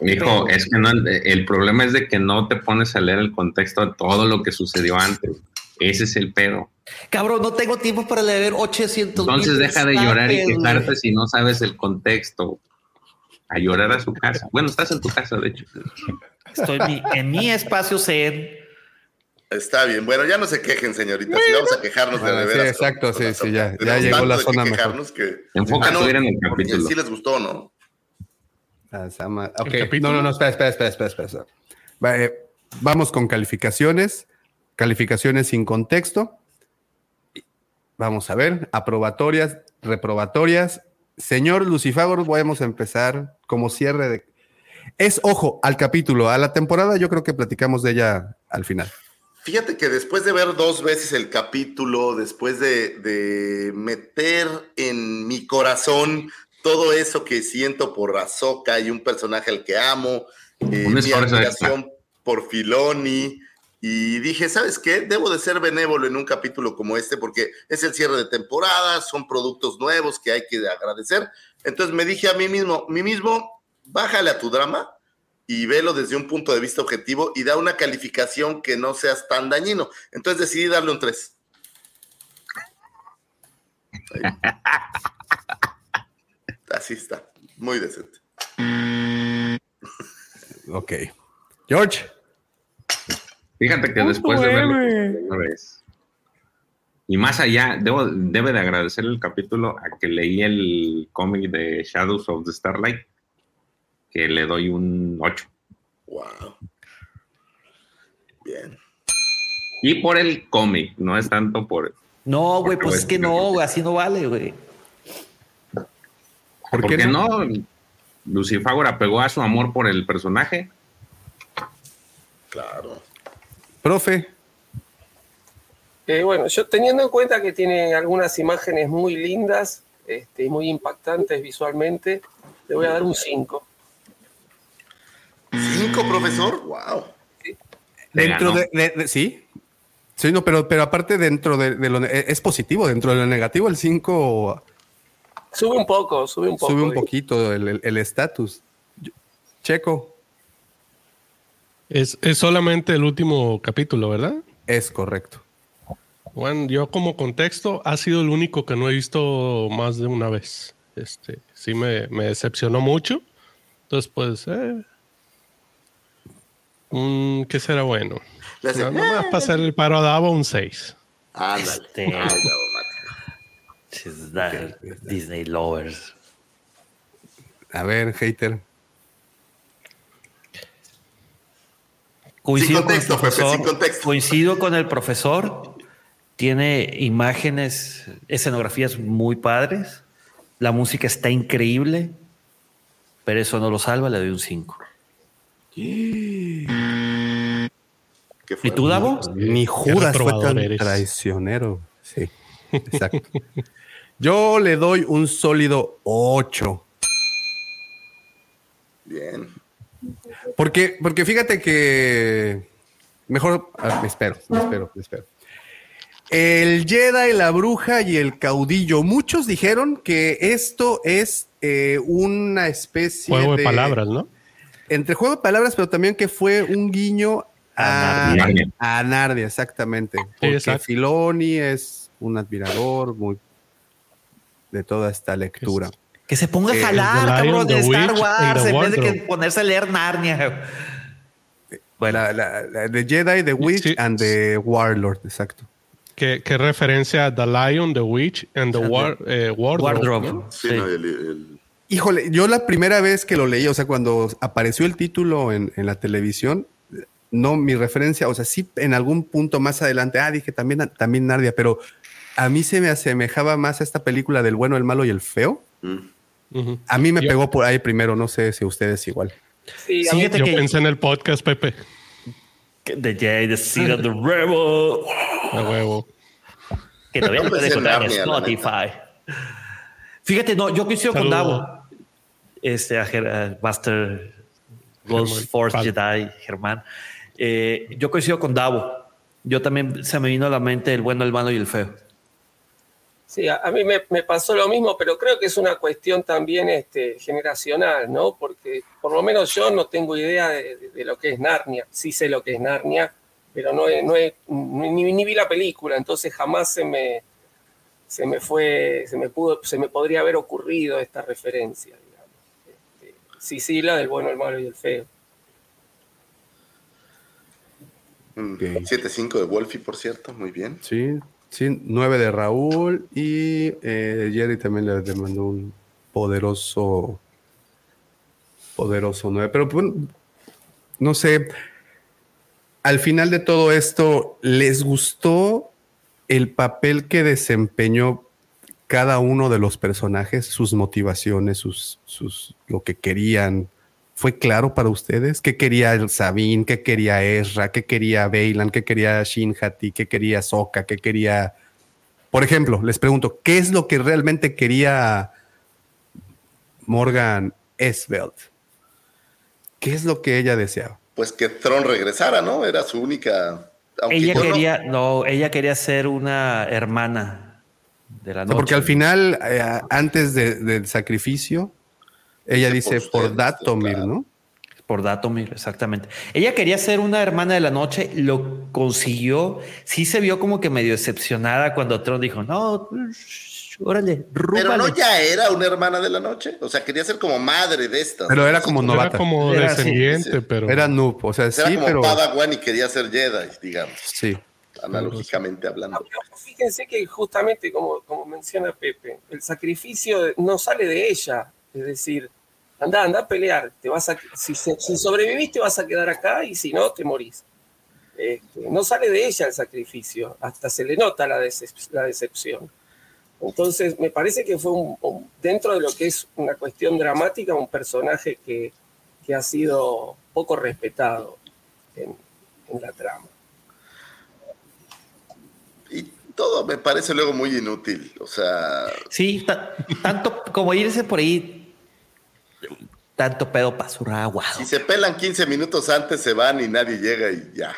Hijo, es que no, el problema es de que no te pones a leer el contexto de todo lo que sucedió antes. Ese es el pedo. Cabrón, no tengo tiempo para leer 800 Entonces deja de llorar y quejarte si no sabes el contexto. A llorar a su casa. Bueno, estás en tu casa, de hecho. Estoy en mi, espacio zen. Está bien. Bueno, ya no se quejen, señorita. Si vamos a quejarnos de, Sí, exacto, sí, sí, ya, ya llegó la zona mejor. Que... Enfócate ah, en el capítulo. Sí les gustó, ¿no? Okay. No, no, no, espera, espera, espera, espera. espera. Eh, vamos con calificaciones. Calificaciones sin contexto. Vamos a ver. Aprobatorias, reprobatorias. Señor Lucifagor, vamos a empezar como cierre de. Es ojo al capítulo, a la temporada. Yo creo que platicamos de ella al final. Fíjate que después de ver dos veces el capítulo, después de, de meter en mi corazón todo eso que siento por Azoka y un personaje al que amo, eh, mi admiración por Filoni, Y dije, ¿sabes qué? Debo de ser benévolo en un capítulo como este porque es el cierre de temporada, son productos nuevos que hay que agradecer. Entonces me dije a mí mismo, mí mismo, bájale a tu drama y velo desde un punto de vista objetivo y da una calificación que no seas tan dañino. Entonces decidí darle un 3. Así está, muy decente. Ok. George. Fíjate que después de verlo una vez, y más allá, debo, debe de agradecer el capítulo a que leí el cómic de Shadows of the Starlight, que le doy un 8. Wow. Bien. Y por el cómic, no es tanto por. No, güey, pues es que no, güey, así no vale, güey. ¿Por, qué no? no? Lucifagora pegó a su amor por el personaje. Claro. Profe. Eh, bueno, yo teniendo en cuenta que tiene algunas imágenes muy lindas, este, muy impactantes visualmente, le voy a dar un 5. ¿Cinco, profesor? ¡Wow! Dentro de, Sí. Sí, no, pero, pero aparte dentro de, lo... Es positivo, dentro de lo negativo el 5... Sube un poco, sube un poco. Sube un poquito el estatus. Checo. Es, solamente el último capítulo, ¿verdad? Es correcto. Bueno, yo como contexto ha sido el único que no he visto más de una vez. Este, sí me, decepcionó mucho. Entonces, pues, eh, ¿qué será bueno? No, no más para hacer el paro a Davo un 6. Ándale. Disney lovers. A ver, hater. Coincido, con el profesor, coincido con el profesor. Tiene imágenes, escenografías muy padres. La música está increíble, pero eso no lo salva, le doy un 5. ¿Y tú, Davo? Ni Judas fue tan traicionero. Sí, exacto. Yo le doy un sólido 8. Bien. Porque, porque fíjate que. Mejor. me espero, me espero, me espero. El Jedi, la bruja y el caudillo. Muchos dijeron que esto es eh, una especie juego de, palabras, ¿no? Entre juego de palabras, pero también que fue un guiño a, Narnia. A Narnia, exactamente. Porque Filoni es un admirador muy de toda esta lectura. Que se ponga a eh, jalar, cabrón, de Star Wars, en vez de que ponerse a leer Narnia. Bueno, la, de Jedi, The Witch and The Warlord, exacto. ¿Qué, referencia a The Lion, The Witch and The War, eh, Wardrobe. Sí, Híjole, yo la primera vez que lo leí, o sea, cuando apareció el título en, en, la televisión, no mi referencia, o sea, sí en algún punto más adelante, ah, dije también, también Narnia, pero a mí se me asemejaba más a esta película del bueno, el malo y el feo. Mm. A mí me pegó por ahí primero, no sé si ustedes igual. Sí, yo pensé en el podcast, Pepe. The Jay, The Seed of the Rebel. De huevo. Que todavía no puede encontrar en Spotify. Fíjate, no, yo coincido con Davo. Este, a Master Ghost Force Jedi, Germán. Eh, yo coincido con Davo. Yo también se me vino a la mente el bueno, el malo y el feo. Sí, a, mí me, pasó lo mismo, pero creo que es una cuestión también este, generacional, ¿no? Porque por lo menos yo no tengo idea de, lo que es Narnia. Sí sé lo que es Narnia, pero no, no ni, vi la película, entonces jamás se me, se me fue, se me pudo, se me podría haber ocurrido esta referencia, digamos. Este, sí, sí, la del bueno, el malo y el feo. 7-5 de Wolfie, por cierto, muy bien. Sí, Sí, nueve de Raúl y eh, Jerry también le, mandó un poderoso, poderoso nueve. Pero pues, no sé, al final de todo esto, ¿les gustó el papel que desempeñó cada uno de los personajes, sus motivaciones, sus, sus, lo que querían? ¿Fue claro para ustedes? ¿Qué quería Sabine? ¿Qué quería Ezra? ¿Qué quería Bailan? ¿Qué quería Shinhati? ¿Qué quería Soka? ¿Qué quería... Por ejemplo, les pregunto, ¿qué es lo que realmente quería Morgan Esveld? ¿Qué es lo que ella deseaba? pues que Tron regresara, ¿no? Era su única. Ella quería, no... ella quería ser una hermana de la noche. porque al final, eh, antes del sacrificio, ella dice por, Datomir, ¿no? Por Datomir, exactamente. Ella quería ser una hermana de la noche, lo consiguió. Sí se vio como que medio decepcionada cuando Tron dijo, no, órale, Pero no ya era una hermana de la noche. O sea, quería ser como madre de estas. Pero era como novata. Era como descendiente, pero. Era noob. O sea, era sí, como pero. Padawan y quería ser Jedi, digamos. Sí. Analógicamente hablando. Fíjense que justamente, como, como menciona Pepe, el sacrificio no sale de ella. Es decir, anda, anda a pelear. Te vas a, si, si sobrevivís, te vas a quedar acá y si no, te morís. Este, no sale de ella el sacrificio, hasta se le nota la, la decepción. Entonces, me parece que fue un, dentro de lo que es una cuestión dramática, un personaje que, que ha sido poco respetado en, la trama. Y todo me parece luego muy inútil, o sea... Sí, tanto como irse por ahí, tanto pedo para agua. Si se pelan 15 minutos antes, se van y nadie llega y ya.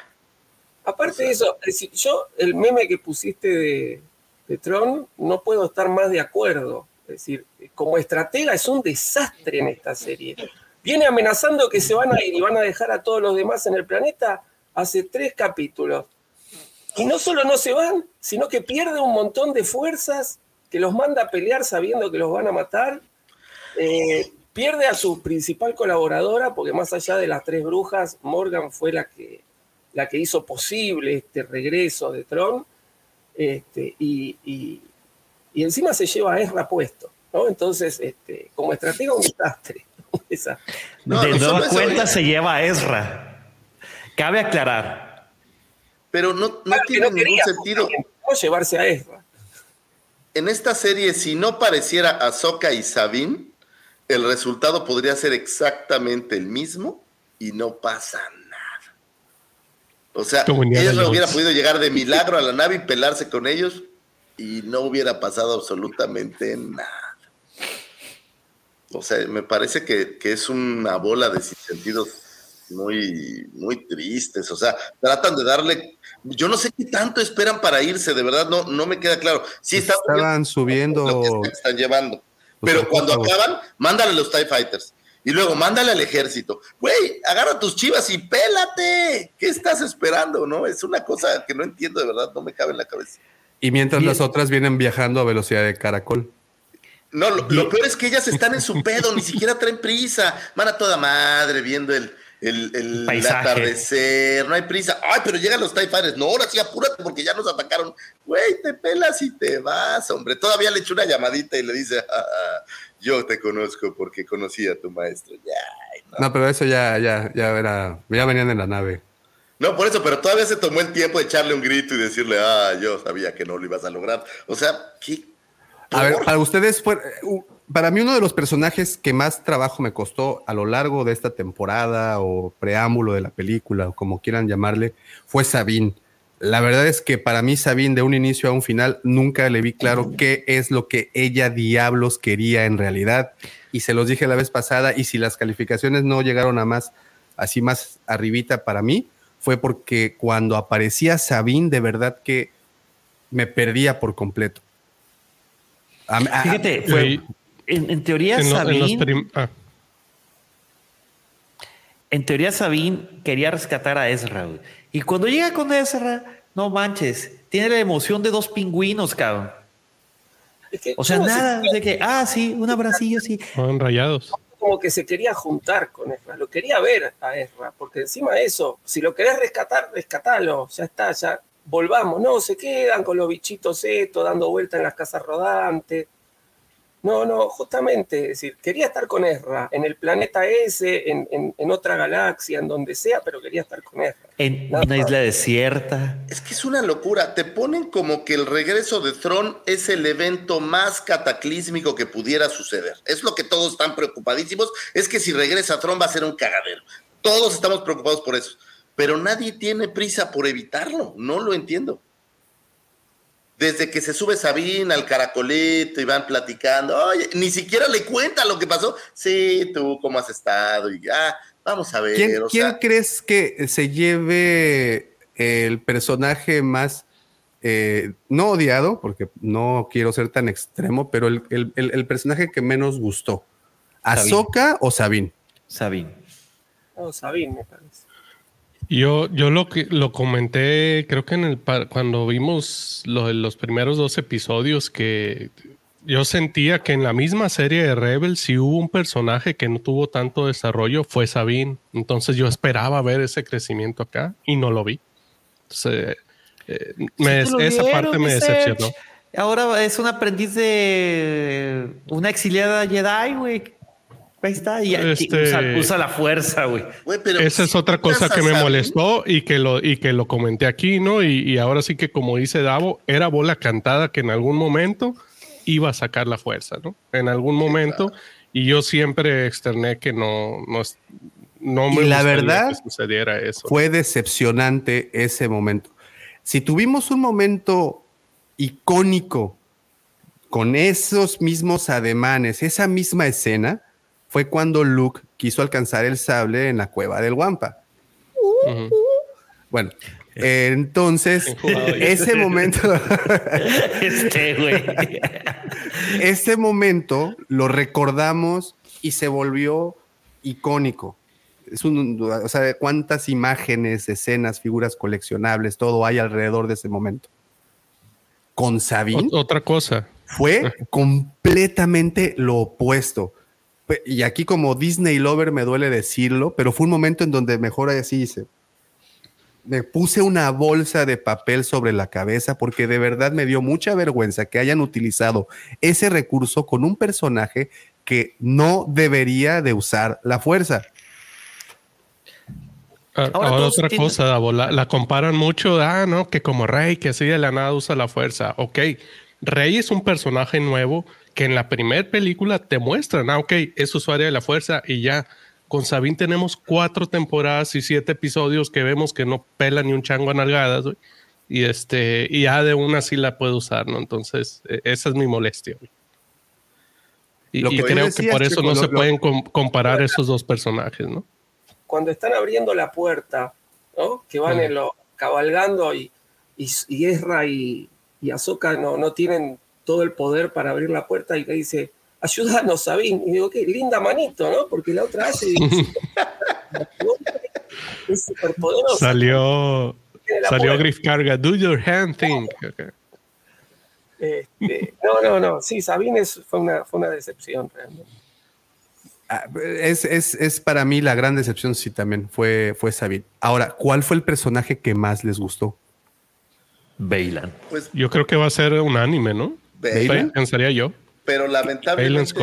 Aparte de eso, yo, el meme que pusiste de de Tron, no puedo estar más de acuerdo. Es decir, como estratega es un desastre en esta serie. Viene amenazando que se van a ir y van a dejar a todos los demás en el planeta hace tres capítulos. Y no solo no se van, sino que pierde un montón de fuerzas que los manda a pelear sabiendo que los van a matar. Eh, pierde a su principal colaboradora, porque más allá de las tres brujas, Morgan fue la que, la que hizo posible este regreso de Tron. Este, y, encima se lleva a Ezra puesto, ¿no? Entonces, este, como estratega, un desastre. de nueva cuenta se lleva a Ezra. Cabe aclarar. Pero no, no tiene ningún sentido. No llevarse a Ezra. En esta serie, si no pareciera Ahsoka y Sabine, el resultado podría ser exactamente el mismo y no pasa o sea, Ezra hubiera podido llegar de milagro a la nave y pelarse con ellos y no hubiera pasado absolutamente nada. O sea, me parece que, es una bola de sentidos muy, muy tristes. O sea, tratan de darle. Yo no sé qué tanto esperan para irse, de verdad, no, no me queda claro. Sí, estaban subiendo. Lo que están llevando. Pero cuando acaban, mándale los TIE Fighters. Y luego mándale al ejército. Güey, agarra tus chivas y pélate. ¿Qué estás esperando? ¿No? Es una cosa que no entiendo de verdad, no me cabe en la cabeza. Y mientras las otras vienen viajando a velocidad de caracol. No, lo, peor es que ellas están en su pedo, ni siquiera traen prisa. Van a toda madre viendo el, el, atardecer, no hay prisa. Ay, pero llegan los TIE Fighters. No, ahora sí, apúrate porque ya nos atacaron. Güey, te pelas y te vas, hombre. Todavía le echo una llamadita y le dice, ah, yo te conozco porque conocí a tu maestro. Ya, no. pero eso ya, ya, ya era, ya venían en la nave. No, por eso, pero todavía se tomó el tiempo de echarle un grito y decirle, ah, yo sabía que no lo ibas a lograr. O sea, ¿qué? A ver, para ustedes fue, para mí uno de los personajes que más trabajo me costó a lo largo de esta temporada o preámbulo de la película o como quieran llamarle, fue Sabine. La verdad es que para mí Sabine de un inicio a un final nunca le vi claro qué es lo que ella diablos quería en realidad. Y se los dije la vez pasada y si las calificaciones no llegaron a más, así más arribita para mí, fue porque cuando aparecía Sabine de verdad que me perdía por completo. Fíjate, en, teoría Sabine... Ah. En teoría Sabine quería rescatar a Ezra. Y cuando llega con Ezra, no manches, tiene la emoción de dos pingüinos, cabrón. o sea, nada de que, ah, sí, un abracillo, sí. Son rayados. Como que se quería juntar con Ezra, lo quería ver a Ezra, porque encima de eso, si lo querés rescatar, rescatalo, ya está, ya volvamos. No, se quedan con los bichitos estos, dando vueltas en las casas rodantes. No, no, justamente, es decir, quería estar con Ezra en el planeta ese, en, otra galaxia, en donde sea, pero quería estar con Ezra. En una isla desierta. Es que es una locura. Te ponen como que el regreso de Tron es el evento más cataclísmico que pudiera suceder. Es lo que todos están preocupadísimos. Es que si regresa Tron va a ser un cagadero. Todos estamos preocupados por eso. Pero nadie tiene prisa por evitarlo. No lo entiendo desde que se sube Sabina al caracolito y van platicando, oye, ni siquiera le cuenta lo que pasó. Sí, tú, ¿cómo has estado? Y ya, Vamos a ver. ¿Quién, ¿quién crees que se lleve el personaje más eh, no odiado, porque no quiero ser tan extremo, pero el, el, el, personaje que menos gustó. ¿Azoka o Sabine? Sabine. No, Sabine, me parece. Yo, yo lo que lo comenté, creo que en el cuando vimos los primeros dos episodios, que yo sentía que en la misma serie de Rebel, si hubo un personaje que no tuvo tanto desarrollo, fue Sabine. Entonces yo esperaba ver ese crecimiento acá y no lo vi. Entonces, eh, esa parte me decepcionó. Ahora es un aprendiz de una exiliada Jedi, güey. Ahí está, y este... usa, la fuerza, güey. Esa es otra cosa que me molestó y que lo, y que lo comenté aquí, ¿no? Y, ahora sí que, como dice Davo, era bola cantada que en algún momento iba a sacar la fuerza, ¿no? En algún momento. Y yo siempre externé que no, no, no me y la verdad, que sucediera eso. Fue decepcionante ese momento. Si tuvimos un momento icónico con esos mismos ademanes, esa misma escena, fue cuando Luke quiso alcanzar el sable en la cueva del Wampa. Bueno, entonces, ese momento. este, güey. ese momento lo recordamos y se volvió icónico es un, o sea, cuántas imágenes, escenas, figuras coleccionables, todo hay alrededor de ese momento. Con Sabine. Otra cosa. Fue completamente lo opuesto. Y aquí como Disney Lover me duele decirlo, pero fue un momento en donde mejor así hice. Me puse una bolsa de papel sobre la cabeza porque de verdad me dio mucha vergüenza que hayan utilizado ese recurso con un personaje que no debería de usar la fuerza. Ah, ahora, otra cosa, la, comparan mucho, ah, no, que como Rey, que así de la nada usa la fuerza. Ok, Rey es un personaje nuevo que en la primera película te muestran, ah, ok, es usuario de la fuerza y ya. Con Sabine tenemos cuatro temporadas y siete episodios que vemos que no pela ni un chango a nalgadas, y este, y ya de una sí la puede usar, ¿no? Entonces, e, esa es mi molestia. Y, creo que por eso no se pueden comparar esos dos personajes, ¿no? cuando están abriendo la puerta, ¿no? que van en lo, cabalgando y, y, y Ezra y, y Ahsoka no, no tienen todo el poder para abrir la puerta y le dice, ayúdanos, Sabine. Y digo, qué linda manito, ¿no? Porque la otra hace... es Salió, salió Griff Carga, do your hand thing. Este, no, no, no, sí, Sabine fue, una, fue una decepción realmente. Ah, es, es, es, para mí la gran decepción, sí, también fue, fue Sabine. Ahora, ¿cuál fue el personaje que más les gustó? Bailan. Pues, yo creo que va a ser un anime, ¿no? Pensaría yo. Pero lamentablemente.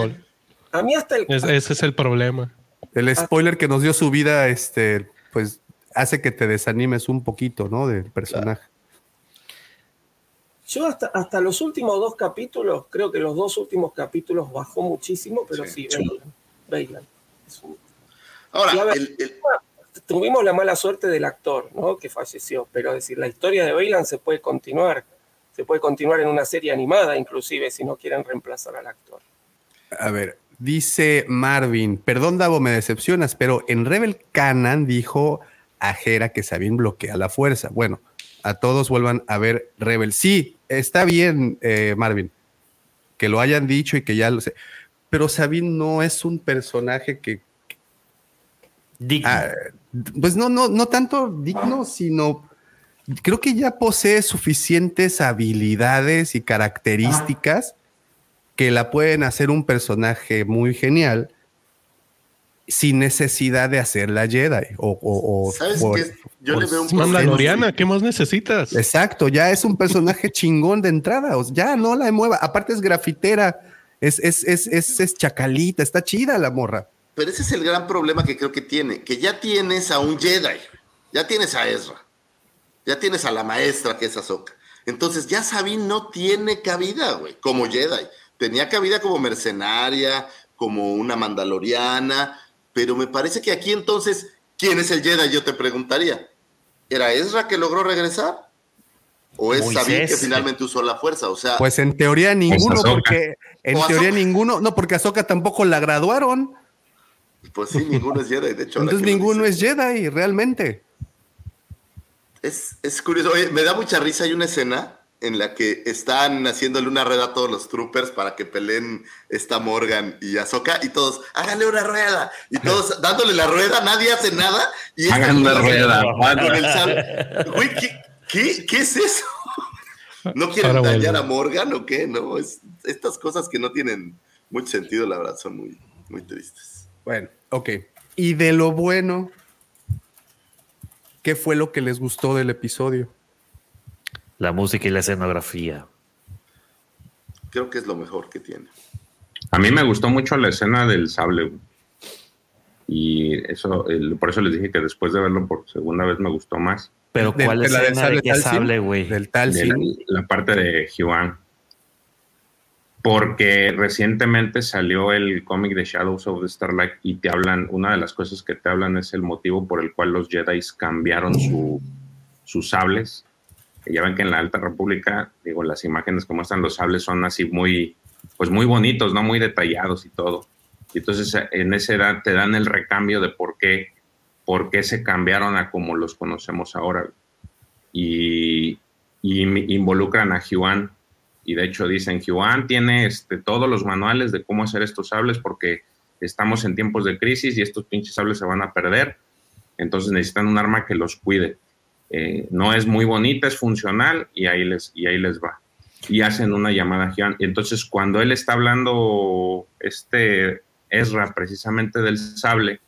A mí hasta el. ese es el problema. El spoiler que nos dio su vida, este, pues hace que te desanimes un poquito, ¿no? Del personaje. Yo hasta, hasta los últimos dos capítulos, creo que los dos últimos capítulos bajó muchísimo, pero sí, sí Ahora, tuvimos la mala suerte del actor, ¿no? Que falleció, pero decir, la historia de Bailan se puede continuar, se puede continuar en una serie animada, inclusive, si no quieren reemplazar al actor. A ver, dice Marvin, perdón Davo, me decepcionas, pero en Rebel Canan dijo a Jera que Sabine bloquea la fuerza. Bueno, a todos vuelvan a ver Rebel. Sí, está bien, eh, Marvin, que lo hayan dicho y que ya lo sé pero Sabine no es un personaje que... Ah, pues no, no, no tanto digno, sino creo que ya posee suficientes habilidades y características que la pueden hacer un personaje muy genial sin necesidad de hacer la Jedi o, ¿Sabes qué? Yo le veo un Mandaloriana, ¿qué más necesitas? Exacto, ya es un personaje chingón de entrada, ya no la mueva, aparte es grafitera, es, es, es, es, chacalita, está chida la morra. Pero ese es el gran problema que creo que tiene, que ya tienes a un Jedi, ya tienes a Ezra, ya tienes a la maestra que es Ahsoka. Entonces ya Sabine no tiene cabida, güey, como Jedi. Tenía cabida como mercenaria, como una mandaloriana, pero me parece que aquí entonces, ¿quién es el Jedi? Yo te preguntaría. ¿Era Ezra que logró regresar? ¿O es Sabine que finalmente usó la fuerza? O sea. Pues en teoría ninguno, porque. En teoría ninguno. No, porque a Soka tampoco la graduaron. Pues sí, ninguno es Jedi, de hecho. Entonces ninguno es Jedi, realmente. Es, es curioso. Oye, me da mucha risa. Hay una escena en la que están haciéndole una rueda a todos los troopers para que peleen esta Morgan y Ahsoka y todos, háganle una rueda. Y todos dándole la rueda, nadie hace nada. Y Hagan una rueda. Con el. Güey, ¿qué, qué, qué es eso? ¿No quieren Ahora dañar vuelve. a Morgan o qué? No, es, estas cosas que no tienen mucho sentido, la verdad, son muy, muy tristes. Bueno, ok. Y de lo bueno, ¿qué fue lo que les gustó del episodio? La música y la escenografía. Creo que es lo mejor que tiene. A mí me gustó mucho la escena del sable. güey. Y eso, el- por eso les dije que después de verlo por segunda vez me gustó más. Pero De- ¿cuál de la del escena de sable qué Talcin? sable, güey? Del tal de la, la parte de Hyuan. Porque recientemente salió el cómic de Shadows of the Starlight y te hablan, una de las cosas que te hablan es el motivo por el cual los Jedi cambiaron su, sus sables. Ya ven que en la Alta República, digo, las imágenes como están los sables son así muy, pues muy bonitos, ¿no? Muy detallados y todo. Y entonces en esa edad te dan el recambio de por qué, por qué se cambiaron a como los conocemos ahora. Y, y involucran a Hyuan. Y de hecho dicen, Hyuan tiene este, todos los manuales de cómo hacer estos sables porque estamos en tiempos de crisis y estos pinches sables se van a perder. Entonces necesitan un arma que los cuide. Eh, no es muy bonita, es funcional y ahí les, y ahí les va. Y hacen una llamada a. Y entonces cuando él está hablando, este Ezra, precisamente del sable,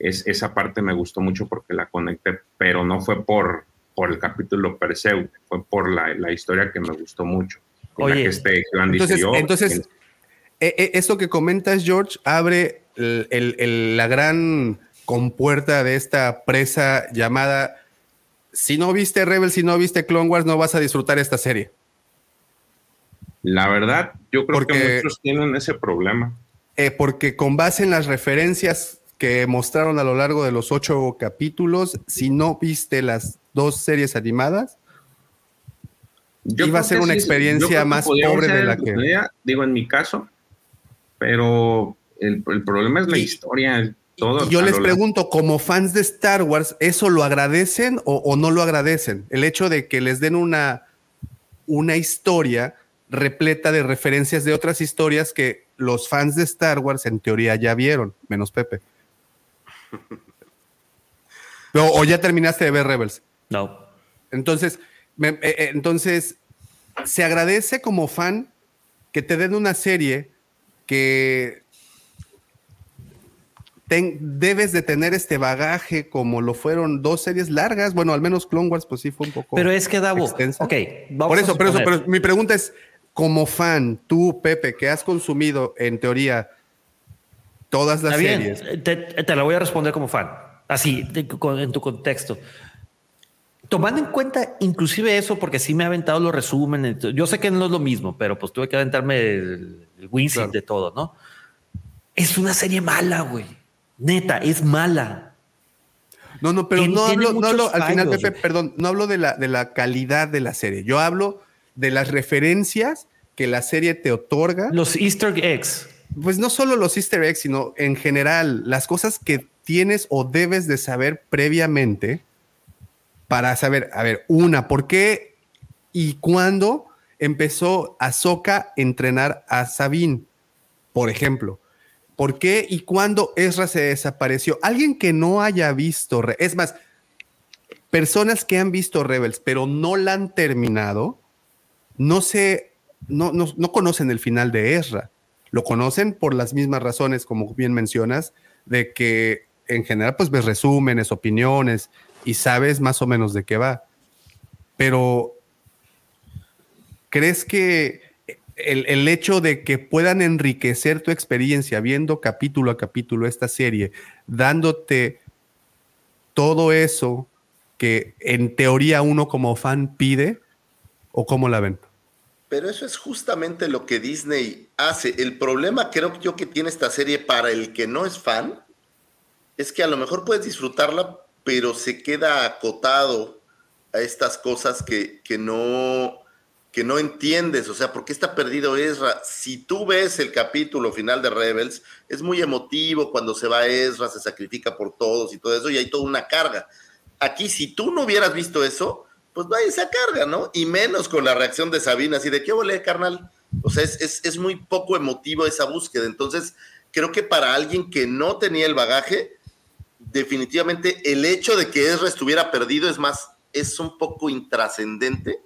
es, esa parte me gustó mucho porque la conecté, pero no fue por, por el capítulo per se, fue por la, la historia que me gustó mucho. La Oye, que este Entonces, entonces eh, eh, esto que comentas, George, abre el- el- el- la gran compuerta de esta presa llamada. Si no viste Rebel, si no viste Clone Wars, no vas a disfrutar esta serie. la verdad, yo creo Porque- que muchos tienen ese problema. Eh, porque con base en las referencias que mostraron a lo largo de los ocho capítulos, si no viste las dos series animadas, Yo iba a ser una sí, experiencia más pobre de la que. digo, en mi caso, pero el, el problema es la historia. Todo Y yo les pregunto, como fans de Star Wars, ¿eso lo agradecen o, o no lo agradecen? El hecho de que les den una, una historia repleta de referencias de otras historias que los fans de Star Wars en teoría ya vieron, menos Pepe. O, o ya terminaste de ver Rebels. No. Entonces, me- eh, eh, entonces, se agradece como fan que te den una serie que ten- debes de tener este bagaje como lo fueron dos series largas. Bueno, al menos Clone Wars, pues sí fue un poco. Pero es que, Davo, extensa. ok, vamos por a eso, por eso, pero mi pregunta es: como fan, tú, Pepe, que has consumido en teoría todas las Está bien, series. te, te la voy a responder como fan, así, en tu contexto. Tomando en cuenta inclusive eso, porque sí me ha aventado los resúmenes, yo sé que no es lo mismo, pero pues tuve que aventarme el, el de todo, ¿no? Es una serie mala, güey. Neta, es mala. No, no, pero no hablo, no hablo, al final, Pepe, güey. perdón, no hablo de la, de la calidad de la serie. Yo hablo de las referencias que la serie te otorga. Los Easter eggs. Pues no solo los Easter eggs, sino en general, las cosas que tienes o debes de saber previamente para saber, a ver, una, ¿por qué y cuándo empezó Ahsoka a entrenar a Sabine? Por ejemplo. ¿Por qué y cuándo Ezra se desapareció? Alguien que no haya visto, es más, personas que han visto Rebels, pero no la han terminado, no se, no, no, no conocen el final de Ezra. Lo conocen por las mismas razones, como bien mencionas, de que en general, pues ves resúmenes, opiniones y sabes más o menos de qué va. Pero, ¿crees que el, el hecho de que puedan enriquecer tu experiencia viendo capítulo a capítulo esta serie, dándote todo eso que en teoría uno como fan pide, o cómo la ven? Pero eso es justamente lo que Disney hace. El problema creo yo que tiene esta serie para el que no es fan es que a lo mejor puedes disfrutarla, pero se queda acotado a estas cosas que, que no, que no entiendes, o sea, ¿por qué está perdido Ezra? Si tú ves el capítulo final de Rebels, es muy emotivo cuando se va Ezra, se sacrifica por todos y todo eso, y hay toda una carga. Aquí, si tú no hubieras visto eso, pues va esa carga, ¿no? Y menos con la reacción de Sabina, así de, ¿qué volé, carnal? O sea, es, es muy poco emotivo esa búsqueda. Entonces, creo que para alguien que no tenía el bagaje, definitivamente el hecho de que Ezra estuviera perdido es más, es un poco intrascendente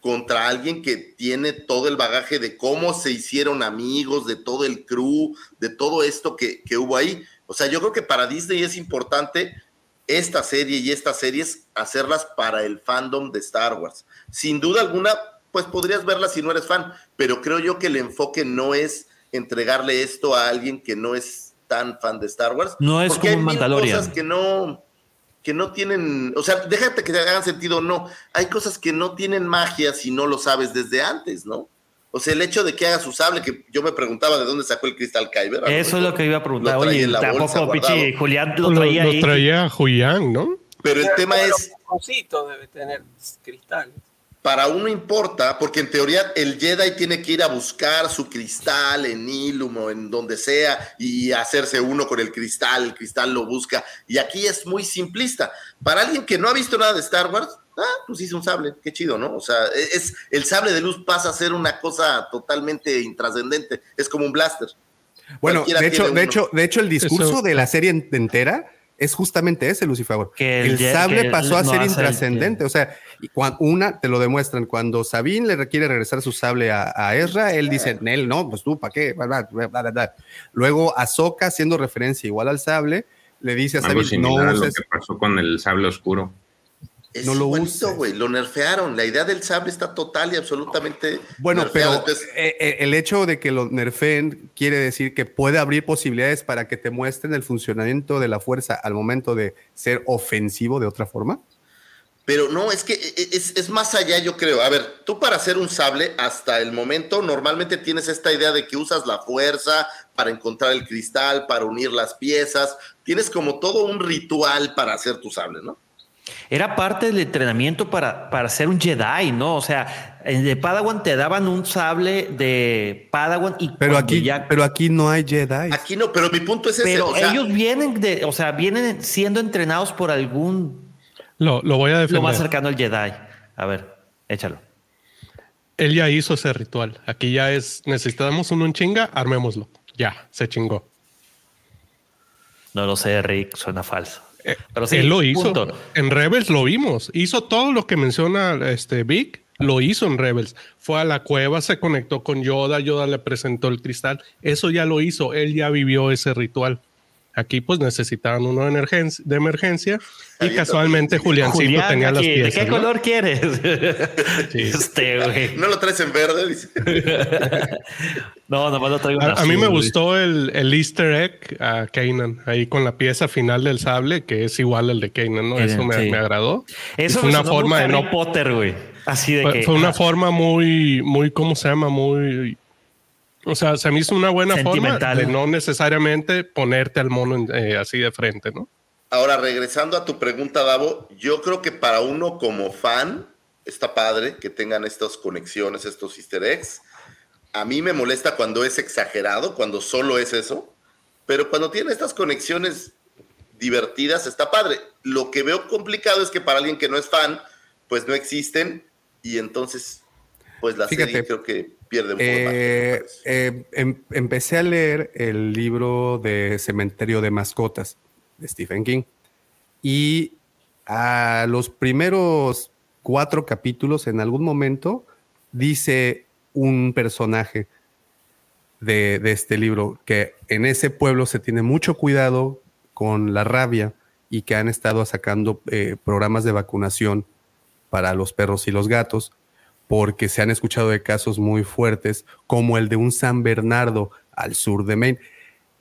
contra alguien que tiene todo el bagaje de cómo se hicieron amigos, de todo el crew, de todo esto que, que hubo ahí. O sea, yo creo que para Disney es importante esta serie y estas series hacerlas para el fandom de Star Wars. Sin duda alguna, pues podrías verlas si no eres fan, pero creo yo que el enfoque no es entregarle esto a alguien que no es tan fan de Star Wars. No es como un Mandalorian. cosas que no que no tienen, o sea, déjate que te hagan sentido, no, hay cosas que no tienen magia si no lo sabes desde antes, ¿no? O sea, el hecho de que haga su sable, que yo me preguntaba de dónde sacó el cristal Kyber. Eso es lo que iba a preguntar. Oye, tampoco Pichi Julián lo traía ahí. Lo traía Julián, ¿no? Pero el tema es. debe tener cristales para uno importa, porque en teoría el Jedi tiene que ir a buscar su cristal en Ilum o en donde sea y hacerse uno con el cristal, el cristal lo busca. Y aquí es muy simplista. Para alguien que no ha visto nada de Star Wars, ah, pues hizo un sable, qué chido, ¿no? O sea, e-, es, el sable de luz pasa a ser una cosa totalmente intrascendente, es como un blaster. Bueno, de hecho, de hecho, de hecho, el discurso de la serie entera es justamente ese, Lucifer. Que el, sable pasó a ser intrascendente. O sea, una te lo demuestran. Cuando Sabine le requiere regresar su sable a, Ezra, él dice, Nel, no, pues tú, ¿para qué? Luego Ahsoka, haciendo referencia igual al sable, le dice a Sabine, no uses... lo que pasó con el sable oscuro no lo uso, güey. Lo nerfearon. La idea del sable está total y absolutamente. Bueno, pero eh, eh, el hecho de que lo nerfeen quiere decir que puede abrir posibilidades para que te muestren el funcionamiento de la fuerza al momento de ser ofensivo de otra forma. Pero no, es que eh, es, es, más allá, yo creo. A ver, tú para hacer un sable, hasta el momento, normalmente tienes esta idea de que usas la fuerza para encontrar el cristal, para unir las piezas. Tienes como todo un ritual para hacer tu sable, ¿no? Era parte del entrenamiento para, para ser un Jedi, ¿no? O sea, de Padawan te daban un sable de Padawan y pero aquí, pero aquí no hay Jedi. Aquí no, pero mi punto es ese. Pero ellos vienen de, o sea, vienen siendo entrenados por algún. Lo, lo voy a defender. Lo más cercano al Jedi. A ver, échalo. Él ya hizo ese ritual. Aquí ya es, necesitamos uno en chinga, armémoslo. Ya, se chingó. No lo sé, Rick, suena falso. Él lo hizo. En Rebels lo vimos. Hizo todo lo que menciona este Vic. Lo hizo en Rebels. Fue a la cueva, se conectó con Yoda. Yoda le presentó el cristal. Eso ya lo hizo. Él ya vivió ese ritual. Aquí pues necesitaban uno de emergencia, de emergencia y casualmente Juliancito tenía las piezas. ¿De qué color quieres? Este, ¿No lo traes en verde? no, nomás lo traigo en A, a mí me gustó el, el, easter egg a Kanan, ahí con la pieza final del sable, que es igual al de Kanan, ¿no? Eso me, me agradó. Eso fue una forma de no... Potter, güey. Así de fue, que... Fue una forma muy, muy, ¿cómo se llama? Muy o sea, se me hizo una buena forma de no necesariamente ponerte al mono eh, así de frente, ¿no? Ahora, regresando a tu pregunta, Davo, yo creo que para uno como fan está padre que tengan estas conexiones, estos easter eggs. A mí me molesta cuando es exagerado, cuando solo es eso, pero cuando tiene estas conexiones divertidas está padre. Lo que veo complicado es que para alguien que no es fan, pues no existen y entonces, pues la serie creo que pierde eh, eh, em, empecé a leer el libro de Cementerio de Mascotas de Stephen King y a los primeros cuatro capítulos en algún momento dice un personaje de, este libro que en ese pueblo se tiene mucho cuidado con la rabia y que han estado sacando eh, programas de vacunación para los perros y los gatos porque se han escuchado de casos muy fuertes, como el de un San Bernardo al sur de Maine.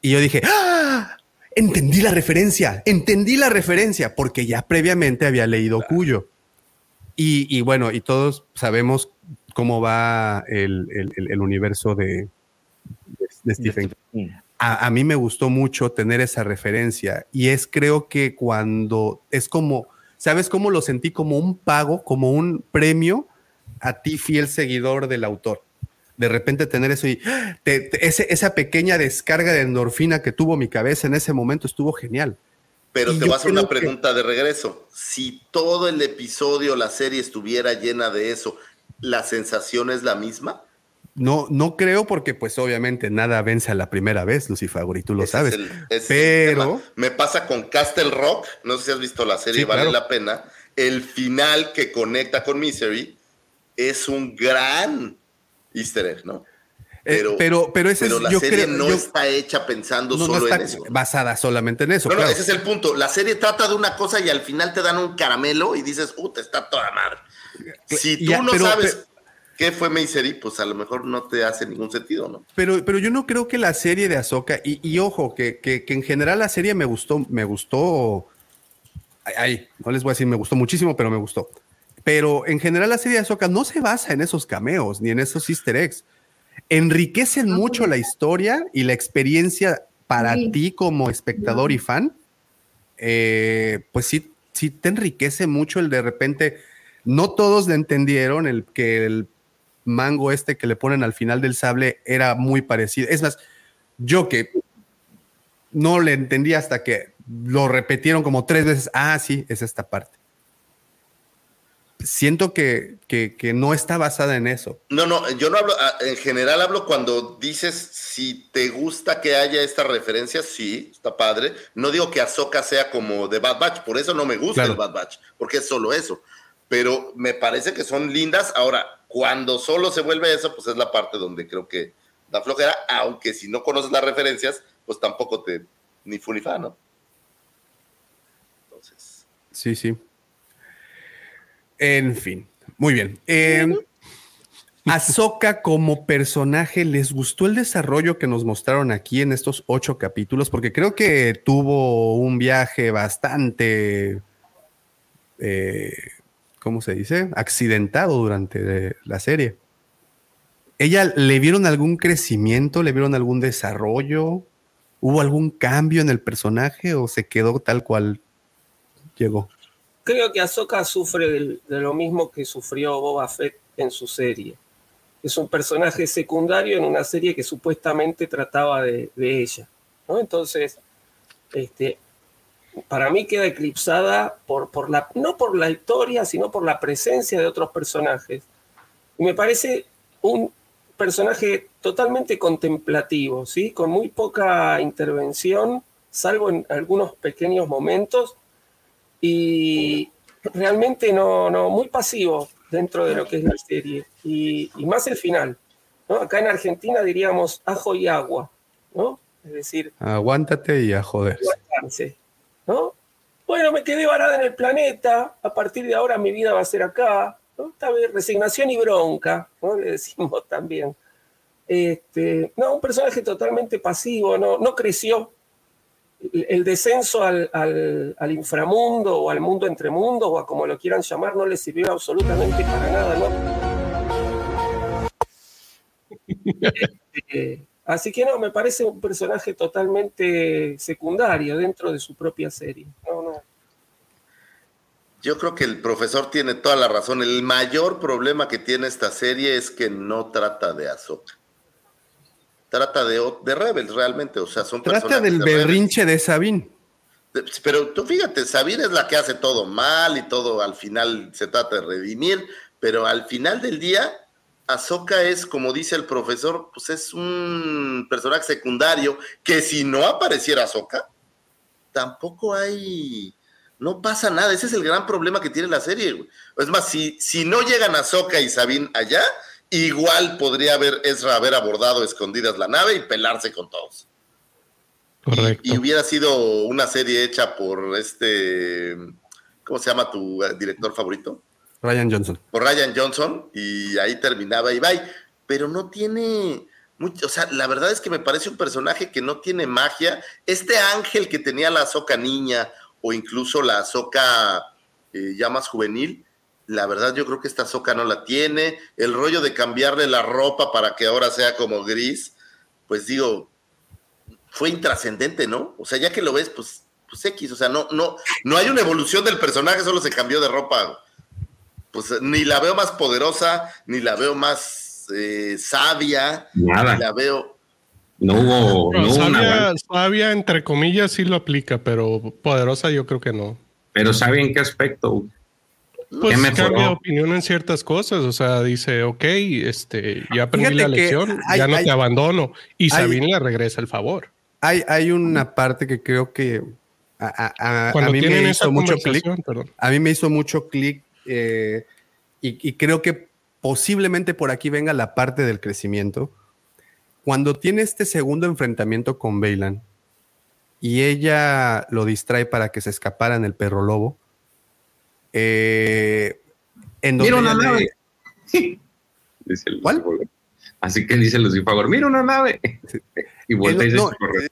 Y yo dije, ¡Ah! entendí la referencia, entendí la referencia, porque ya previamente había leído Cuyo. Y, bueno, y todos sabemos cómo va el, universo de, Stephen King. A, a, mí me gustó mucho tener esa referencia y es creo que cuando es como, ¿sabes cómo lo sentí? Como un pago, como un premio a ti fiel seguidor del autor. De repente tener eso y esa pequeña descarga de endorfina que tuvo mi cabeza en ese momento estuvo genial. Pero te voy a hacer una pregunta de regreso. Si todo el episodio, la serie estuviera llena de eso, ¿la sensación es la misma? No, no creo porque pues obviamente nada vence a la primera vez, Lucifer, y tú lo sabes. pero me pasa con Castle Rock, no sé si has visto la serie, vale la pena. El final que conecta con Misery es un gran easter egg, ¿no? Eh, pero, pero, ese la serie no está hecha pensando solo en eso. Basada solamente en eso. No, ese es el punto. La serie trata de una cosa y al final te dan un caramelo y dices, uh, está toda madre. Si tú no sabes qué fue Misery, pues a lo mejor no te hace ningún sentido, ¿no? Pero, pero yo no creo que la serie de Ahsoka, y, ojo, que, que, en general la serie me gustó, me gustó. Ay, no les voy a decir me gustó muchísimo, pero me gustó. Pero en general la serie de Ahsoka no se basa en esos cameos ni en esos easter eggs enriquecen mucho la historia y la experiencia para ti como espectador y fan. Eh, pues sí, sí te enriquece mucho el de repente. No todos le entendieron el que el mango este que le ponen al final del sable era muy parecido. Es más, yo que no le entendí hasta que lo repitieron como tres veces. Ah, sí, es esta parte siento que, no está basada en eso. No, no, yo no hablo, ah, en general hablo cuando dices si te gusta que haya esta referencia, sí, está padre. No digo que Ahsoka sea como de Bad Batch, por eso no me gusta el Bad Batch, porque es solo eso. Pero me parece que son lindas. Ahora, cuando solo se vuelve eso, pues es la parte donde creo que da flojera, aunque si no conoces las referencias, pues tampoco te ni fu ni fa, ¿no? Entonces. Sí, sí. En fin, muy bien. Eh, Ahsoka como personaje, ¿les gustó el desarrollo que nos mostraron aquí en estos ocho capítulos? Porque creo que tuvo un viaje bastante, eh, ¿cómo se dice? Accidentado durante la serie. ¿Ella le vieron algún crecimiento? ¿Le vieron algún desarrollo? ¿Hubo algún cambio en el personaje o se quedó tal cual llegó? Creo que Ahsoka sufre de, lo mismo que sufrió Boba Fett en su serie. Es un personaje secundario en una serie que supuestamente trataba de, ella. ¿no? Entonces, este, para mí queda eclipsada por, por la, no por la historia, sino por la presencia de otros personajes. Me parece un personaje totalmente contemplativo, ¿sí? con muy poca intervención, salvo en algunos pequeños momentos, y realmente no, no, muy pasivo dentro de lo que es la serie, y, más el final. ¿no? Acá en Argentina diríamos ajo y agua, ¿no? Es decir... Aguántate y a joder. ¿no? Bueno, me quedé varada en el planeta, a partir de ahora mi vida va a ser acá, ¿no? Resignación y bronca, ¿no? Le decimos también. Este, no, un personaje totalmente pasivo, no, no creció, el descenso al, al, inframundo o al mundo entre mundos o a como lo quieran llamar no le sirvió absolutamente para nada, ¿no? Así que no, me parece un personaje totalmente secundario dentro de su propia serie. No, no. Yo creo que el profesor tiene toda la razón. El mayor problema que tiene esta serie es que no trata de Azoka trata de, de Rebels realmente, o sea, son Trata del berrinche de Sabine. Pero tú fíjate, Sabine es la que hace todo mal y todo al final se trata de redimir, pero al final del día, Ahsoka es, como dice el profesor, pues es un personaje secundario que si no apareciera Ahsoka, tampoco hay, no pasa nada. Ese es el gran problema que tiene la serie. Es más, si, si no llegan Ahsoka y Sabine allá, igual podría haber Ezra haber abordado escondidas la nave y pelarse con todos. Correcto. Y, hubiera sido una serie hecha por este, ¿cómo se llama tu eh, director favorito? Ryan Johnson. Por Ryan Johnson y ahí terminaba y bye. Pero no tiene mucho, o sea, la verdad es que me parece un personaje que no tiene magia. Este ángel que tenía la Azoka niña o incluso la Azoka eh, ya más juvenil, la verdad, yo creo que esta soca no la tiene. El rollo de cambiarle la ropa para que ahora sea como gris, pues digo, fue intrascendente, ¿no? O sea, ya que lo ves, pues, pues X, o sea, no, no, no hay una evolución del personaje, solo se cambió de ropa. pues ni la veo más poderosa, ni la veo más eh, sabia, Nada. ni la veo. No hubo. No, sabia, sabia, entre comillas, sí lo aplica, pero poderosa yo creo que no. Pero ¿sabe en qué aspecto? Pues cambia de opinión en ciertas cosas, o sea, dice, ok, este, ya aprendí Fíjate la lección, hay- ya no hay- te abandono. Y hay- Sabine le regresa el favor. Hay, hay una parte que creo que a, a- a- Cuando a mí me hizo mucho clic. A mí me hizo mucho clic eh, y, y creo que posiblemente por aquí venga la parte del crecimiento. Cuando tiene este segundo enfrentamiento con Bailan y ella lo distrae para que se escapara en el perro lobo, eh, en donde Mira una le- nave. Dice el Lucifer. Así que dice Lucifer, mira una nave. Y vuelta y no, dice.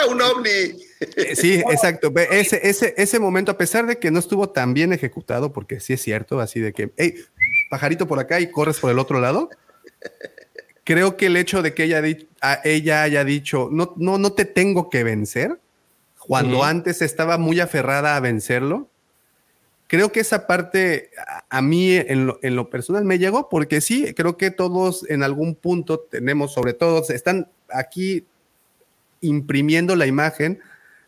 ¡Ah, un ovni! Eh, Sí, exacto. Ese, ese, ese momento, a pesar de que no estuvo tan bien ejecutado, porque sí es cierto, así de que, hey, pajarito por acá y corres por el otro lado, creo que el hecho de que ella, di- a- ella haya dicho, no, no, no te tengo que vencer, cuando antes estaba muy aferrada a vencerlo, creo que esa parte a, mí en lo, en lo personal me llegó, porque sí, creo que todos en algún punto tenemos, sobre todo, están aquí imprimiendo la imagen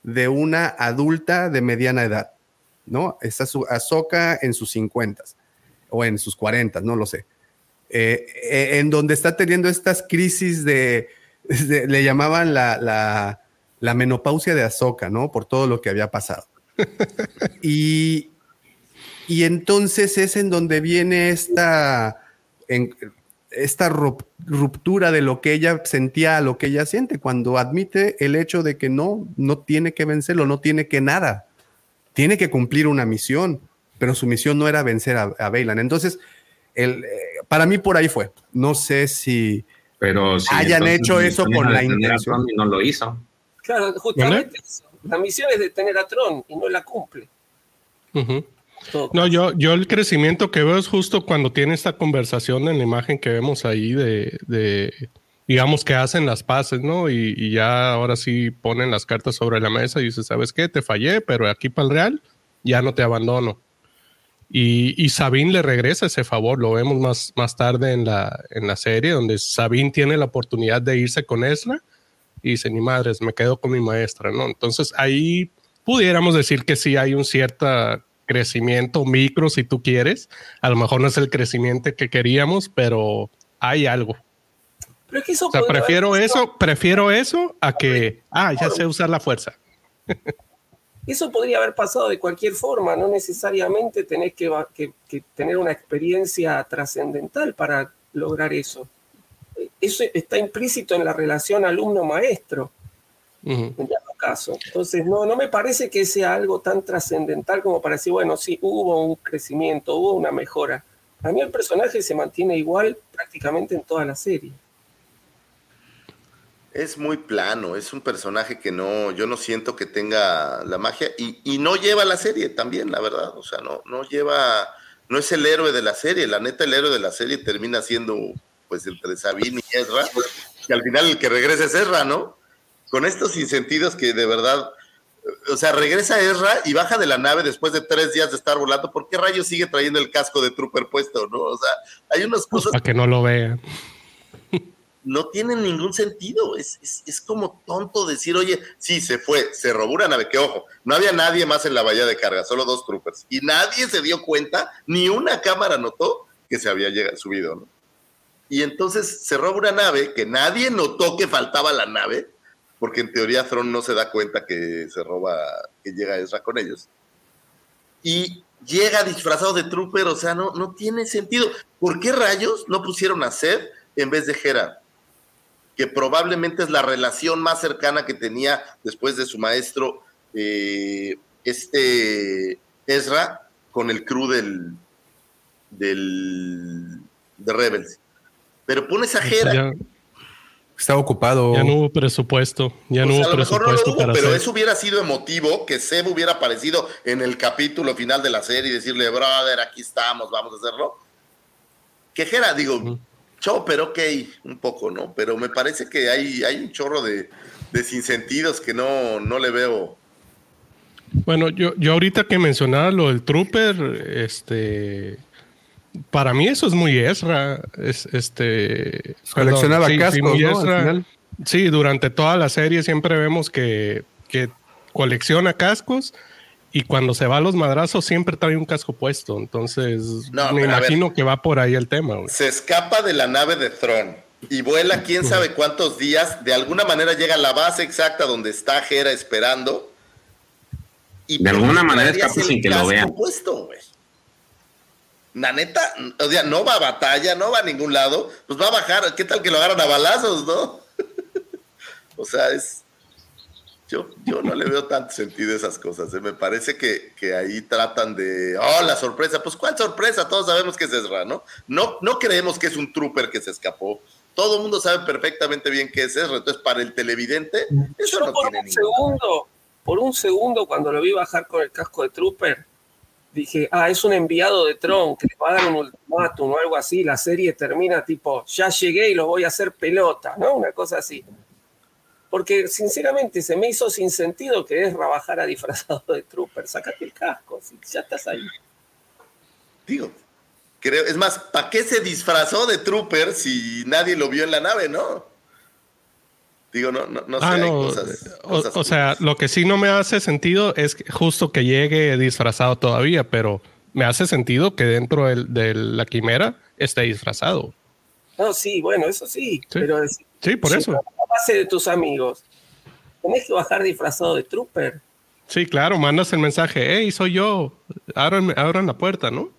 de una adulta de mediana edad, ¿no? Está su Ahsoka en sus 50 o en sus 40, no lo sé. Eh, eh, en donde está teniendo estas crisis de, de- le llamaban la, la, la menopausia de Ahsoka, ¿no? Por todo lo que había pasado. y, y entonces es en donde viene esta, en- esta rup- ruptura de lo que ella sentía a lo que ella siente, cuando admite el hecho de que no, no tiene que vencerlo, no tiene que nada, tiene que cumplir una misión, pero su misión no era vencer a, a Bailan. Entonces, el, eh, para mí por ahí fue. No sé si Pero si hayan hecho eso con la intención. Y no lo hizo. Claro, justamente eso. La misión es detener a Tron y no la cumple. No, yo, yo el crecimiento que veo es justo cuando tiene esta conversación en la imagen que vemos ahí de, de, digamos que hacen las paces, ¿no? Y, y ya ahora sí ponen las cartas sobre la mesa y dice, ¿sabes qué? Te fallé, pero aquí para el Real ya no te abandono. Y, y Sabine le regresa ese favor, lo vemos más, más tarde en la, en la serie, donde Sabine tiene la oportunidad de irse con Ezra y dice, ni madres, me quedo con mi maestra, ¿no? Entonces ahí pudiéramos decir que sí hay un cierto crecimiento micro, si tú quieres. A lo mejor no es el crecimiento que queríamos, pero hay algo. Pero es que eso O sea, podría prefiero eso, prefiero eso a que, ah, ya sé usar la fuerza. Eso podría haber pasado de cualquier forma, no necesariamente tenés que, va- que- que tener una experiencia trascendental para lograr eso. Eso está implícito en la relación alumno-maestro, En dado caso. Entonces, no, no me parece que sea algo tan trascendental como para decir, bueno, sí, hubo un crecimiento, hubo una mejora. A mí el personaje se mantiene igual prácticamente en toda la serie. Es muy plano, es un personaje que no, yo no siento que tenga la magia y, y no lleva la serie también, la verdad. O sea, no, no lleva, no es el héroe de la serie. La neta, el héroe de la serie termina siendo, pues, entre Sabine y Ezra, que al final el que regresa es Ezra, ¿no? Con estos insentidos que de verdad, o sea, regresa Ezra y baja de la nave después de tres días de estar volando. ¿Por qué rayos sigue trayendo el casco de Trooper puesto, no? O sea, hay unas cosas Para que no lo vean. no tienen ningún sentido. Es, es, es como tonto decir, oye, sí, se fue, se robó una nave, que ojo, no había nadie más en la bahía de carga, solo dos troopers. Y nadie se dio cuenta, ni una cámara notó que se había llegado, subido, ¿no? Y entonces se roba una nave que nadie notó que faltaba la nave, porque en teoría Thron no se da cuenta que se roba, que llega Ezra con ellos. Y llega disfrazado de trooper, o sea, no, no tiene sentido. ¿Por qué rayos no pusieron a Seth en vez de Hera? que probablemente es la relación más cercana que tenía después de su maestro, eh, este Ezra, con el crew del, del de Rebels. Pero pones a Hera. Ya, Estaba ocupado. ya no hubo presupuesto. Ya no Pues hubo a lo mejor no lo presupuesto hubo, para pero hacer. eso hubiera sido emotivo que Seb hubiera aparecido en el capítulo final de la serie y decirle, brother, aquí estamos, vamos a hacerlo. Que Jera, digo, Chopper, ok, un poco, ¿no? Pero me parece que hay, hay un chorro de, de sinsentidos que no, no le veo. Bueno, yo, yo ahorita que mencionaba lo del Trooper, este, para mí eso es muy Ezra. Es, este, Coleccionaba cascos, ¿no? Sí, durante toda la serie siempre vemos que, que colecciona cascos y cuando se va a los madrazos siempre trae un casco puesto. Entonces, me imagino que va por ahí el tema. Se escapa de la nave de Throne y vuela quién sabe cuántos días. De alguna manera llega a la base exacta donde está Hera esperando. Y de alguna manera escapa sin que lo vean. Puesto, La neta, o sea, no va a batalla, no va a ningún lado, pues va a bajar. ¿Qué tal que lo agarran a balazos, no? O sea, es. Yo, yo no le veo tanto sentido a esas cosas. ¿eh? Me parece que, ahí tratan de. ¡Oh, la sorpresa! Pues, ¿cuál sorpresa? Todos sabemos que es Ezra, ¿no? No, no creemos que es un trooper que se escapó. Todo el mundo sabe perfectamente bien que es Ezra. Entonces, para el televidente, eso no por tiene un segundo, Por un segundo, cuando lo vi bajar con el casco de trooper, dije, ah, es un enviado de Tron que le va a dar un ultimátum o algo así. La serie termina tipo, ya llegué y lo voy a hacer pelota, ¿no? Una cosa así porque sinceramente se me hizo sin sentido que es a disfrazado de trooper. Sácate el casco, ya estás ahí. Digo, creo, es más, ¿para qué se disfrazó de trooper si nadie lo vio en la nave, no? Digo, no, no, no sé. Ah, o, sea, lo que sí no me hace sentido es justo que llegue disfrazado todavía, pero me hace sentido que dentro de la quimera esté disfrazado. No, sí, bueno, eso sí, pero Sí, por eso. La base de tus amigos. Tenés que bajar disfrazado de trooper. Sí, claro, mandas el mensaje, hey, soy yo, abran, abran la puerta, ¿no?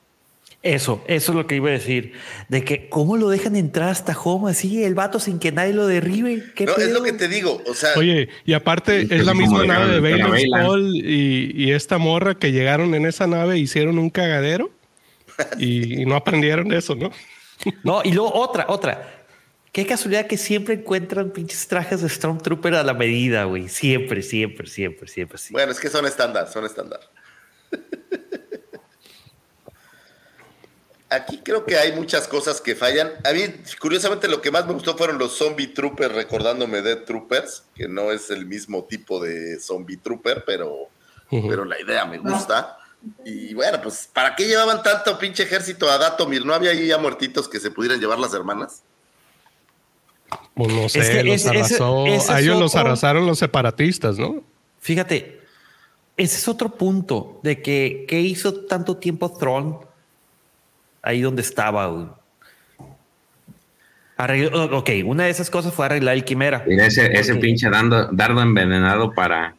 Eso, eso es lo que iba a decir. De que cómo lo dejan entrar hasta home así, el vato sin que nadie lo derribe. ¿Qué no, es lo que te digo. O sea, Oye, y aparte es la misma nave de Baylor Paul y, y, esta morra que llegaron en esa nave hicieron un cagadero y, y no aprendieron eso, ¿no? No, y luego otra, otra. Qué casualidad que siempre encuentran pinches trajes de Stormtrooper a la medida, güey. Siempre, siempre, siempre, siempre. Bueno, es que son estándar, son estándar. Aquí creo que hay muchas cosas que fallan. A mí, curiosamente, lo que más me gustó fueron los Zombie Troopers, recordándome Dead Troopers, que no es el mismo tipo de Zombie Trooper, pero, pero la idea me gusta. Y bueno, pues, ¿para qué llevaban tanto pinche ejército a Datomir? ¿No había ahí ya muertitos que se pudieran llevar las hermanas? Pues no sé, los arrasó. a ellos los arrasaron los separatistas, ¿no? Fíjate, ese es otro punto de que ¿qué hizo tanto tiempo Throne ahí donde estaba? ok, una de esas cosas fue arreglar el quimera. Mira ese, ese pinche dardo envenenado para,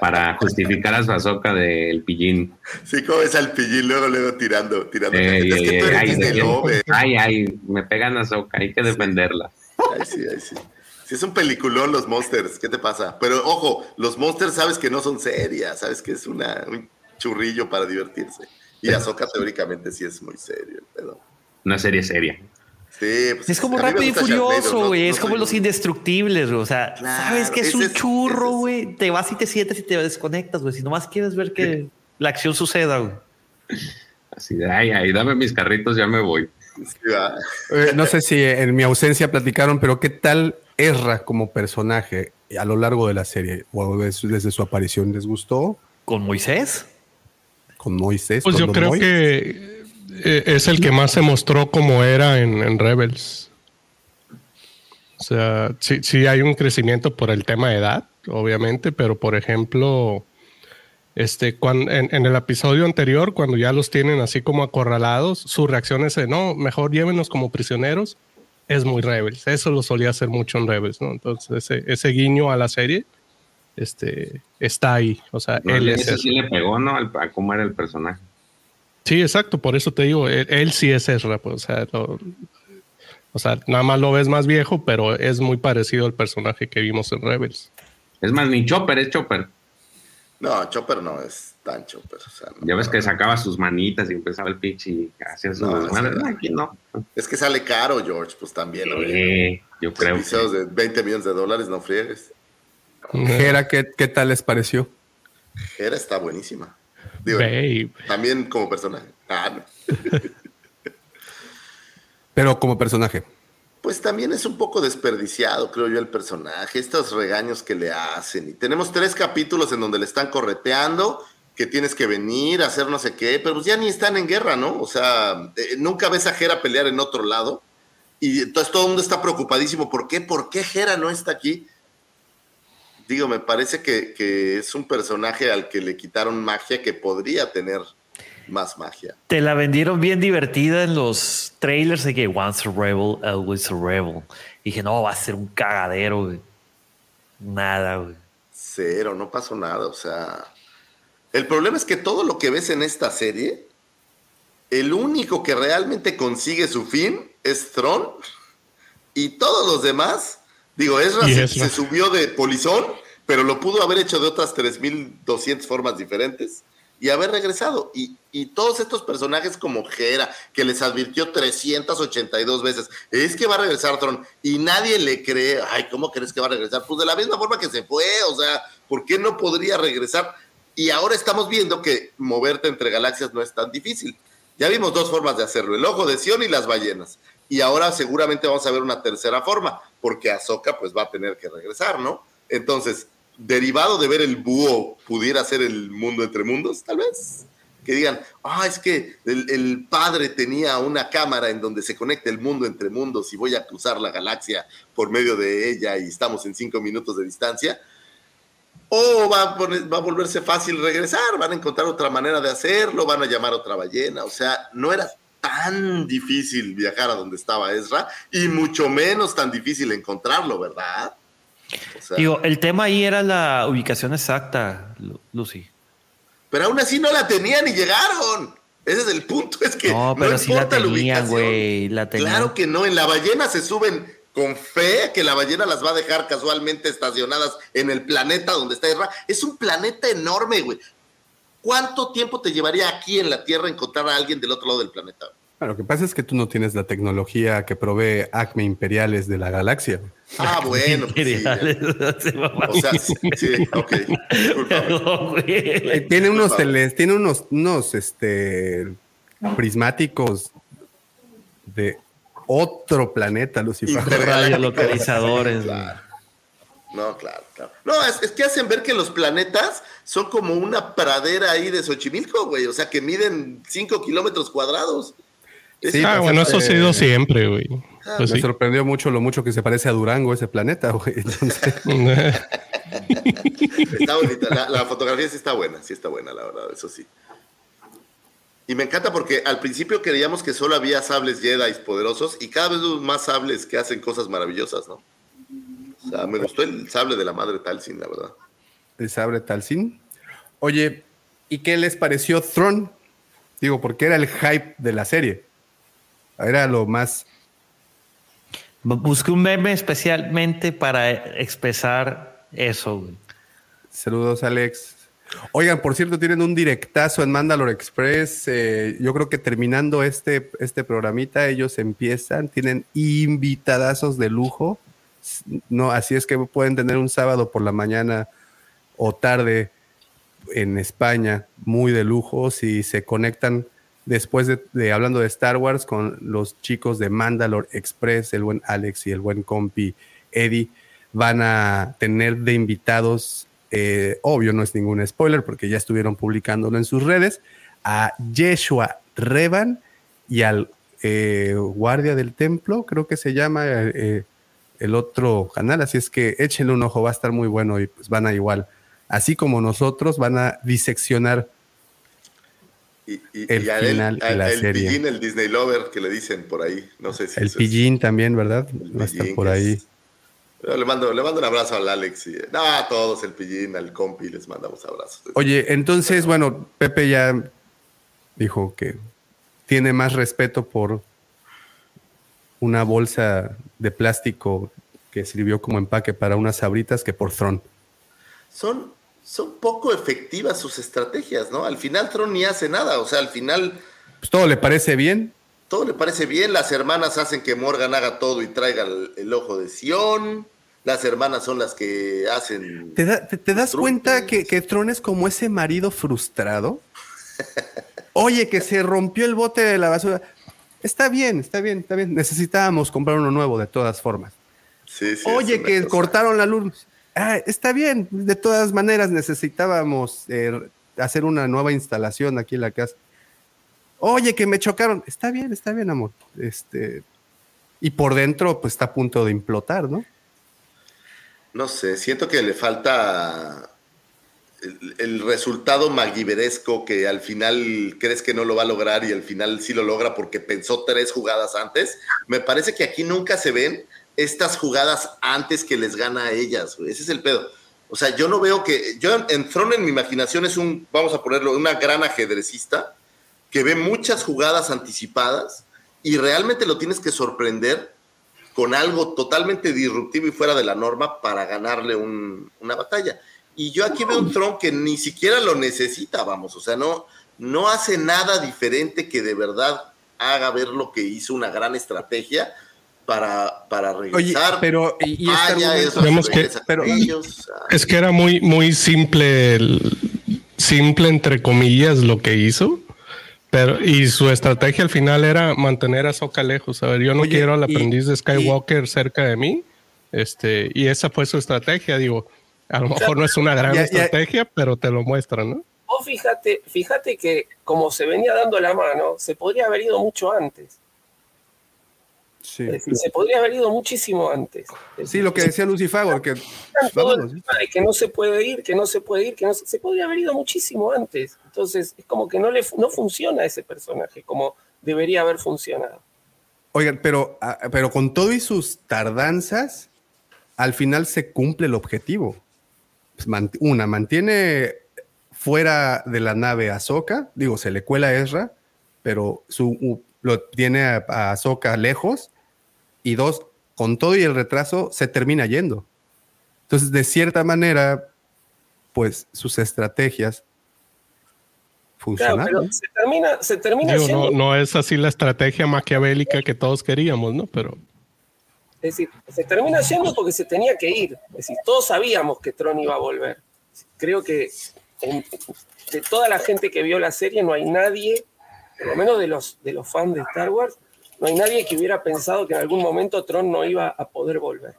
para justificar a su azoka del pillín. Sí, como es al pillín, luego, luego tirando, tirando. es que tú eres ay, ay, me pegan a Azoka, hay que defenderla. Ay, sí, ay, sí. Si es un peliculón los Monsters, ¿qué te pasa? Pero ojo, los Monsters sabes que no son serias, sabes que es una, un churrillo para divertirse. Y Azoka teóricamente sí es muy serio pero Una serie seria. Sí, pues es como rápido y furioso, güey. es como los indestructibles, güey. O sea, sabes que es un churro, güey. Te vas y te sientes y te desconectas, güey. Si nomás quieres ver que la acción suceda, güey. Así de, ay, ay, dame mis carritos, ya me voy. Eh, no sé si en mi ausencia platicaron, pero ¿qué tal Ezra como personaje a lo largo de la serie o desde su aparición? ¿Les gustó? ¿Con Moisés? Con Moisés. Pues yo creo que eh, es el que más se mostró como era en, Rebels. O sea, sí, sí hay un crecimiento por el tema de edad, obviamente, pero por ejemplo, este, cuando, en, el episodio anterior, cuando ya los tienen así como acorralados, su reacción es de, no, mejor llévenos como prisioneros, es muy Rebels. Eso lo solía hacer mucho en Rebels, ¿no? Entonces, ese, ese guiño a la serie este, está ahí. O sea, él es. sí le pegó, ¿no? a cómo era el personaje. Sí, exacto. Por eso te digo, él, sí es Ezra, pues, o sea, o sea, nada más lo ves más viejo, pero es muy parecido al personaje que vimos en Rebels. Es más, ni Chopper es Chopper. No, Chopper no es tan Chopper. ya ves que sacaba sus manitas y empezaba el pitch y hacía su no, Es que sale caro, George, pues también. Sí, yo creo. Que... de 20 millones de dólares, no friegues. Gera, ¿qué, ¿qué, tal les pareció? Gera está buenísima. también como personaje. Ah, Pero como personaje pues también es un poco desperdiciado, creo yo, el personaje, estos regaños que le hacen. Y tenemos tres capítulos en donde le están correteando que tienes que venir a hacer no sé qué, pero pues ya ni están en guerra, ¿no? O sea, eh, nunca ves a Hera pelear en otro lado. Y entonces todo el mundo está preocupadísimo. ¿Por qué? ¿Por qué Hera no está aquí? Digo, me parece que, que es un personaje al que le quitaron magia que podría tener más magia. Te la vendieron bien divertida en los trailers de que once a rebel, always a rebel. Y dije, no, va a ser un cagadero, güey. Nada, güey. Cero, no pasó nada. O sea, el problema es que todo lo que ves en esta serie, el único que realmente consigue su fin es Tron. Y todos los demás, digo, Ezra se, se subió de polizón, pero lo pudo haber hecho de otras 3.200 formas diferentes y haber regresado. Y, y, todos estos personajes como Hera, que les advirtió 382 veces, es que va a regresar Tron, y nadie le cree, ay, ¿cómo crees que va a regresar? Pues de la misma forma que se fue, o sea, ¿por qué no podría regresar? Y ahora estamos viendo que moverte entre galaxias no es tan difícil. Ya vimos dos formas de hacerlo, el ojo de Sion y las ballenas. Y ahora seguramente vamos a ver una tercera forma, porque Ahsoka pues va a tener que regresar, ¿no? Entonces, derivado de ver el búho pudiera ser el mundo entre mundos, tal vez. Que digan, ah, es que el, padre tenía una cámara en donde se conecta el mundo entre mundos y voy a cruzar la galaxia por medio de ella y estamos en cinco minutos de distancia. O va a, va a volverse fácil regresar, van a encontrar otra manera de hacerlo, van a llamar a otra ballena. O sea, no era tan difícil viajar a donde estaba Ezra y mucho menos tan difícil encontrarlo, ¿verdad? Digo, el tema ahí era la ubicación exacta, Lucy. Pero aún así no la tenían y llegaron. Ese es el punto, es que no, pero sí la tenían, güey. Claro que no, en la ballena se suben con fe que la ballena las va a dejar casualmente estacionadas en el planeta donde está Erra. Es un planeta enorme, güey. ¿Cuánto tiempo te llevaría aquí en la Tierra encontrar a alguien del otro lado del planeta? lo que pasa es que tú no tienes la tecnología que provee Acme Imperiales de la galaxia. Ah, bueno. Pues o sea, sí, ok. Eh, tiene unos, teles, tiene unos, unos este, prismáticos de otro planeta, Lucifer. Radiolocalizadores. Claro. No, claro, claro. No, es, es, que hacen ver que los planetas son como una pradera ahí de Xochimilco, güey. O sea, que miden 5 kilómetros cuadrados. Sí, ah, bueno, eso ha sido siempre, güey. Ah, pues me sorprendió mucho lo mucho que se parece a Durango ese planeta, güey. está bonita. La, fotografía sí está buena, sí está buena, la verdad, eso sí. Y me encanta porque al principio creíamos que solo había sables Jedi poderosos y cada vez más sables que hacen cosas maravillosas, ¿no? O sea, me gustó el sable de la madre Talsin, la verdad. El sable Talsin. Oye, ¿y qué les pareció Throne? Digo, porque era el hype de la serie. Era lo más. Busqué un meme especialmente para expresar eso. Saludos, Alex. Oigan, por cierto, tienen un directazo en Mandalore Express. Eh, yo creo que terminando este, este programita, ellos empiezan, tienen invitadazos de lujo. No, así es que pueden tener un sábado por la mañana o tarde en España, muy de lujo, si se conectan después de, hablando de Star Wars con los chicos de Mandalore Express, el buen Alex y el buen compi Eddie, van a tener de invitados, eh, obvio no es ningún spoiler porque ya estuvieron publicándolo en sus redes, a Yeshua Revan y al eh, guardia del templo, creo que se llama eh, el otro canal, así es que échenle un ojo, va a estar muy bueno y pues van a igual, así como nosotros, van a diseccionar y, el final el, la el serie. el Disney Lover que le dicen por ahí. No sé si el pillín también, ¿verdad? Va a estar por ahí. Le mando, le mando un abrazo al Alex y no, a todos, el pillín, al compi, les mandamos abrazos. Oye, entonces, bueno, Pepe ya dijo que tiene más respeto por una bolsa de plástico que sirvió como empaque para unas sabritas que por Tron. Son, son poco efectivas sus estrategias, ¿no? Al final Tron ni hace nada, o sea, al final... Pues todo le parece bien. Todo le parece bien, las hermanas hacen que Morgan haga todo y traiga el, ojo de Sion, las hermanas son las que hacen... ¿Te, das cuenta que, que Tron es como ese marido frustrado? Oye, que se rompió el bote de la basura. Está bien, está bien, está bien. Necesitábamos comprar uno nuevo de todas formas. Sí, sí, Oye, que cortaron la luz. Ah, está bien, de todas maneras necesitábamos eh, hacer una nueva instalación aquí en la casa. Oye, que me chocaron. Está bien, está bien, amor. Este, y por dentro, pues está a punto de implotar, ¿no? No sé, siento que le falta el, resultado magiveresco que al final crees que no lo va a lograr y al final sí lo logra porque pensó tres jugadas antes. Me parece que aquí nunca se ven estas jugadas antes que les gana a ellas. Ese es el pedo. O sea, yo no veo que. Yo en Throne en mi imaginación es un, vamos a ponerlo, una gran ajedrecista que ve muchas jugadas anticipadas y realmente lo tienes que sorprender con algo totalmente disruptivo y fuera de la norma para ganarle una batalla. Y yo aquí veo un Tron que ni siquiera lo necesita, vamos, o sea, no, no hace nada diferente que de verdad haga ver lo que hizo una gran estrategia para, para regresar. pero y, que, es que era muy, muy simple, simple entre comillas lo que hizo. Pero, y su estrategia al final era mantener a Soka lejos. A ver, yo no quiero al aprendiz de Skywalker cerca de mí. Este, y esa fue su estrategia. Digo, a lo mejor no es una gran estrategia, pero te lo muestra, ¿no? O fíjate, fíjate que como se venía dando la mano, se podría haber ido mucho antes. Sí. se podría haber ido muchísimo antes. sí, lo que decía Lucifago, que, que no se puede ir, que no se puede ir, que no se, se, podría haber ido muchísimo antes. Entonces, es como que no, le, no funciona ese personaje como debería haber funcionado. Oigan, pero, ah, pero con todo y sus tardanzas, al final se cumple el objetivo. Pues, una, mantiene fuera de la nave a Ahsoka, digo, se le cuela a Ezra, pero su, lo tiene a, a Ahsoka lejos, y dos, con todo y el retraso, se termina yendo. Entonces, de cierta manera, pues sus estrategias funcionaron. se termina, se termina no, no es así la estrategia maquiavélica que todos queríamos, ¿no? Pero es decir, se termina yendo porque se tenía que ir. Es decir, todos sabíamos que Tron iba a volver. Creo que de toda la gente que vio la serie no hay nadie, por lo menos de los, de los fans de Star Wars, no hay nadie que hubiera pensado que en algún momento Tron no iba a poder volver.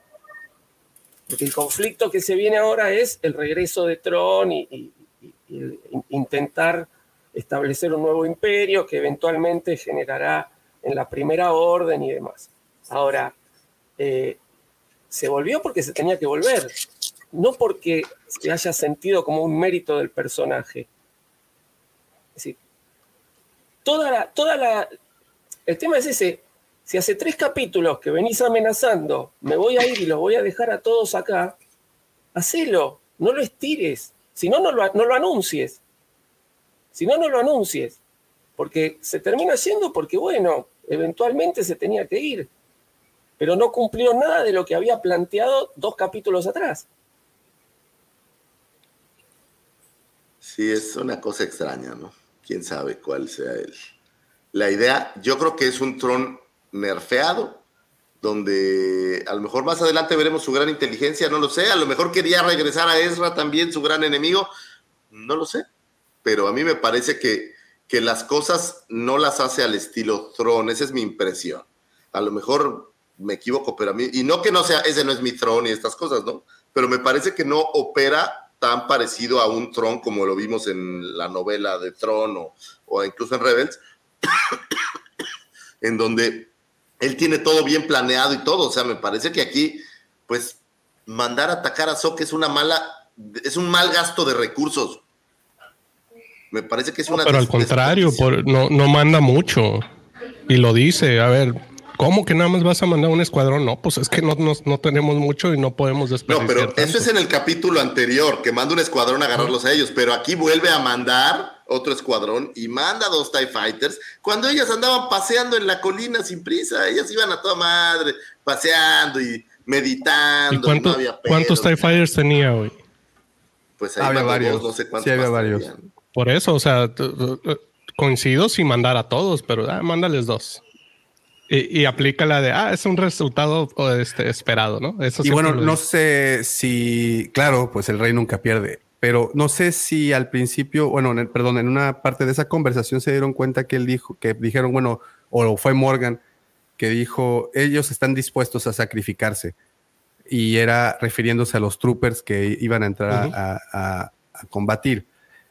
Porque el conflicto que se viene ahora es el regreso de Tron y, y intentar establecer un nuevo imperio que eventualmente generará en la primera orden y demás. Ahora, eh, se volvió porque se tenía que volver, no porque se haya sentido como un mérito del personaje. Es decir, toda la, toda la, el tema es ese, si hace tres capítulos que venís amenazando, me voy a ir y los voy a dejar a todos acá, hacelo, no lo estires, si no, no lo, no lo anuncies. Si no, no lo anuncies. Porque se termina yendo porque, bueno, eventualmente se tenía que ir pero no cumplió nada de lo que había planteado dos capítulos atrás. Sí, es una cosa extraña, ¿no? Quién sabe cuál sea el. La idea, yo creo que es un tron nerfeado, donde a lo mejor más adelante veremos su gran inteligencia, no lo sé, a lo mejor quería regresar a Ezra también, su gran enemigo, no lo sé, pero a mí me parece que, que las cosas no las hace al estilo Tron, esa es mi impresión. A lo mejor me equivoco, pero a mí, y no que no sea, ese no es mi Tron y estas cosas, ¿no? Pero me parece que no opera tan parecido a un Tron como lo vimos en la novela de Tron o, o incluso en Rebels, en donde él tiene todo bien planeado y todo, o sea, me parece que aquí, pues, mandar a atacar a Sok es una mala, es un mal gasto de recursos. Me parece que es una... pero al contrario, por, no, no manda mucho. Y lo dice, a ver, ¿Cómo que nada más vas a mandar un escuadrón? No, pues es que no, no, tenemos mucho y no podemos desperdiciar. No, pero eso es en el capítulo anterior, que manda un escuadrón a agarrarlos a ellos, pero aquí vuelve a mandar otro escuadrón y manda dos TIE Fighters cuando ellas andaban paseando en la colina sin prisa. Ellas iban a toda madre, paseando y meditando. ¿Cuántos TIE Fighters tenía hoy? Pues había varios. no sé cuántos. Sí, había varios. Por eso, o sea, coincido sin mandar a todos, pero ah, mándales dos. Y, aplica la de, ah, es un resultado este, esperado, ¿no? Eso y bueno, no sé si, claro, pues el rey nunca pierde, pero no sé si al principio, bueno, perdón, en una parte de esa conversación se dieron cuenta que él dijo, que dijeron, bueno, o fue Morgan, que dijo, ellos están dispuestos a sacrificarse. Y era refiriéndose a los troopers que iban a entrar a, combatir.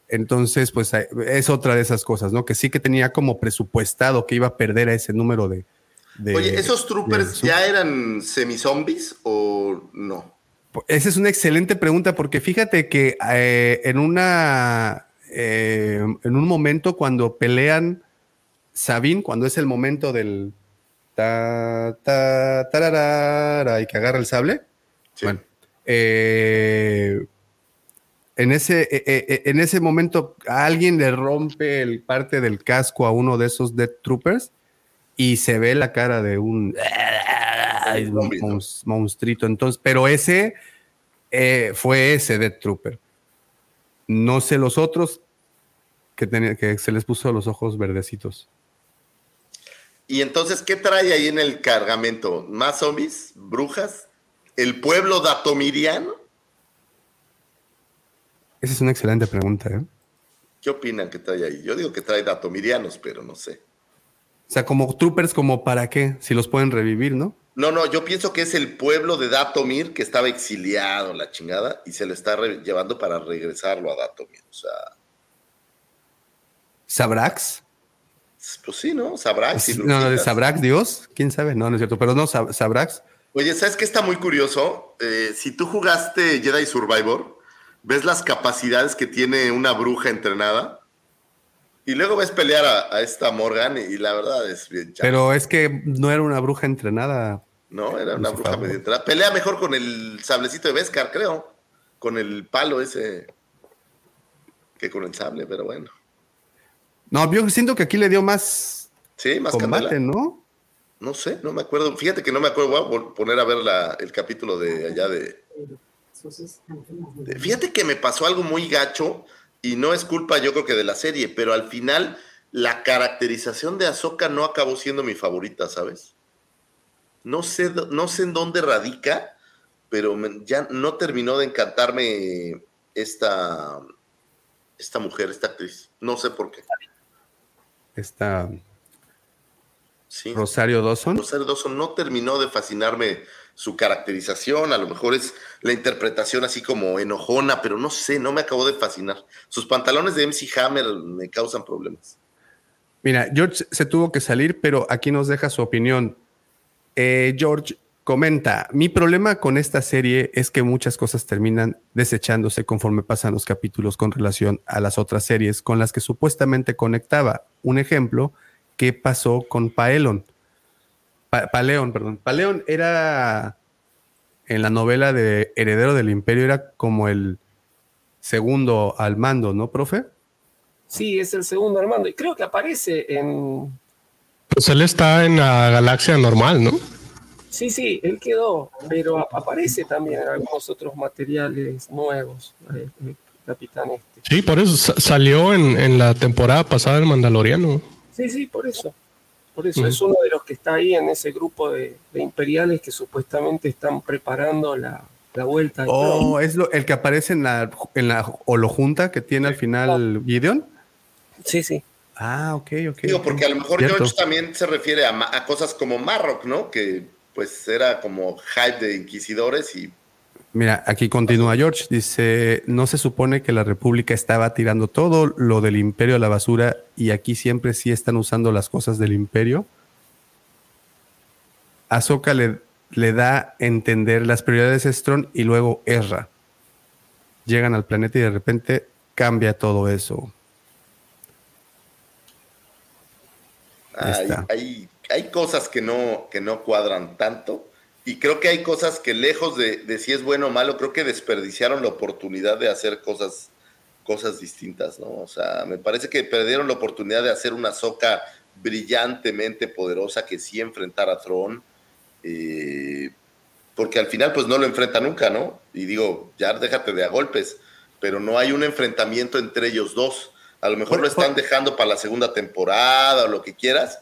Entonces, pues es otra de esas cosas, ¿no? Que sí que tenía como presupuestado que iba a perder a ese número de. Oye, ¿esos troopers ya eran semi-zombies o no? Esa es una excelente pregunta porque fíjate que eh, en una. Eh, en un momento cuando pelean Sabine, cuando es el momento del. Ta, ta, tararara, y que agarra el sable. Bueno. Eh, en ese, en ese momento alguien le rompe el parte del casco a uno de esos Dead Troopers y se ve la cara de un, monstruito. Entonces, pero ese fue ese Dead Trooper. No sé los otros que, que se les puso los ojos verdecitos. Y entonces, ¿qué trae ahí en el cargamento? ¿Más zombies? ¿Brujas? ¿El pueblo datomiriano? Esa es una excelente pregunta. ¿eh? ¿Qué opinan que trae ahí? Yo digo que trae datomirianos, pero no sé. O sea, como troopers, como para qué, si los pueden revivir, ¿no? No, no, yo pienso que es el pueblo de Datomir que estaba exiliado, la chingada, y se lo está llevando para regresarlo a Datomir. O sea. ¿Sabrax? Pues sí, ¿no? Sabrax. no, no, de Sabrax, Dios, quién sabe, no, no es cierto, pero no, Sabrax. Oye, ¿sabes qué está muy curioso? Eh, si tú jugaste Jedi Survivor, ves las capacidades que tiene una bruja entrenada y luego ves pelear a, esta Morgan y, la verdad es bien Pero es que no era una bruja entrenada. No, era una bruja medio entrenada. Pelea mejor con el sablecito de Beskar, creo. Con el palo ese que con el sable, pero bueno. No, yo siento que aquí le dio más, sí, más combate, ¿no? No sé, no me acuerdo. Fíjate que no me acuerdo. Voy a poner a ver el capítulo de allá de, Fíjate que me pasó algo muy gacho y no es culpa yo creo que de la serie, pero al final la caracterización de Ahsoka no acabó siendo mi favorita, ¿sabes? No sé, no sé en dónde radica, pero ya no terminó de encantarme esta, esta mujer, esta actriz. No sé por qué. Esta Rosario Dawson. Rosario Dawson no terminó de fascinarme su caracterización, a lo mejor es la interpretación así como enojona, pero no sé, no me acabó de fascinar. Sus pantalones de MC Hammer me causan problemas. Mira, George se tuvo que salir, pero aquí nos deja su opinión. Eh, George comenta, mi problema con esta serie es que muchas cosas terminan desechándose conforme pasan los capítulos con relación a las otras series con las que supuestamente conectaba. Un ejemplo, ¿qué pasó con Paelon? Paleón, perdón. Paleón era en la novela de Heredero del Imperio, era como el segundo al mando, ¿no, profe? Sí, es el segundo al mando. Y creo que aparece en. Pues él está en la galaxia normal, ¿no? Sí, sí, él quedó, pero aparece también en algunos otros materiales nuevos, eh, el capitán este. Sí, por eso salió en, en la temporada pasada el Mandaloriano. Sí, sí, por eso. Por eso es uno de los que está ahí en ese grupo de, imperiales que supuestamente están preparando la, vuelta. Oh, es lo, el que aparece en la, en la junta que tiene al final Gideon. Sí, sí. Ah, ok, ok. Digo, porque a lo mejor George también se refiere a, a, cosas como Marrock, ¿no? Que pues era como hype de inquisidores y Mira, aquí continúa George. Dice, no se supone que la República estaba tirando todo lo del imperio a la basura y aquí siempre sí están usando las cosas del imperio. Ahsoka le, le da a entender las prioridades de Strong y luego Ezra. Llegan al planeta y de repente cambia todo eso. Hay, hay, cosas que no, que no cuadran tanto y creo que hay cosas que lejos de, si es bueno o malo, creo que desperdiciaron la oportunidad de hacer cosas, cosas distintas, ¿no? O sea, me parece que perdieron la oportunidad de hacer una soca brillantemente poderosa que sí enfrentara a Tron, eh, porque al final pues no lo enfrenta nunca, ¿no? Y digo, ya déjate de a golpes, pero no hay un enfrentamiento entre ellos dos. A lo mejor lo están dejando para la segunda temporada o lo que quieras,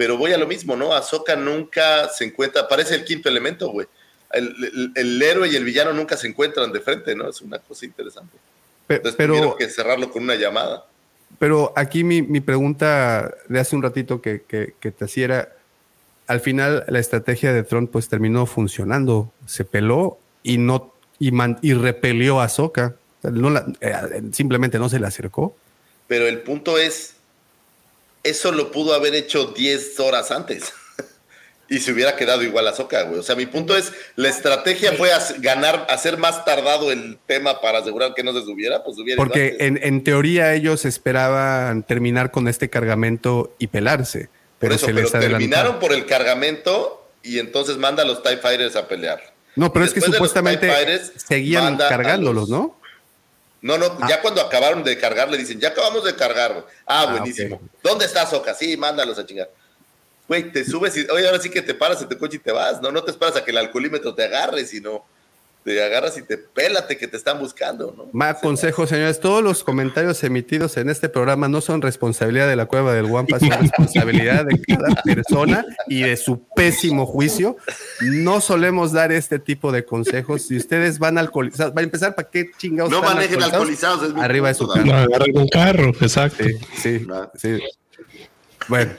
pero voy a lo mismo, ¿no? Ahsoka nunca se encuentra, parece el quinto elemento, güey. El, héroe y el villano nunca se encuentran de frente, ¿no? Es una cosa interesante. Pero, Entonces que cerrarlo con una llamada. Pero aquí mi, pregunta de hace un ratito que, te hacía era, al final la estrategia de Tron pues terminó funcionando, se peló y no y, y repelió a Ahsoka. Eh, simplemente no se le acercó. Pero el punto es, eso lo pudo haber hecho 10 horas antes. y se hubiera quedado igual a Soca, güey. O sea, mi punto es, la estrategia fue ganar, hacer más tardado el tema para asegurar que no se subiera, pues hubiera Porque en, en, teoría ellos esperaban terminar con este cargamento y pelarse. Pero por eso, se pero terminaron por el cargamento y entonces manda a los TIE Fighters a pelear. No, pero es que supuestamente seguían cargándolos, ¿no? No, no, ah. ya cuando acabaron de cargar le dicen, ya acabamos de cargar. Ah, ah buenísimo. ¿Dónde está Soca? Sí, mándalos a chingar. Güey, te subes y, oye, ahora sí que te paras en tu coche y te vas, ¿no? No te esperas a que el alcoholímetro te agarre, sino te agarras y te pélate que te están buscando, ¿no? Más consejo, señores. Todos los comentarios emitidos en este programa no son responsabilidad de la cueva del Guampa, son responsabilidad de cada persona y de su pésimo juicio. No solemos dar este tipo de consejos. Si ustedes van alcoholizados, va a empezar, ¿para qué chingados? No manejen alcoholizados. arriba de su carro. No, agarren un carro, exacto. Sí, sí, Bueno,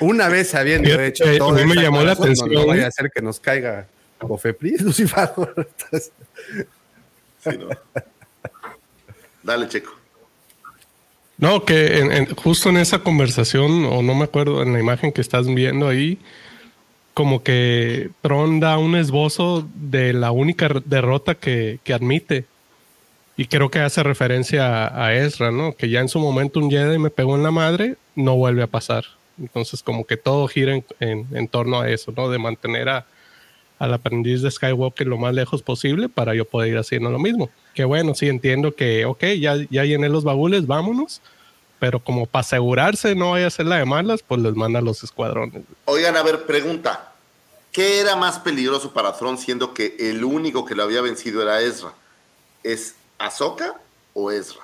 una vez habiendo hecho todo, a mí me llamó la atención. No vaya a hacer que nos caiga Cofepris, Lucifer. Dale, Checo. No, que justo en esa conversación, o no me acuerdo, en la imagen que estás viendo ahí, como que Tron da un esbozo de la única derrota que, admite. Y creo que hace referencia a, Ezra, ¿no? Que ya en su momento un Jedi me pegó en la madre, no vuelve a pasar. Entonces, como que todo gira en torno a eso, ¿no? De mantener a, al aprendiz de Skywalker lo más lejos posible para yo poder ir haciendo lo mismo. Que bueno, sí entiendo que, ok, ya, ya llené los baúles, vámonos. Pero como para asegurarse no vaya a ser la de malas, pues les manda a los escuadrones. Oigan, a ver, pregunta. ¿Qué era más peligroso para Thrawn siendo que el único que lo había vencido era Ezra? ¿Es Ahsoka o Ezra?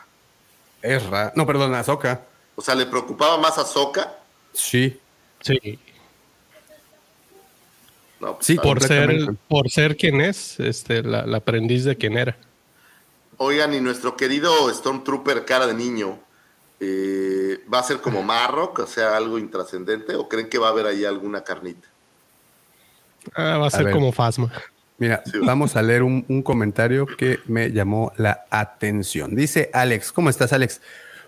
Ezra. No, perdón, Ahsoka. O sea, ¿le preocupaba más Ahsoka? Sí. Sí. Pues, sí, por ser, por ser quien es, este, la, aprendiz de quien era. Oigan, y nuestro querido Stormtrooper cara de niño, eh, ¿va a ser como Marrock, o sea, algo intrascendente, o creen que va a haber ahí alguna carnita? Ah, va a ser como Fasma. Mira, vamos a leer un, un, comentario que me llamó la atención. Dice Alex, ¿cómo estás, Alex?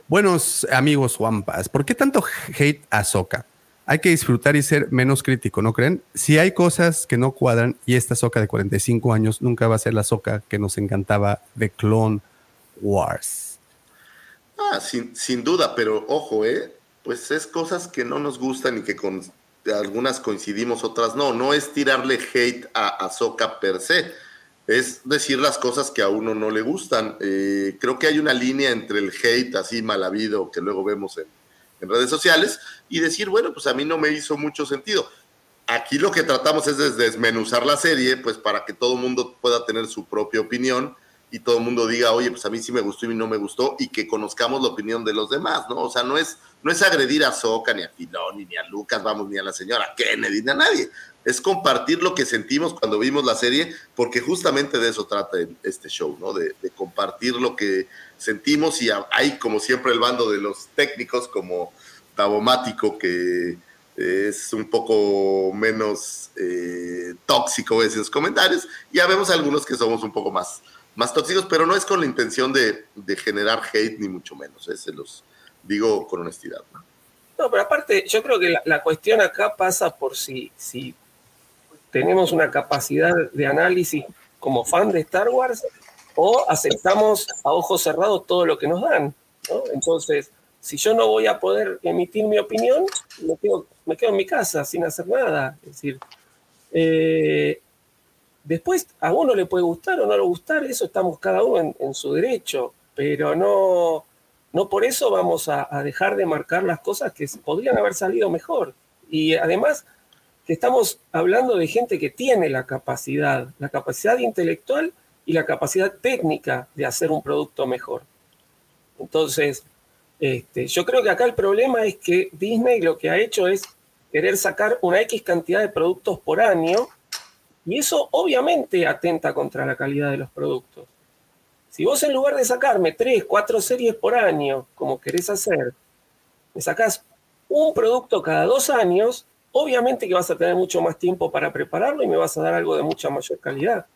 Buenos amigos Wampas, ¿por qué tanto hate a Soca? Hay que disfrutar y ser menos crítico, ¿no creen? Si hay cosas que no cuadran y esta soca de 45 años nunca va a ser la soca que nos encantaba de Clone Wars. Ah, sin, sin duda, pero ojo, ¿eh? Pues es cosas que no nos gustan y que con algunas coincidimos, otras no. No es tirarle hate a Ahsoka per se, es decir las cosas que a uno no le gustan. Eh, creo que hay una línea entre el hate así mal habido que luego vemos en en redes sociales y decir, bueno, pues a mí no me hizo mucho sentido. Aquí lo que tratamos es de desmenuzar la serie, pues para que todo el mundo pueda tener su propia opinión y todo el mundo diga, oye, pues a mí sí me gustó y no me gustó, y que conozcamos la opinión de los demás, ¿no? O sea, no es, no es agredir a Soca, ni a Filón, ni a Lucas, vamos, ni a la señora Kennedy, ni a nadie. Es compartir lo que sentimos cuando vimos la serie, porque justamente de eso trata este show, ¿no? De, de compartir lo que sentimos y hay, como siempre, el bando de los técnicos, como Tabomático, que es un poco menos eh, tóxico en sus comentarios. Ya vemos algunos que somos un poco más, más tóxicos, pero no es con la intención de, generar hate, ni mucho menos. ¿eh? Se los digo con honestidad. ¿no? pero aparte, yo creo que la, cuestión acá pasa por si, si tenemos una capacidad de análisis como fan de Star Wars o aceptamos a ojos cerrados todo lo que nos dan. Entonces, si yo no voy a poder emitir mi opinión, me quedo, me quedo en mi casa sin hacer nada. Es decir, eh, después a uno le puede gustar o no le gustar, eso estamos cada uno en, su derecho, pero no, no por eso vamos a, dejar de marcar las cosas que podrían haber salido mejor. Y además que estamos hablando de gente que tiene la capacidad, la capacidad intelectual y la capacidad técnica de hacer un producto mejor. Entonces, este, yo creo que acá el problema es que Disney lo que ha hecho es querer sacar una X cantidad de productos por año y eso obviamente atenta contra la calidad de los productos. Si vos en lugar de sacarme tres, cuatro series por año, como querés hacer, me sacás un producto cada dos años, obviamente que vas a tener mucho más tiempo para prepararlo y me vas a dar algo de mucha mayor calidad.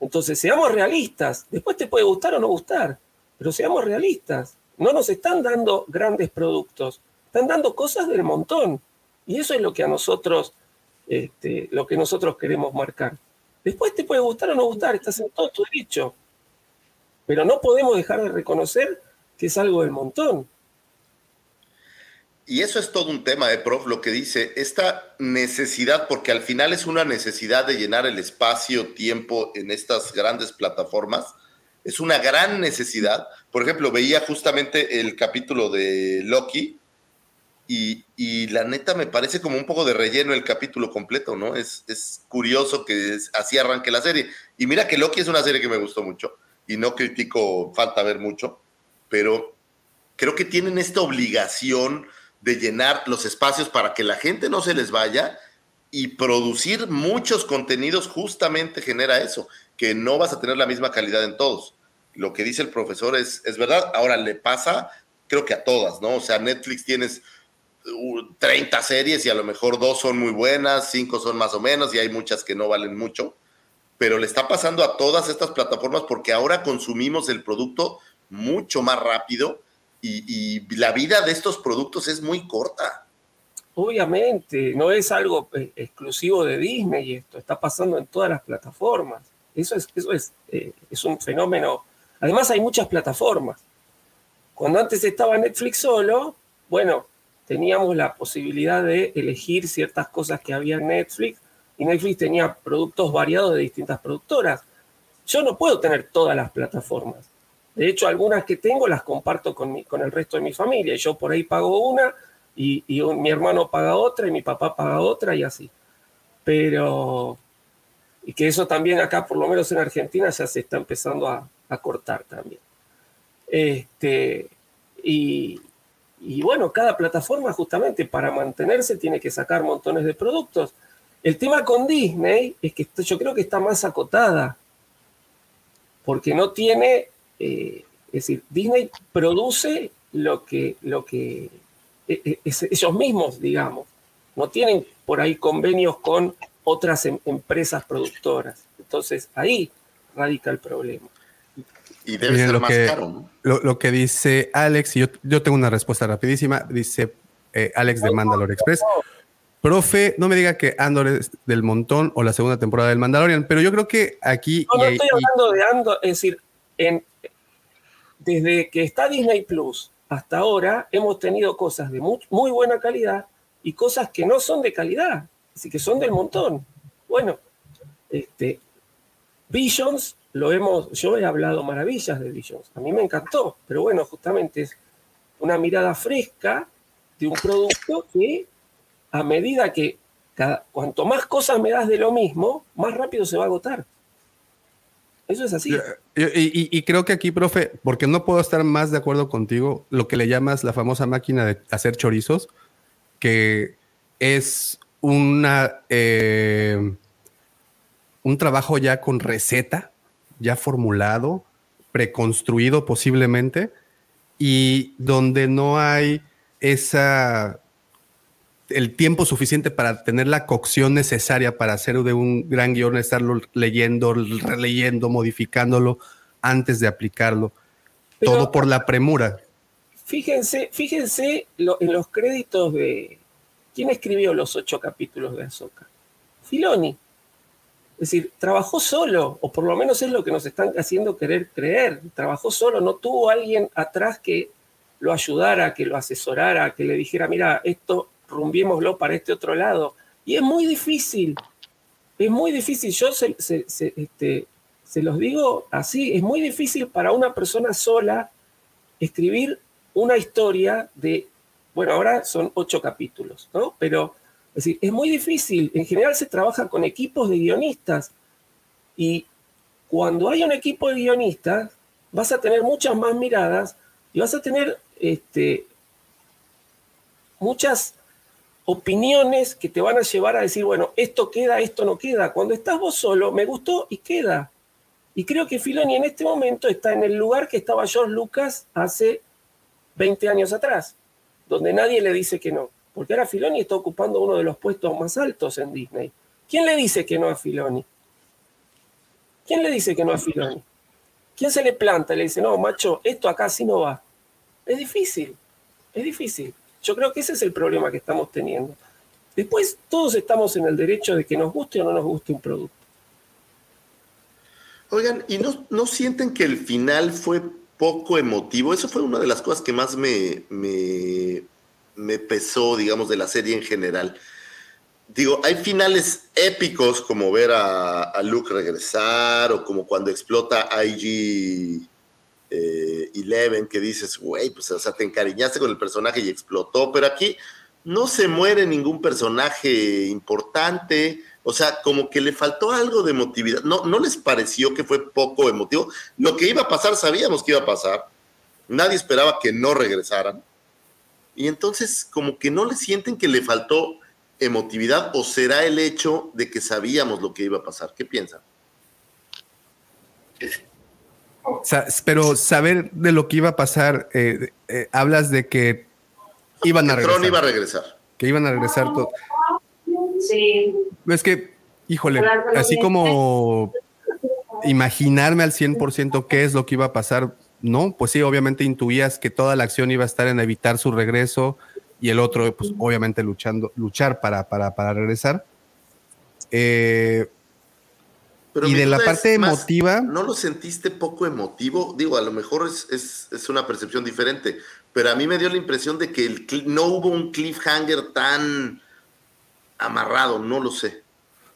Entonces, seamos realistas. Después te puede gustar o no gustar pero seamos realistas, no nos están dando grandes productos, están dando cosas del montón. Y eso es lo que a nosotros, este, lo que nosotros queremos marcar. Después te puede gustar o no gustar, estás en todo tu derecho. Pero no podemos dejar de reconocer que es algo del montón. Y eso es todo un tema, eh, prof, lo que dice, esta necesidad, porque al final es una necesidad de llenar el espacio-tiempo en estas grandes plataformas, es una gran necesidad. Por ejemplo, veía justamente el capítulo de Loki y, la neta me parece como un poco de relleno el capítulo completo, ¿no? Es, es curioso que así arranque la serie. Y mira que Loki es una serie que me gustó mucho y no critico, falta ver mucho, pero creo que tienen esta obligación de llenar los espacios para que la gente no se les vaya y producir muchos contenidos justamente genera eso, que no vas a tener la misma calidad en todos. Lo que dice el profesor es, es verdad. Ahora le pasa, creo que a todas, ¿no? O sea, Netflix tienes 30 uh, series y a lo mejor dos son muy buenas, cinco son más o menos y hay muchas que no valen mucho, pero le está pasando a todas estas plataformas porque ahora consumimos el producto mucho más rápido y, la vida de estos productos es muy corta. Obviamente, no es algo eh, exclusivo de Disney esto, está pasando en todas las plataformas. Eso es, eso es, eh, es un fenómeno. Además hay muchas plataformas. Cuando antes estaba Netflix solo, bueno, teníamos la posibilidad de elegir ciertas cosas que había en Netflix y Netflix tenía productos variados de distintas productoras. Yo no puedo tener todas las plataformas. De hecho, algunas que tengo las comparto con, mi, con el resto de mi familia. Yo por ahí pago una y, mi hermano paga otra y mi papá paga otra y así. Pero, y que eso también acá, por lo menos en Argentina, ya se está empezando a, cortar también. Este, y, y bueno, cada plataforma justamente para mantenerse tiene que sacar montones de productos. El tema con Disney es que yo creo que está más acotada, porque no tiene eh, es decir, Disney produce lo que, lo que e, e, ellos mismos, digamos. No tienen por ahí convenios con otras em, empresas productoras. Entonces ahí radica el problema. Y debe ser lo más que, caro. Lo, que dice Alex, y yo, yo tengo una respuesta rapidísima, dice eh, Alex de Mandalore Express. Profe, no me diga que Andor es del montón o la segunda temporada del Mandalorian, pero yo creo que aquí. No, no estoy hablando de Andor, es decir, desde que está Disney Plus hasta ahora, hemos tenido cosas de muy, buena calidad y cosas que no son de calidad, así que son del montón. Bueno, este, Visions, lo hemos, yo he hablado maravillas de Visions, a mí me encantó, pero bueno, justamente es una mirada fresca de un producto que a medida que cada, cuanto más cosas me das de lo mismo, más rápido se va a agotar. Eso es así. Y, creo que aquí, profe, porque no puedo estar más de acuerdo contigo, lo que le llamas la famosa máquina de hacer chorizos, que es una eh, un trabajo ya con receta, ya formulado, preconstruido posiblemente, y donde no hay esa el tiempo suficiente para tener la cocción necesaria para hacer de un gran guion, estarlo leyendo, releyendo, modificándolo antes de aplicarlo. Todo por la premura. Fíjense, fíjense en los créditos de quién escribió los ocho capítulos de Azoka. Filoni. Es decir, trabajó solo, o por lo menos es lo que nos están haciendo querer creer. Trabajó solo, no tuvo alguien atrás que lo ayudara, que lo asesorara, que le dijera, mira, esto rumbiémoslo para este otro lado. Y es muy difícil, es muy difícil. Yo se, este, se los digo así, es muy difícil para una persona sola escribir una historia de, bueno, ahora son ocho capítulos, ¿no? Pero, es decir, es muy difícil. En general se trabaja con equipos de guionistas y cuando hay un equipo de guionistas, vas a tener muchas más miradas y vas a tener este, muchas opiniones que te van a llevar a decir, bueno, esto queda, esto no queda. Cuando estás vos solo, me gustó y queda. Y creo que Filoni en este momento está en el lugar que estaba George Lucas hace 20 años atrás, donde nadie le dice que no. Porque ahora Filoni está ocupando uno de los puestos más altos en Disney. ¿Quién le dice que no a Filoni? ¿Quién le dice que no a Filoni? ¿Quién se le planta y le dice, no, macho, esto acá sí no va? Es difícil, es difícil. Yo creo que ese es el problema que estamos teniendo. Después, todos estamos en el derecho de que nos guste o no nos guste un producto. Oigan, ¿y no, no sienten que el final fue poco emotivo? Eso fue una de las cosas que más me, me, me pesó, digamos, de la serie en general digo, hay finales épicos como ver a, Luke regresar o como cuando explota IG eh, Eleven que dices, güey, pues o sea, te encariñaste con el personaje y explotó, pero aquí no se muere ningún personaje importante, o sea, como que le faltó algo de emotividad. ¿No, ¿No les pareció que fue poco emotivo? Lo que iba a pasar, sabíamos que iba a pasar. Nadie esperaba que no regresaran. Y entonces, como que no le sienten que le faltó emotividad o será el hecho de que sabíamos lo que iba a pasar? ¿Qué piensan? Pero saber de lo que iba a pasar, eh, eh, hablas de que iban a regresar. iba a regresar. Que iban a regresar todo. Sí. Es que, híjole, así como imaginarme al 100% qué es lo que iba a pasar, no, pues sí, obviamente intuías que toda la acción iba a estar en evitar su regreso, y el otro, pues obviamente luchando, luchar para, para, para regresar. Eh, y de la parte emotiva. ¿No lo sentiste poco emotivo? Digo, a lo mejor es, es, una percepción diferente, pero a mí me dio la impresión de que el, no hubo un cliffhanger tan amarrado, no lo sé.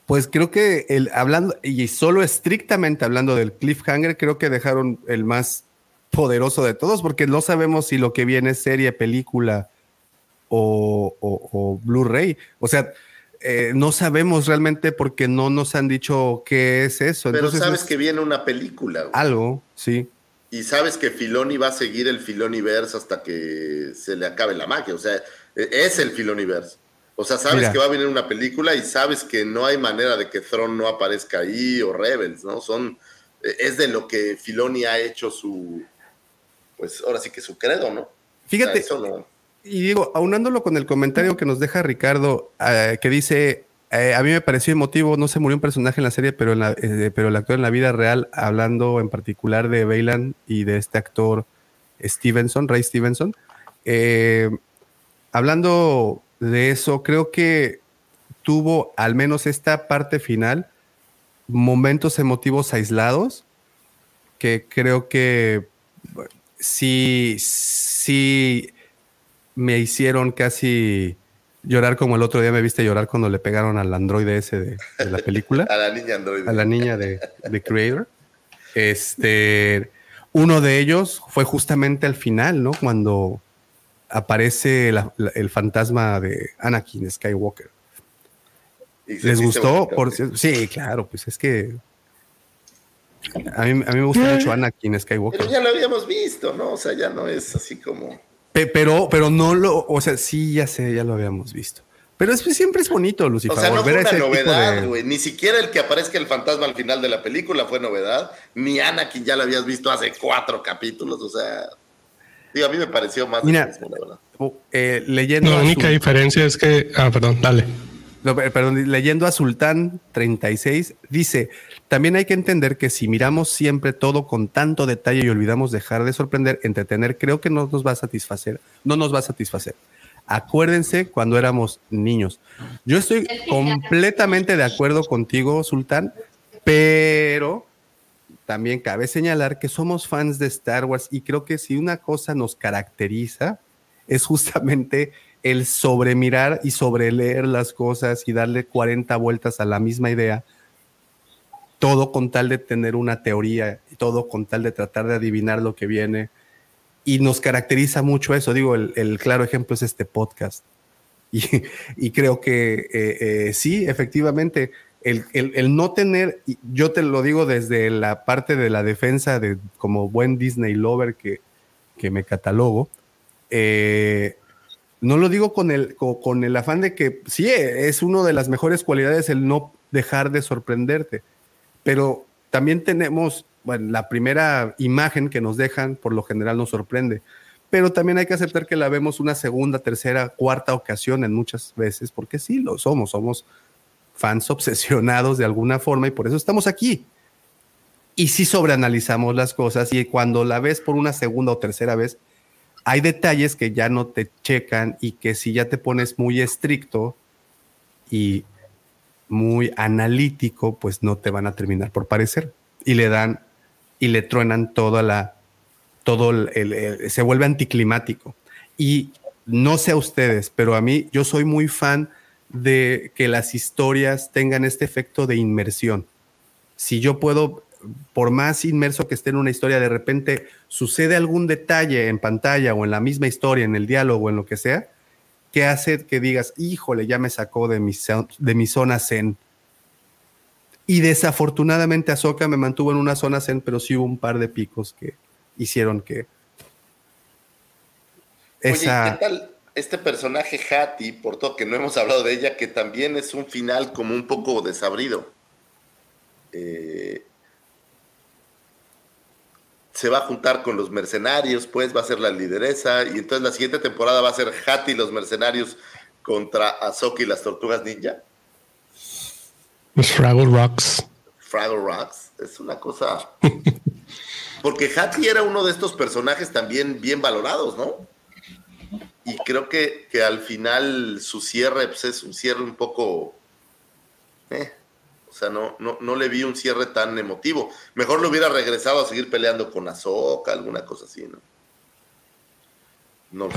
Pues creo que el, hablando, y solo estrictamente hablando del cliffhanger, creo que dejaron el más poderoso de todos, porque no sabemos si lo que viene es serie, película, o, Blu-ray. O sea, eh, no sabemos realmente porque no nos han dicho qué es eso. Pero sabes que viene una película. Algo, sí. Y sabes que Filoni va a seguir el Filoniverse hasta que se le acabe la magia. O sea, e, es el Filoniverse. O sea, sabes que va a venir una película y sabes que no hay manera de que Throne no aparezca ahí o Rebels, ¿no? Son, e, es de lo que Filoni ha hecho su, pues ahora sí que su credo, ¿no? Fíjate, y digo, aunándolo con el comentario que nos deja Ricardo, eh, que dice, eh, a mí me pareció emotivo, no se murió un personaje en la serie, pero, en eh, pero el actor en la vida real, hablando en particular de Bailan y de este actor Stevenson, Ray Stevenson, hablando de eso, creo que tuvo al menos esta parte final momentos emotivos aislados que creo que sí, sí me hicieron casi llorar como el otro día me viste llorar cuando le pegaron al androide ese de, la película. a la niña androide. A la niña de, Creator. Este, uno de ellos fue justamente al final, ¿no? Cuando aparece el fantasma de Anakin Skywalker. ¿Les gustó? Por, sí, claro, pues es que a mí, a mí me gusta mucho Anakin Skywalker. Pero ya lo habíamos visto, ¿no? O sea, ya no es así como... Pero, pero no lo, o sea, sí, ya sé, ya lo habíamos visto. Pero es, siempre es bonito, Lucifer. O sea, no fue una novedad, güey. Ni siquiera el que aparezca el fantasma al final de la película fue novedad. Ni Anakin ya lo habías visto hace cuatro capítulos. O sea, digo, a mí me pareció más. Mira, oh, eh, leyendo. La única diferencia es que. Ah, perdón, dale. Perdón, leyendo a Sultán 36, dice: también hay que entender que si miramos siempre todo con tanto detalle y olvidamos dejar de sorprender, entretener, creo que no nos va a satisfacer, no nos va a satisfacer. Acuérdense cuando éramos niños. Yo estoy completamente de acuerdo contigo, Sultán, pero también cabe señalar que somos fans de Star Wars y creo que si una cosa nos caracteriza es justamente el sobremirar y sobreleer las cosas y darle 40 vueltas a la misma idea todo con tal de tener una teoría, todo con tal de tratar de adivinar lo que viene. Y nos caracteriza mucho eso. Digo, el, claro ejemplo es este podcast. Y, creo que eh, eh, sí, efectivamente, el, no tener, yo te lo digo desde la parte de la defensa de como buen Disney lover que, que me catalogo, eh, no lo digo con el, con el afán de que sí, es una de las mejores cualidades el no dejar de sorprenderte pero también tenemos, la primera imagen que nos dejan por lo general nos sorprende, pero también hay que aceptar que la vemos una segunda, tercera, cuarta ocasión en muchas veces, porque sí lo somos, somos fans obsesionados de alguna forma y por eso estamos aquí. y sí sobreanalizamos las cosas y cuando la ves por una segunda o tercera vez, hay detalles que ya no te checan y que si ya te pones muy estricto y muy analítico, pues no te van a terminar por parecer. Y le dan y le truenan toda la, todo el, se vuelve anticlimático. Y no sé a ustedes, pero a mí yo soy muy fan de que las historias tengan este efecto de inmersión. Si yo puedo, por más inmerso que esté en una historia, de repente sucede algún detalle en pantalla o en la misma historia, en el diálogo, en lo que sea, que hace que digas, híjole, ya me sacó de mi, de mi zona zen. Y desafortunadamente Ahsoka me mantuvo en una zona zen, pero sí hubo un par de picos que hicieron que... Esa... ¿qué tal este personaje Hattie, por todo que no hemos hablado de ella, que también es un final como un poco desabrido? Eh, se va a juntar con los mercenarios, pues va a ser la lideresa, y entonces la siguiente temporada va a ser Hattie y los mercenarios contra Ahsoka y las tortugas ninja. Los Fraggle Rocks. Fraggle Rocks, es una cosa. Porque Hattie era uno de estos personajes también bien valorados, ¿no? Y creo que, que al final su cierre pues, es un cierre un poco. Eh, o sea, no, no, no le vi un cierre tan emotivo. Mejor lo hubiera regresado a seguir peleando con Azoka, alguna cosa así, ¿no?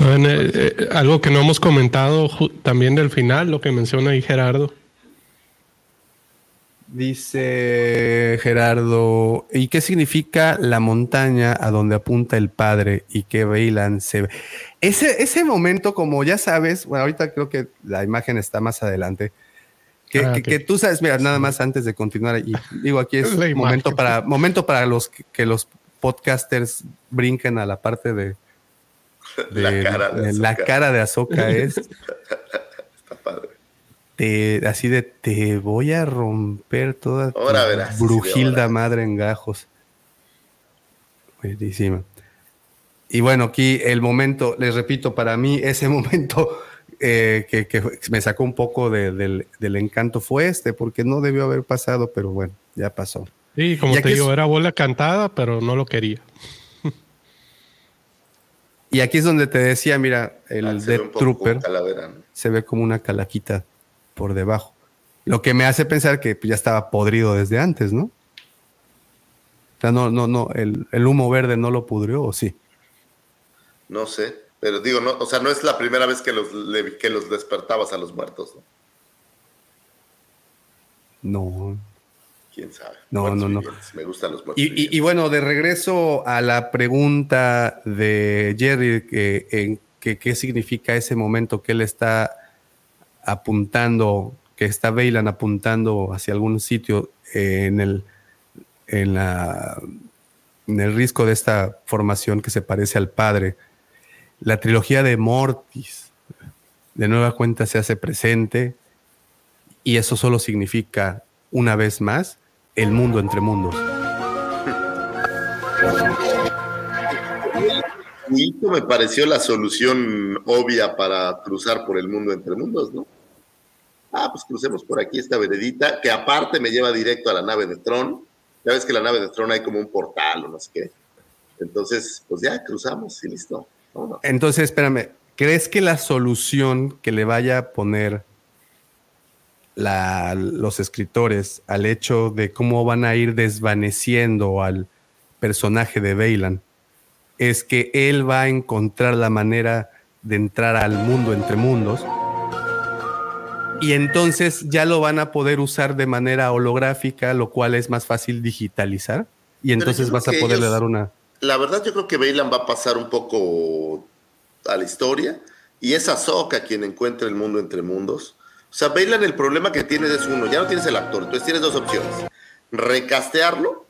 Eh, eh, algo que no hemos comentado también del final, lo que menciona ahí Gerardo. Dice Gerardo, ¿y qué significa la montaña a donde apunta el padre y que Bailan se ve? Ese, ese momento, como ya sabes, bueno, ahorita creo que la imagen está más adelante, que, ah, tú sabes, mira, nada más antes de continuar, y digo, aquí es momento para, momento para los que, los podcasters brinquen a la parte de, la cara de, la cara de Azoka es. Está padre. así de te voy a romper toda brujilda madre en gajos. Buenísima. Y bueno, aquí el momento, les repito, para mí ese momento eh, que, me sacó un poco del, encanto fue este, porque no debió haber pasado, pero bueno, ya pasó. Sí, como te digo, era bola cantada, pero no lo quería. Y aquí es donde te decía, mira, el ah, Death Trooper se ve como una calaquita por debajo. Lo que me hace pensar que ya estaba podrido desde antes, ¿no? O sea, no, no, no, el, el humo verde no lo pudrió, ¿o sí? No sé. Pero digo, no, o sea, no es la primera vez que los, que los despertabas a los muertos. No. ¿Quién sabe? No, no, no. Me gustan los muertos. Y, bueno, de regreso a la pregunta de Jerry, en que, qué significa ese momento que él está apuntando, que está Bailan apuntando hacia algún sitio en el, en la, en el risco de esta formación que se parece al padre la trilogía de Mortis de nueva cuenta se hace presente y eso solo significa, una vez más, el mundo entre mundos. Esto me pareció la solución obvia para cruzar por el mundo entre mundos, ¿no? Ah, pues crucemos por aquí esta veredita, que aparte me lleva directo a la nave de Tron. Ya ves que la nave de Tron hay como un portal o no sé qué. Entonces, pues ya cruzamos y listo. Entonces, espérame, ¿crees que la solución que le vaya a poner los escritores al hecho de cómo van a ir desvaneciendo al personaje de Bailan es que él va a encontrar la manera de entrar al mundo entre mundos y entonces ya lo van a poder usar de manera holográfica, lo cual es más fácil digitalizar. Y entonces vas a poderle dar una la verdad yo creo que Bailan va a pasar un poco a la historia y es Ahsoka quien encuentra el mundo entre mundos. O sea, Bailan el problema que tienes es uno, ya no tienes el actor, entonces tienes dos opciones. Recastearlo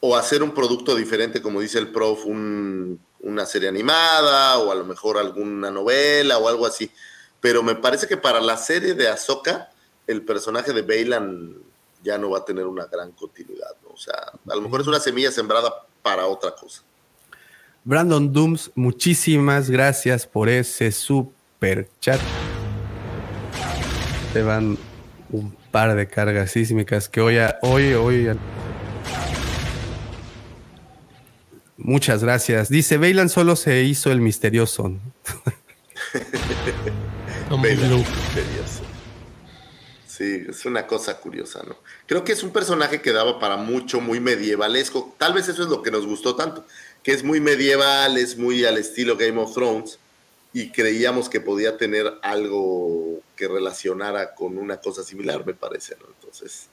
o hacer un producto diferente, como dice el prof, una serie animada o a lo mejor alguna novela o algo así. Pero me parece que para la serie de Ahsoka, el personaje de Bailan ya no va a tener una gran continuidad. O sea, a lo mejor es una semilla sembrada para otra cosa. Brandon Dooms, muchísimas gracias por ese super chat. Te van un par de cargas sísmicas que hoy, hoy, hoy. Muchas gracias. Dice, Bailan solo se hizo el misterioso. misterioso. Sí, es una cosa curiosa, ¿no? Creo que es un personaje que daba para mucho, muy medievalesco. Tal vez eso es lo que nos gustó tanto, que es muy medieval, es muy al estilo Game of Thrones, y creíamos que podía tener algo que relacionara con una cosa similar, me parece, ¿no? Entonces,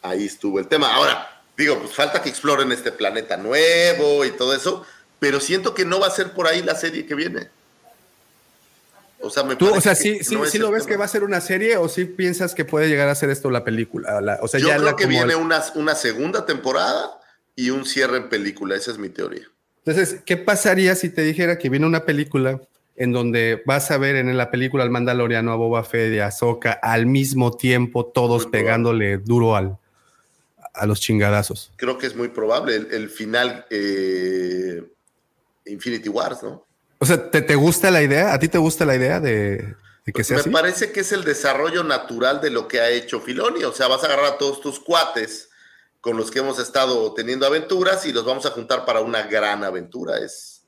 ahí estuvo el tema. Ahora, digo, pues falta que exploren este planeta nuevo y todo eso, pero siento que no va a ser por ahí la serie que viene. O sea, me Tú, o sea, sí, sí, sí lo ves que va a ser una serie o sí piensas que puede llegar a ser esto la película. o sea, Yo ya creo que viene una, una segunda temporada y un cierre en película. Esa es mi teoría. Entonces, ¿qué pasaría si te dijera que viene una película en donde vas a ver en la película al Mandaloriano, a Boba Fett y a Ahsoka al mismo tiempo, todos pegándole duro al, a los chingadazos? Creo que es muy probable. El, final eh, Infinity Wars, ¿no? O sea, ¿te, gusta la idea? ¿A ti te gusta la idea de, que sea Me parece que es el desarrollo natural de lo que ha hecho Filoni. O sea, vas a agarrar a todos tus cuates con los que hemos estado teniendo aventuras y los vamos a juntar para una gran aventura. Es,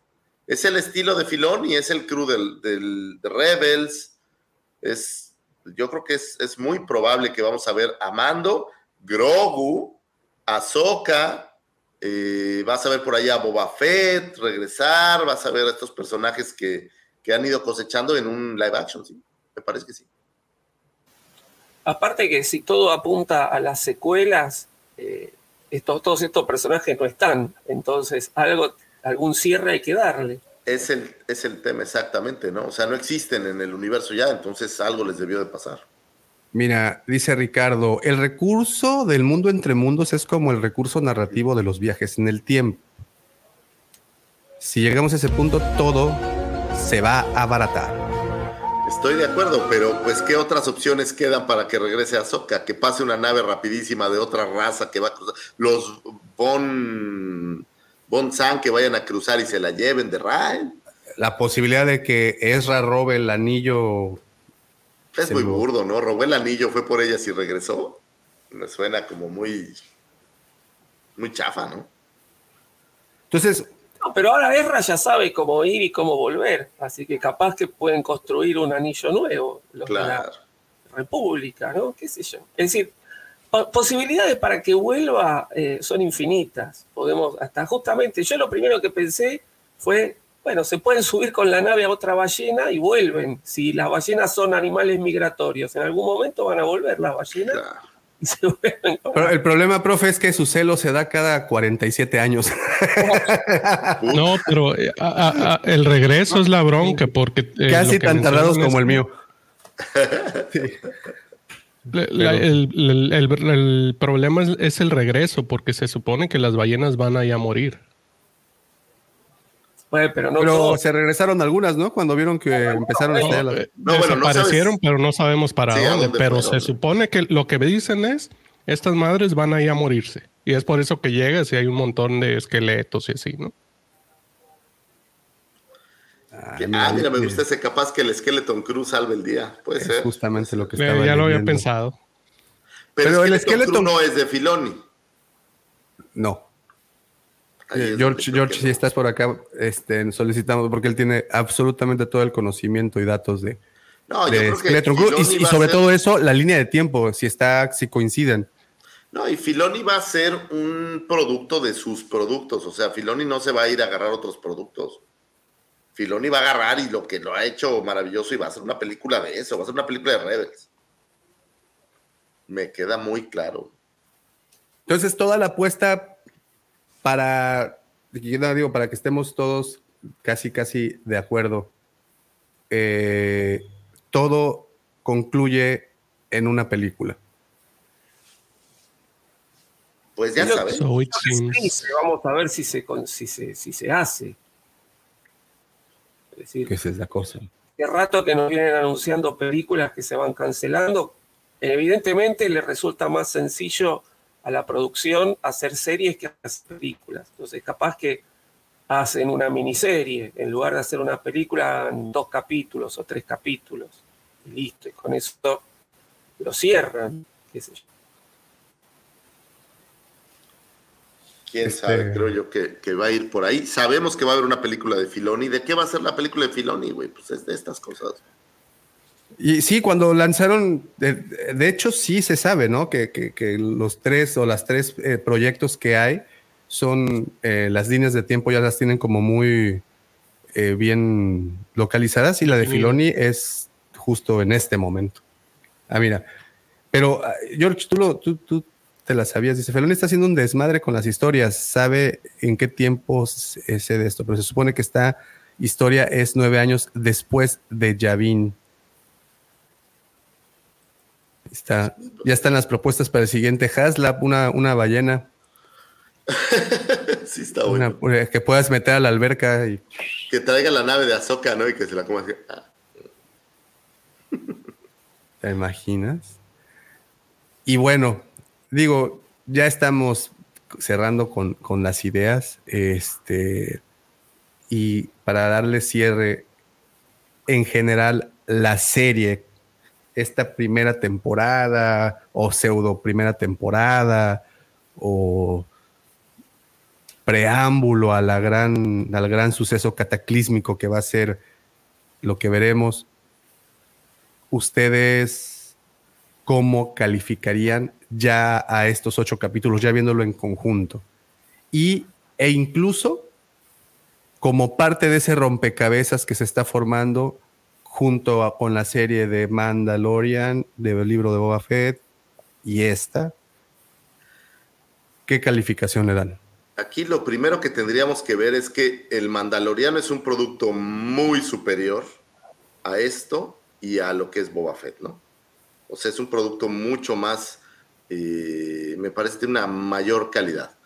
es el estilo de Filoni, es el crew del, del de Rebels. Es, yo creo que es, es muy probable que vamos a ver a Mando, Grogu, Ahsoka, eh, vas a ver por allá a Boba Fett regresar, vas a ver a estos personajes que, han ido cosechando en un live action, sí, me parece que sí. Aparte que si todo apunta a las secuelas, eh, estos, todos estos personajes no están, entonces algo, algún cierre hay que darle. Es el, es el tema exactamente, ¿no? O sea, no existen en el universo ya, entonces algo les debió de pasar. Mira, dice Ricardo, el recurso del mundo entre mundos es como el recurso narrativo de los viajes en el tiempo. Si llegamos a ese punto, todo se va a abaratar. Estoy de acuerdo, pero pues ¿qué otras opciones quedan para que regrese a Soka? Que pase una nave rapidísima de otra raza que va a cruzar. Los Bon, bon San que vayan a cruzar y se la lleven de Ryan. La posibilidad de que Ezra robe el anillo es muy burdo, ¿no? Robó el anillo, fue por ella y regresó. Me suena como muy. Muy chafa, ¿no? Entonces. No, pero ahora Ezra ya sabe cómo ir y cómo volver. Así que capaz que pueden construir un anillo nuevo. Los la República, ¿no? ¿Qué sé yo? Es decir, posibilidades para que vuelva eh, son infinitas. Podemos, hasta justamente, yo lo primero que pensé fue bueno, se pueden subir con la nave a otra ballena y vuelven. Si las ballenas son animales migratorios, en algún momento van a volver las ballenas. Pero el problema, profe, es que su celo se da cada 47 años. no, pero eh, el regreso es la bronca porque... Eh, Casi tan tardados como el mío. el, problema es, el regreso porque se supone que las ballenas van a a morir pero no se regresaron algunas, ¿no? Cuando vieron que empezaron a estar. Eh, no, desaparecieron, pero no sabemos para dónde. Pero se supone que lo que me dicen es, estas madres van a ir a morirse. Y es por eso que llegas y hay un montón de esqueletos y así, ¿no? Ah, mira, me gusta ese capaz que el Skeleton Cruz salve el día. Puede ser. Justamente lo que eh, estaba Ya lo había pensado. Pero, el Skeleton no es de Filoni. No. George, George, si estás por acá, este, solicitamos, porque él tiene absolutamente todo el conocimiento y datos de, no, yo creo que y, sobre todo eso, la línea de tiempo, si está, si coinciden. No, y Filoni va a ser un producto de sus productos, o sea, Filoni no se va a ir a agarrar otros productos. Filoni va a agarrar y lo que lo ha hecho maravilloso y va a hacer una película de eso, va a ser una película de Rebels. Me queda muy claro. Entonces, toda la apuesta para, digo, para que estemos todos casi, casi de acuerdo, eh, todo concluye en una película. Pues ya sabes. vamos a ver si se, si se, si se hace. Es decir, que esa es la cosa. Qué rato que nos vienen anunciando películas que se van cancelando. Evidentemente le resulta más sencillo a la producción hacer series que hacer películas. Entonces, capaz que hacen una miniserie en lugar de hacer una película en dos capítulos o tres capítulos. Y listo, y con eso lo cierran, qué sé yo. Quién Este- sabe, creo yo que, que va a ir por ahí. Sabemos que va a haber una película de Filoni. ¿De qué va a ser la película de Filoni, güey? Pues es de estas cosas. Y sí, cuando lanzaron, de, de hecho sí se sabe, ¿no? Que, que- que los tres o las tres eh, proyectos que hay son, eh, las líneas de tiempo ya las tienen como muy eh, bien localizadas y la de. Filoni es justo en este momento. Ah, mira, pero ah, George, tú, lo, tú, tú te la sabías, dice, Filoni está haciendo un desmadre con las historias, sabe en qué tiempo se se de esto, pero se supone que esta historia es nueve años después de Yavin. Está, ya están las propuestas para el siguiente Haslab, una, una ballena. sí, está bueno. Una- que puedas meter a la alberca y Que traiga la nave de Azoka, ¿no? Y que se la coma así. Ah, ¿Te imaginas? Y bueno, digo, ya estamos cerrando con, con las ideas. Este, y para darle cierre, en general, la serie, esta primera temporada, o pseudo primera temporada, o preámbulo gran, al gran suceso cataclísmico que va a ser lo que veremos. ¿Ustedes cómo calificarían ya a estos ocho capítulos, ya viéndolo en conjunto? Y, e incluso como parte de ese rompecabezas que se está formando junto con la serie de Mandalorian, del libro de Boba Fett y esta, ¿qué calificación le dan? Aquí lo primero que tendríamos que ver es que el Mandaloriano es un producto muy superior a esto y a lo que es Boba Fett, ¿no? O sea, es un producto mucho más, eh, me parece, de una mayor calidad.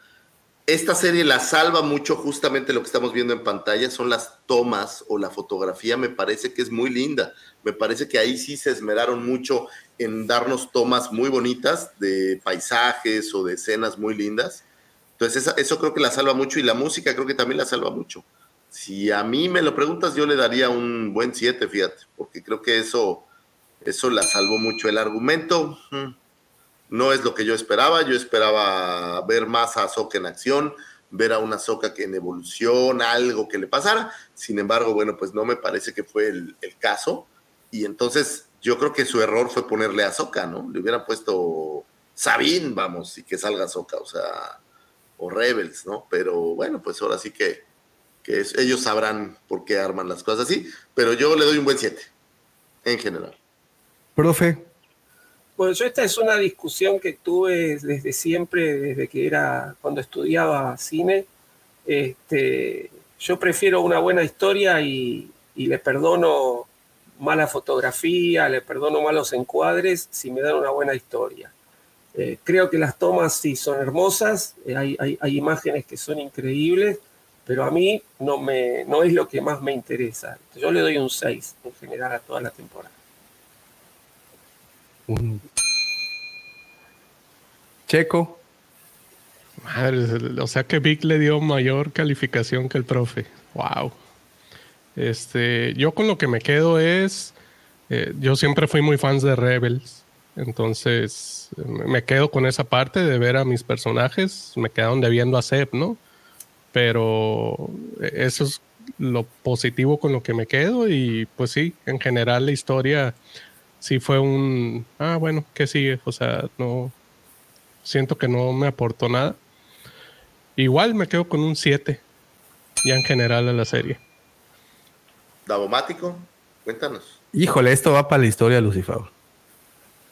Esta serie la salva mucho justamente lo que estamos viendo en pantalla, son las tomas o la fotografía, me parece que es muy linda. Me parece que ahí sí se esmeraron mucho en darnos tomas muy bonitas de paisajes o de escenas muy lindas. Entonces, eso creo que la salva mucho y la música creo que también la salva mucho. Si a mí me lo preguntas, yo le daría un buen 7, fíjate, porque creo que eso, eso la salvó mucho. El argumento mm, no es lo que yo esperaba. Yo esperaba ver más a Ahsoka en acción, ver a una Ahsoka que en evolución, algo que le pasara. Sin embargo, bueno, pues no me parece que fue el, caso. Y entonces yo creo que su error fue ponerle a Ahsoka, ¿no? Le hubieran puesto Sabine, vamos, y que salga Ahsoka, o sea, o Rebels, ¿no? Pero bueno, pues ahora sí que, que es- ellos sabrán por qué arman las cosas así, pero yo le doy un buen 7, en general. Profe, Bueno, esta es una discusión que tuve desde siempre, desde que era cuando estudiaba cine. Este, yo prefiero una buena historia y, le perdono mala fotografía, le perdono malos encuadres si me dan una buena historia. Eh, creo que las tomas sí son hermosas, eh, hay, imágenes que son increíbles, pero a mí no, no es lo que más me interesa. Yo le doy un 6 en general a toda la temporada. Checo, Madre, o sea que Vic le dio mayor calificación que el profe. Wow. Este, yo con lo que me quedo es, eh, yo siempre fui muy fans de Rebels, entonces me quedo con esa parte de ver a mis personajes, me quedaron debiendo a Seb, ¿no? Pero eh, eso es lo positivo con lo que me quedo y pues sí, en general la historia sí fue un, ah, bueno, ¿qué sigue? O sea, no, siento que no me aportó nada. Igual me quedo con un 7, ya en general a la serie. Davomático, cuéntanos. híjole, esto va para la historia, Lucifer.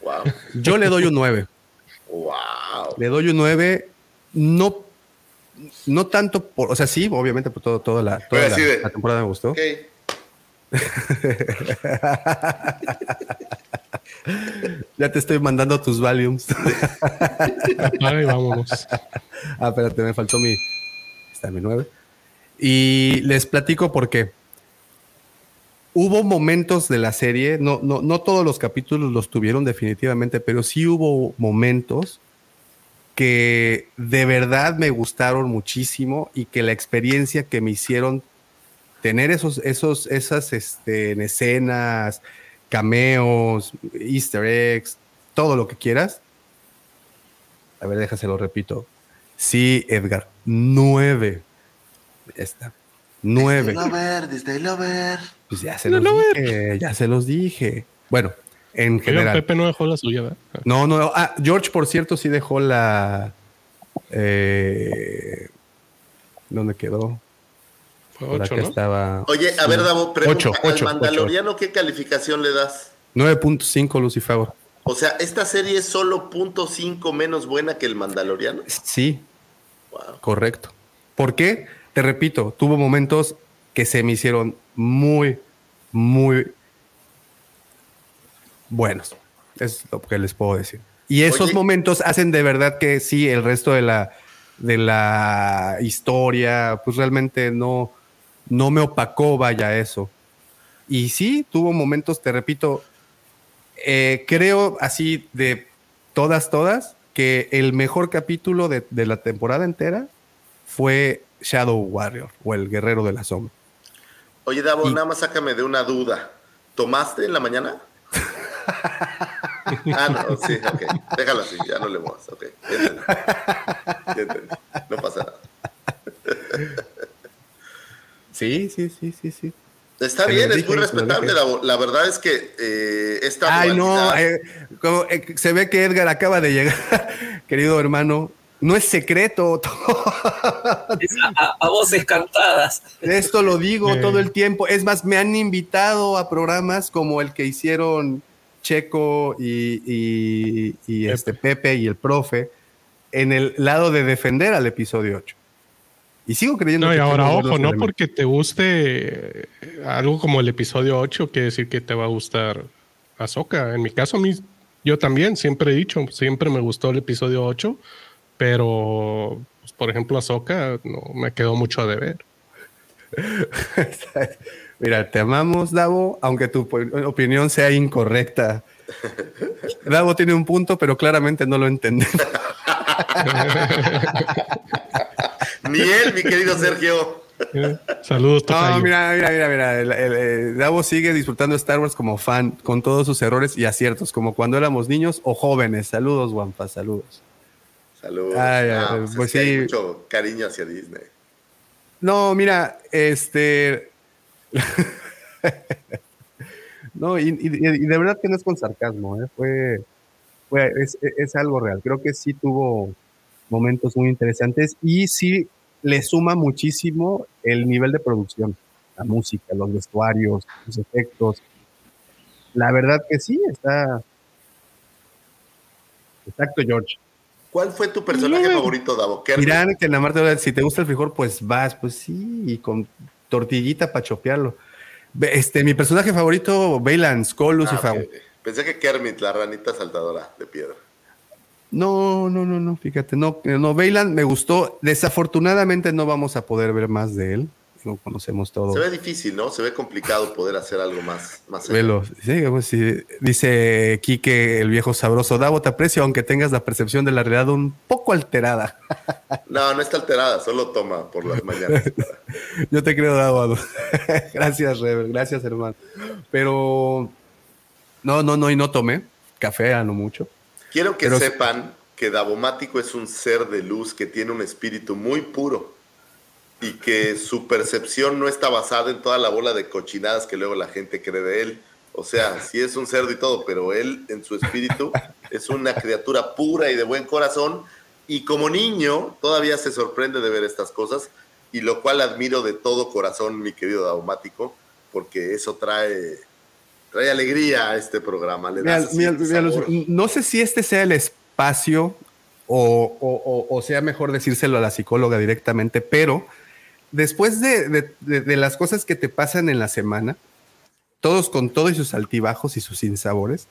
Wow. Yo le doy un 9. Wow. Le doy un 9, no, no tanto por, o sea, sí, obviamente por todo, toda, la, toda Oye, la, así de- la temporada me gustó. Ok. ya te estoy mandando tus volumes. Apaga y vámonos. ah, espérate, me faltó mi, está mi 9. Y les platico por qué. Hubo momentos de la serie, no, no, no todos los capítulos los tuvieron definitivamente, pero sí hubo momentos que de verdad me gustaron muchísimo y que la experiencia que me hicieron tener esos, esos, esas este, en escenas, cameos, easter eggs, todo lo que quieras. A ver, déjaselo repito. Sí, Edgar, nueve. Está. Nueve. Lover, desde Lover. Pues ya se los dije, ya se los dije. Bueno, en general. Pepe no dejó la suya, ¿verdad? No, no. Ah, George, por cierto, sí dejó la. Eh, ¿Dónde quedó? Fue Por ocho, acá ¿no? estaba. Oye, a ver, Davo, pregunta, Ocho, ocho, ¿al Mandaloriano qué calificación le das? 9.5 Lucifer. O sea, ¿esta serie es solo punto .5 menos buena que el Mandaloriano? Sí. Correcto. ¿Por qué? Te repito, tuvo momentos que se me hicieron muy, muy buenos. Es lo que les puedo decir. Y esos Oye. momentos hacen de verdad que sí, el resto de la, de la historia, pues realmente no, no me opacó, vaya eso. Y sí, tuvo momentos, te repito, eh, creo así de todas, todas, que el mejor capítulo de, de la temporada entera fue Shadow Warrior o el Guerrero de la Sombra. Oye, Davo, nada más sácame de una duda. ¿Tomaste en la mañana? ah, no, sí, ok. Déjalo así, ya no le muevas. Ok, ya entendí. Ya entendí. No pasa nada. Sí, sí, sí, sí, sí. Está bien, es dije, muy respetable. Davo. La verdad es que eh, esta Ay, no, eh, como, eh, se ve que Edgar acaba de llegar, querido hermano. No es secreto. a, a voces cantadas. Esto lo digo todo el tiempo. Es más, me han invitado a programas como el que hicieron Checo y, y- y este Pepe y el profe en el lado de defender al episodio 8. Y sigo creyendo No, y que ahora, ojo, no porque te guste eh, algo como el episodio 8, quiere decir que te va a gustar Ahsoka. En mi caso, a mí, yo también siempre he dicho, siempre me gustó el episodio 8, pero, pues, por ejemplo, Ahsoka no me quedó mucho a deber. Mira, te amamos, Davo, aunque tu op- opinión sea incorrecta. Davo tiene un punto, pero claramente no lo entendemos. Ni él, mi querido Sergio. Saludos, No, tocayo. mira, mira, mira, mira. El, el- el Davo sigue disfrutando de Star Wars como fan, con todos sus errores y aciertos, como cuando éramos niños o jóvenes. Saludos, Wampa, saludos. Saludos. Ay, Ah, ay, pues pues hay mucho cariño hacia Disney. No, mira, este. no, y, y- y de verdad que no es con sarcasmo, ¿eh? fue, fue es, es algo real. Creo que sí tuvo momentos muy interesantes y sí le suma muchísimo el nivel de producción, la música, los vestuarios, los efectos. La verdad que sí, está. Exacto, George. ¿Cuál fue tu personaje favorito, Davo? Kermit. Dirán que en la Marte, si te gusta el frijol, pues vas, pues sí, y con tortillita para chopearlo. Este, mi personaje favorito, Bailan Skull, Ah, Lucifer. ok. Pensé que Kermit, la ranita saltadora de piedra. No, no, no, no, fíjate, no, no, Bailan me gustó. Desafortunadamente no vamos a poder ver más de él. No conocemos todo. Se ve difícil, ¿no? Se ve complicado poder hacer algo más, más. Velo. Sí, pues sí. Dice Quique, el viejo sabroso. Davo, te aprecio, aunque tengas la percepción de la realidad un poco alterada. No, no está alterada, solo toma por las mañanas. Yo te creo, Davo. gracias, Rebel. Gracias, hermano. Pero no, no, no, y no tomé café, a no mucho. Quiero que Pero- sepan que Davomático es un ser de luz que tiene un espíritu muy puro y que su percepción no está basada en toda la bola de cochinadas que luego la gente cree de él. O sea, sí es un cerdo y todo, pero él en su espíritu es una criatura pura y de buen corazón y como niño todavía se sorprende de ver estas cosas y lo cual admiro de todo corazón, mi querido Davomático, porque eso trae, trae alegría a este programa. Le Mira, mira, mira, no sé si este sea el espacio o, o- o- o sea mejor decírselo a la psicóloga directamente, pero después de, de- de- de las cosas que te pasan en la semana, todos con todos sus altibajos y sus sinsabores,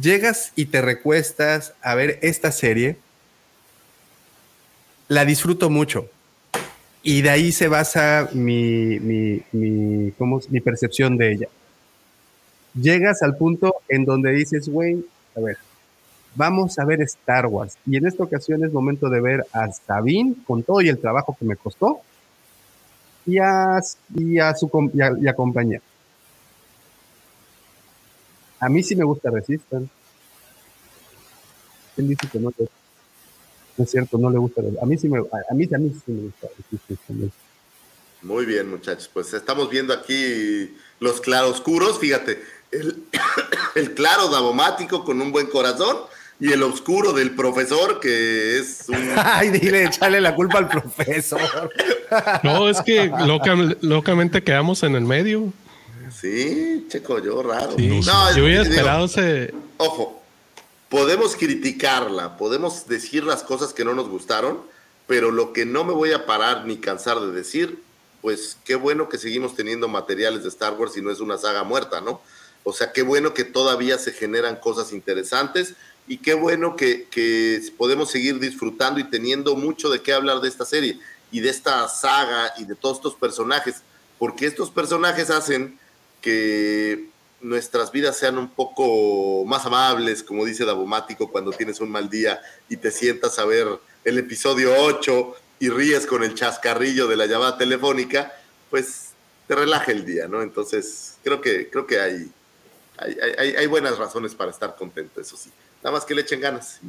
llegas y te recuestas a ver esta serie, la disfruto mucho. Y de ahí se basa mi, mi, mi, ¿cómo es? mi percepción de ella llegas al punto en donde dices, güey, a ver, vamos a ver Star Wars. Y en esta ocasión es momento de ver a Sabine con todo y el trabajo que me costó y a, y a su y a, y a compañía. A mí sí me gusta Resistance. ¿Quién dice que no? No es cierto, no le gusta. A mí sí me, a mí, a mí sí me gusta. Muy bien, muchachos. Pues estamos viendo aquí los claroscuros. Fíjate, el, el claro davomático con un buen corazón y el oscuro del profesor, que es un. Ay, dile, echarle la culpa al profesor. No, es que locamente quedamos en el medio. Sí, checo, yo raro. no, yo había esperado ese. Ojo, podemos criticarla, podemos decir las cosas que no nos gustaron, pero lo que no me voy a parar ni cansar de decir, pues qué bueno que seguimos teniendo materiales de Star Wars y no es una saga muerta, ¿no? O sea, qué bueno que todavía se generan cosas interesantes y qué bueno que, podemos seguir disfrutando y teniendo mucho de qué hablar de esta serie y de esta saga y de todos estos personajes, porque estos personajes hacen que nuestras vidas sean un poco más amables, como dice Davomático, cuando tienes un mal día y te sientas a ver el episodio 8 y ríes con el chascarrillo de la llamada telefónica, pues te relaja el día, ¿no? Entonces, creo que, creo que hay, hay, hay, hay buenas razones para estar contento, eso sí. Nada más que le echen ganas.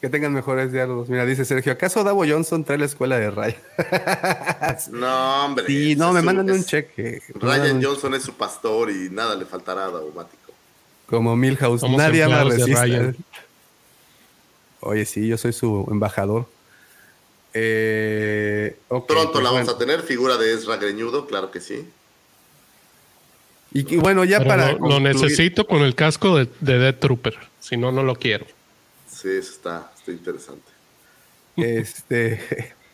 Que tengan mejores diálogos. Mira, dice Sergio, ¿acaso Davo Johnson trae la escuela de Ryan? no, hombre. Sí, no, me mandan un cheque. Ryan Johnson es su pastor y nada le faltará a Davomático. Como Milhouse, nadie más resiste. Oye, sí, yo soy su embajador. Eh, Pronto pues la vamos a tener, figura de Ezra Greñudo, claro que sí. Y, bueno, ya para. Lo, necesito con el casco de, de Death Trooper. Si no, no lo quiero. Sí, eso está, está interesante. Este.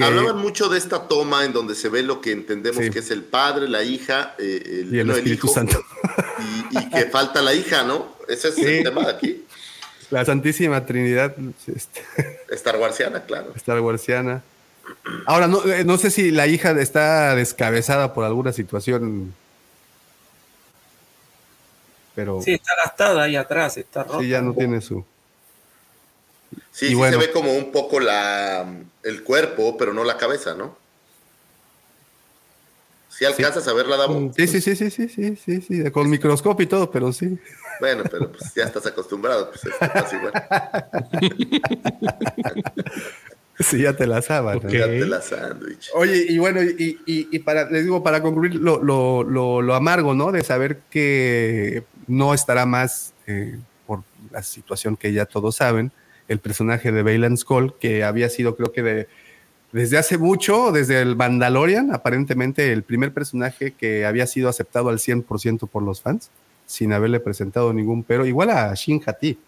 Hablaban mucho de esta toma en donde se ve lo que entendemos que es el padre, la hija, eh, el, y el Espíritu hijo, Santo. Y, que falta la hija, ¿no? Ese es el tema de aquí. La Santísima Trinidad. Este. Star Warsiana, claro. Star Warsiana. Ahora, no, eh, no sé si la hija está descabezada por alguna situación. Pero. Sí, está gastada ahí atrás, está rota. Sí, ya no tiene su. Sí, sí se ve como un poco la, el cuerpo, pero no la cabeza, ¿no? Si alcanzas a verla, Davo. Sí, sí, sí, sí, sí, sí, sí, sí, con microscopio y todo, pero sí. Bueno, pero pues ya estás acostumbrado, pues es igual. Sí, ya te la saban. Ya te la sándwich. Oye, y bueno, y, y, para, les digo, para concluir lo, lo, lo, amargo, ¿no? De saber que no estará más, eh, por la situación que ya todos saben, el personaje de Bailan Skull, que había sido, creo que de, desde hace mucho, desde el Mandalorian, aparentemente el primer personaje que había sido aceptado al 100% por los fans, sin haberle presentado ningún pero, igual a Shin Hati.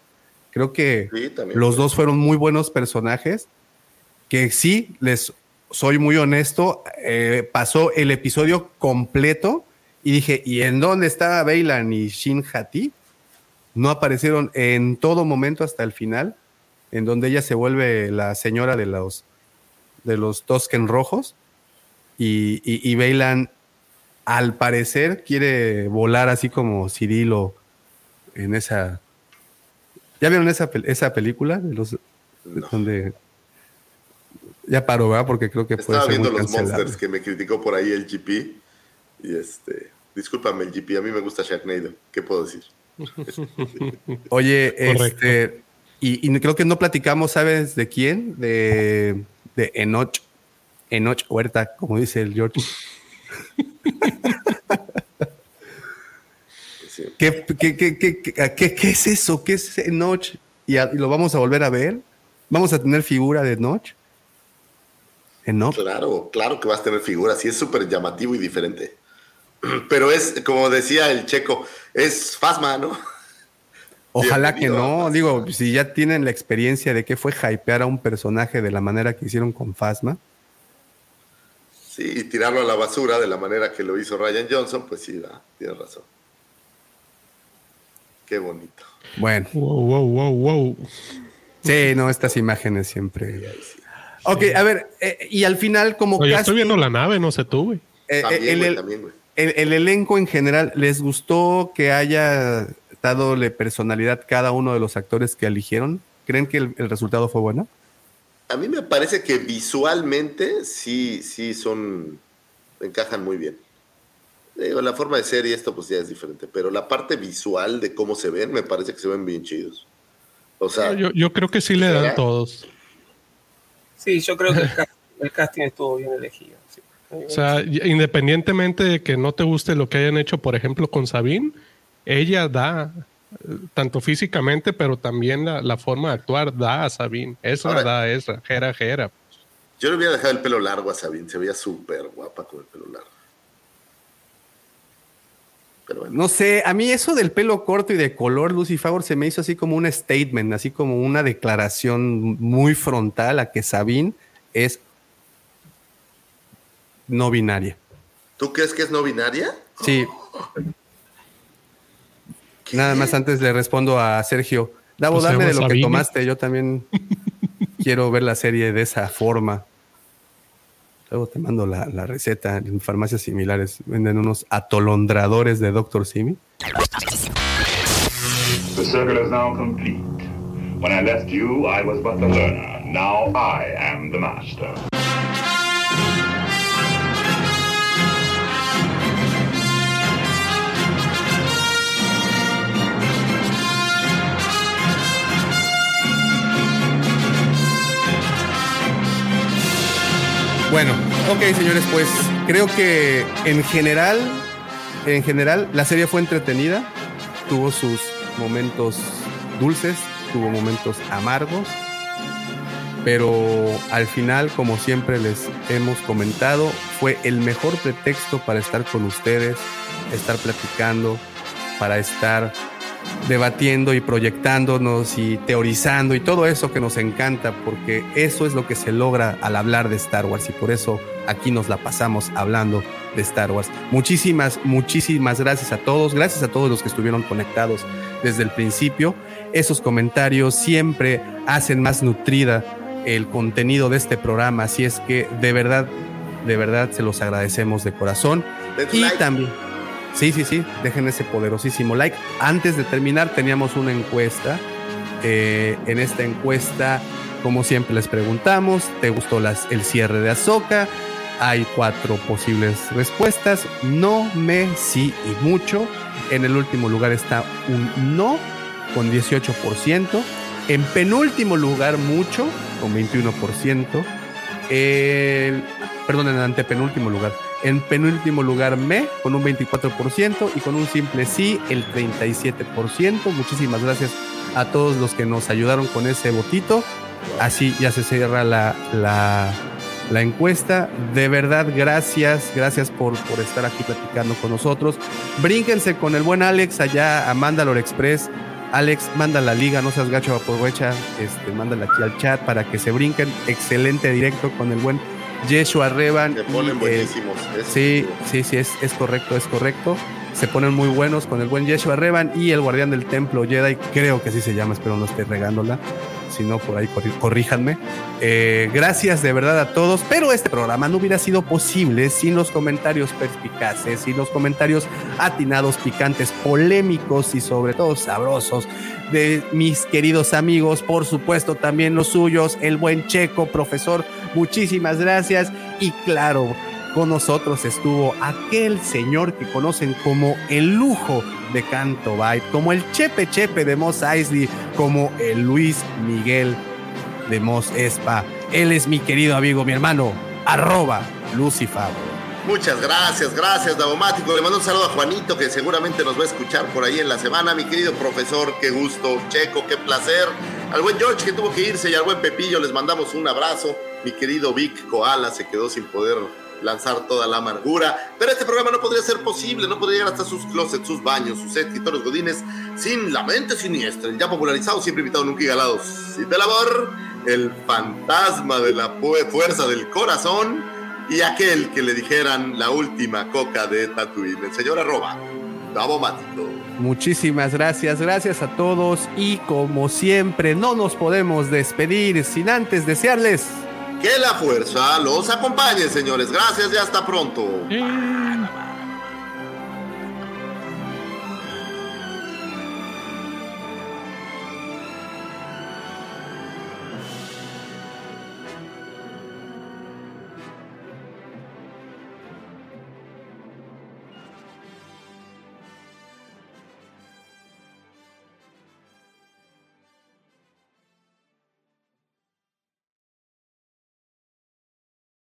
Creo que los dos fueron muy buenos personajes que sí, les soy muy honesto, eh, pasó el episodio completo y dije, ¿y en dónde está Bailan y Shin Hati? No aparecieron en todo momento hasta el final, en donde ella se vuelve la señora de los, de los Tosken rojos y, y, Bailan al parecer quiere volar así como Cirilo en esa... ¿Ya vieron esa, esa película? De los, donde ya paró, ¿verdad? Porque creo que Estaba viendo los monsters que me criticó por ahí el GP. Y este, discúlpame el GP, a mí me gusta Sharknado. ¿Qué puedo decir? Oye, este, y, creo que no platicamos, ¿sabes de quién? De, de Enoch, Enoch Huerta, como dice el George. ¿Qué, qué, qué, qué, es eso? ¿Qué es Enoch? ¿Y, ¿Y, lo vamos a volver a ver? ¿Vamos a tener figura de Enoch? Claro, claro que vas a tener figuras y es súper llamativo y diferente. Pero es, como decía el checo, es Fasma, ¿no? Ojalá que no, digo, si ya tienen la experiencia de que fue hypear a un personaje de la manera que hicieron con Fasma. Sí, y tirarlo a la basura de la manera que lo hizo Ryan Johnson, pues sí, tienes razón. Qué bonito. Bueno. Wow, wow, wow, wow. Sí, no, estas imágenes siempre. Ok, a ver, eh, y al final, como Oye, estoy viendo la nave, no sé tú, güey. Eh, el, el, elenco en general, ¿les gustó que haya dado personalidad cada uno de los actores que eligieron? ¿Creen que el, resultado fue bueno? A mí me parece que visualmente sí, sí son, encajan muy bien. Digo, la forma de ser y esto pues ya es diferente, pero la parte visual de cómo se ven me parece que se ven bien chidos. O sea, yo, creo que sí le dan todos. Sí, yo creo que el, casting estuvo bien elegido. O sea, independientemente de que no te guste lo que hayan hecho, por ejemplo, con Sabine, ella da, tanto físicamente, pero también la, forma de actuar da a Sabine. Eso da a esa, Jera Jera. Yo le hubiera dejado el pelo largo a Sabine, se veía súper guapa con el pelo largo. No sé, a mí eso del pelo corto y de color Lucy Favor se me hizo así como un statement, así como una declaración muy frontal a que Sabine es no binaria. ¿Tú crees que es no binaria? Sí. Nada más antes le respondo a Sergio. Davo, pues dame de lo que tomaste. Yo también quiero ver la serie de esa forma. Luego te mando la, la, receta. En farmacias similares venden unos atolondradores de Dr. Simi. The circle is now complete. When I left you, I was but the learner. Now I am the master. Bueno, ok, señores, pues creo que en general, en general, la serie fue entretenida, tuvo sus momentos dulces, tuvo momentos amargos, pero al final, como siempre les hemos comentado, fue el mejor pretexto para estar con ustedes, estar platicando, para estar debatiendo y proyectándonos y teorizando y todo eso que nos encanta, porque eso es lo que se logra al hablar de Star Wars y por eso aquí nos la pasamos hablando de Star Wars. Muchísimas, muchísimas gracias a todos, gracias a todos los que estuvieron conectados desde el principio. Esos comentarios siempre hacen más nutrida el contenido de este programa, así es que de verdad, de verdad se los agradecemos de corazón. Y también Sí, sí, sí, dejen ese poderosísimo like. Antes de terminar, teníamos una encuesta. Eh, en esta encuesta, como siempre les preguntamos, ¿te gustó el cierre de Azoka? Hay cuatro posibles respuestas, no, me, sí y mucho. En el último lugar está un no con 18%. En penúltimo lugar, mucho con 21%. perdón, en antepenúltimo lugar en penúltimo lugar, Me, con un 24% y con un simple sí, el 37%. Muchísimas gracias a todos los que nos ayudaron con ese votito. Así ya se cierra la, la, encuesta. De verdad, gracias, gracias por, por estar aquí platicando con nosotros. Brínquense con el buen Alex allá a Mandalore Express. Alex, manda la liga, no seas gacho, aprovecha, este, mándala aquí al chat para que se brinquen. Excelente directo con el buen Yeshua Revan. Se ponen buenísimos. sí, sí, sí, es, es correcto, es correcto. Se ponen muy buenos con el buen Yeshua Revan y el guardián del templo Jedi, creo que así se llama, espero no esté regándola. Si no, por ahí corríjanme. Eh, gracias de verdad a todos, pero este programa no hubiera sido posible sin los comentarios perspicaces, sin los comentarios atinados, picantes, polémicos y sobre todo sabrosos de mis queridos amigos, por supuesto también los suyos, el buen Checo, profesor, muchísimas gracias. Y claro, con nosotros estuvo aquel señor que conocen como el lujo de Canto Byte, como el Chepe Chepe de Moss Eisley, como el Luis Miguel de Moss Espa. Él es mi querido amigo, mi hermano, arroba Lucifer. Muchas gracias, gracias, Davomático. Le mando un saludo a Juanito, que seguramente nos va a escuchar por ahí en la semana. Mi querido profesor, qué gusto. Checo, qué placer. Al buen George, que tuvo que irse, y al buen Pepillo, les mandamos un abrazo. Mi querido Vic Koala se quedó sin poder lanzar toda la amargura. Pero este programa no podría ser posible, no podría llegar hasta sus closets, sus baños, sus escritorios godines, sin la mente siniestra, el ya popularizado, siempre invitado, nunca igualado, sin del amor, el fantasma de la fuerza del corazón y aquel que le dijeran la última coca de Tatooine, el señor arroba, Davomático. Muchísimas gracias, gracias a todos y como siempre no nos podemos despedir sin antes desearles que la fuerza los acompañe, señores. Gracias y hasta pronto.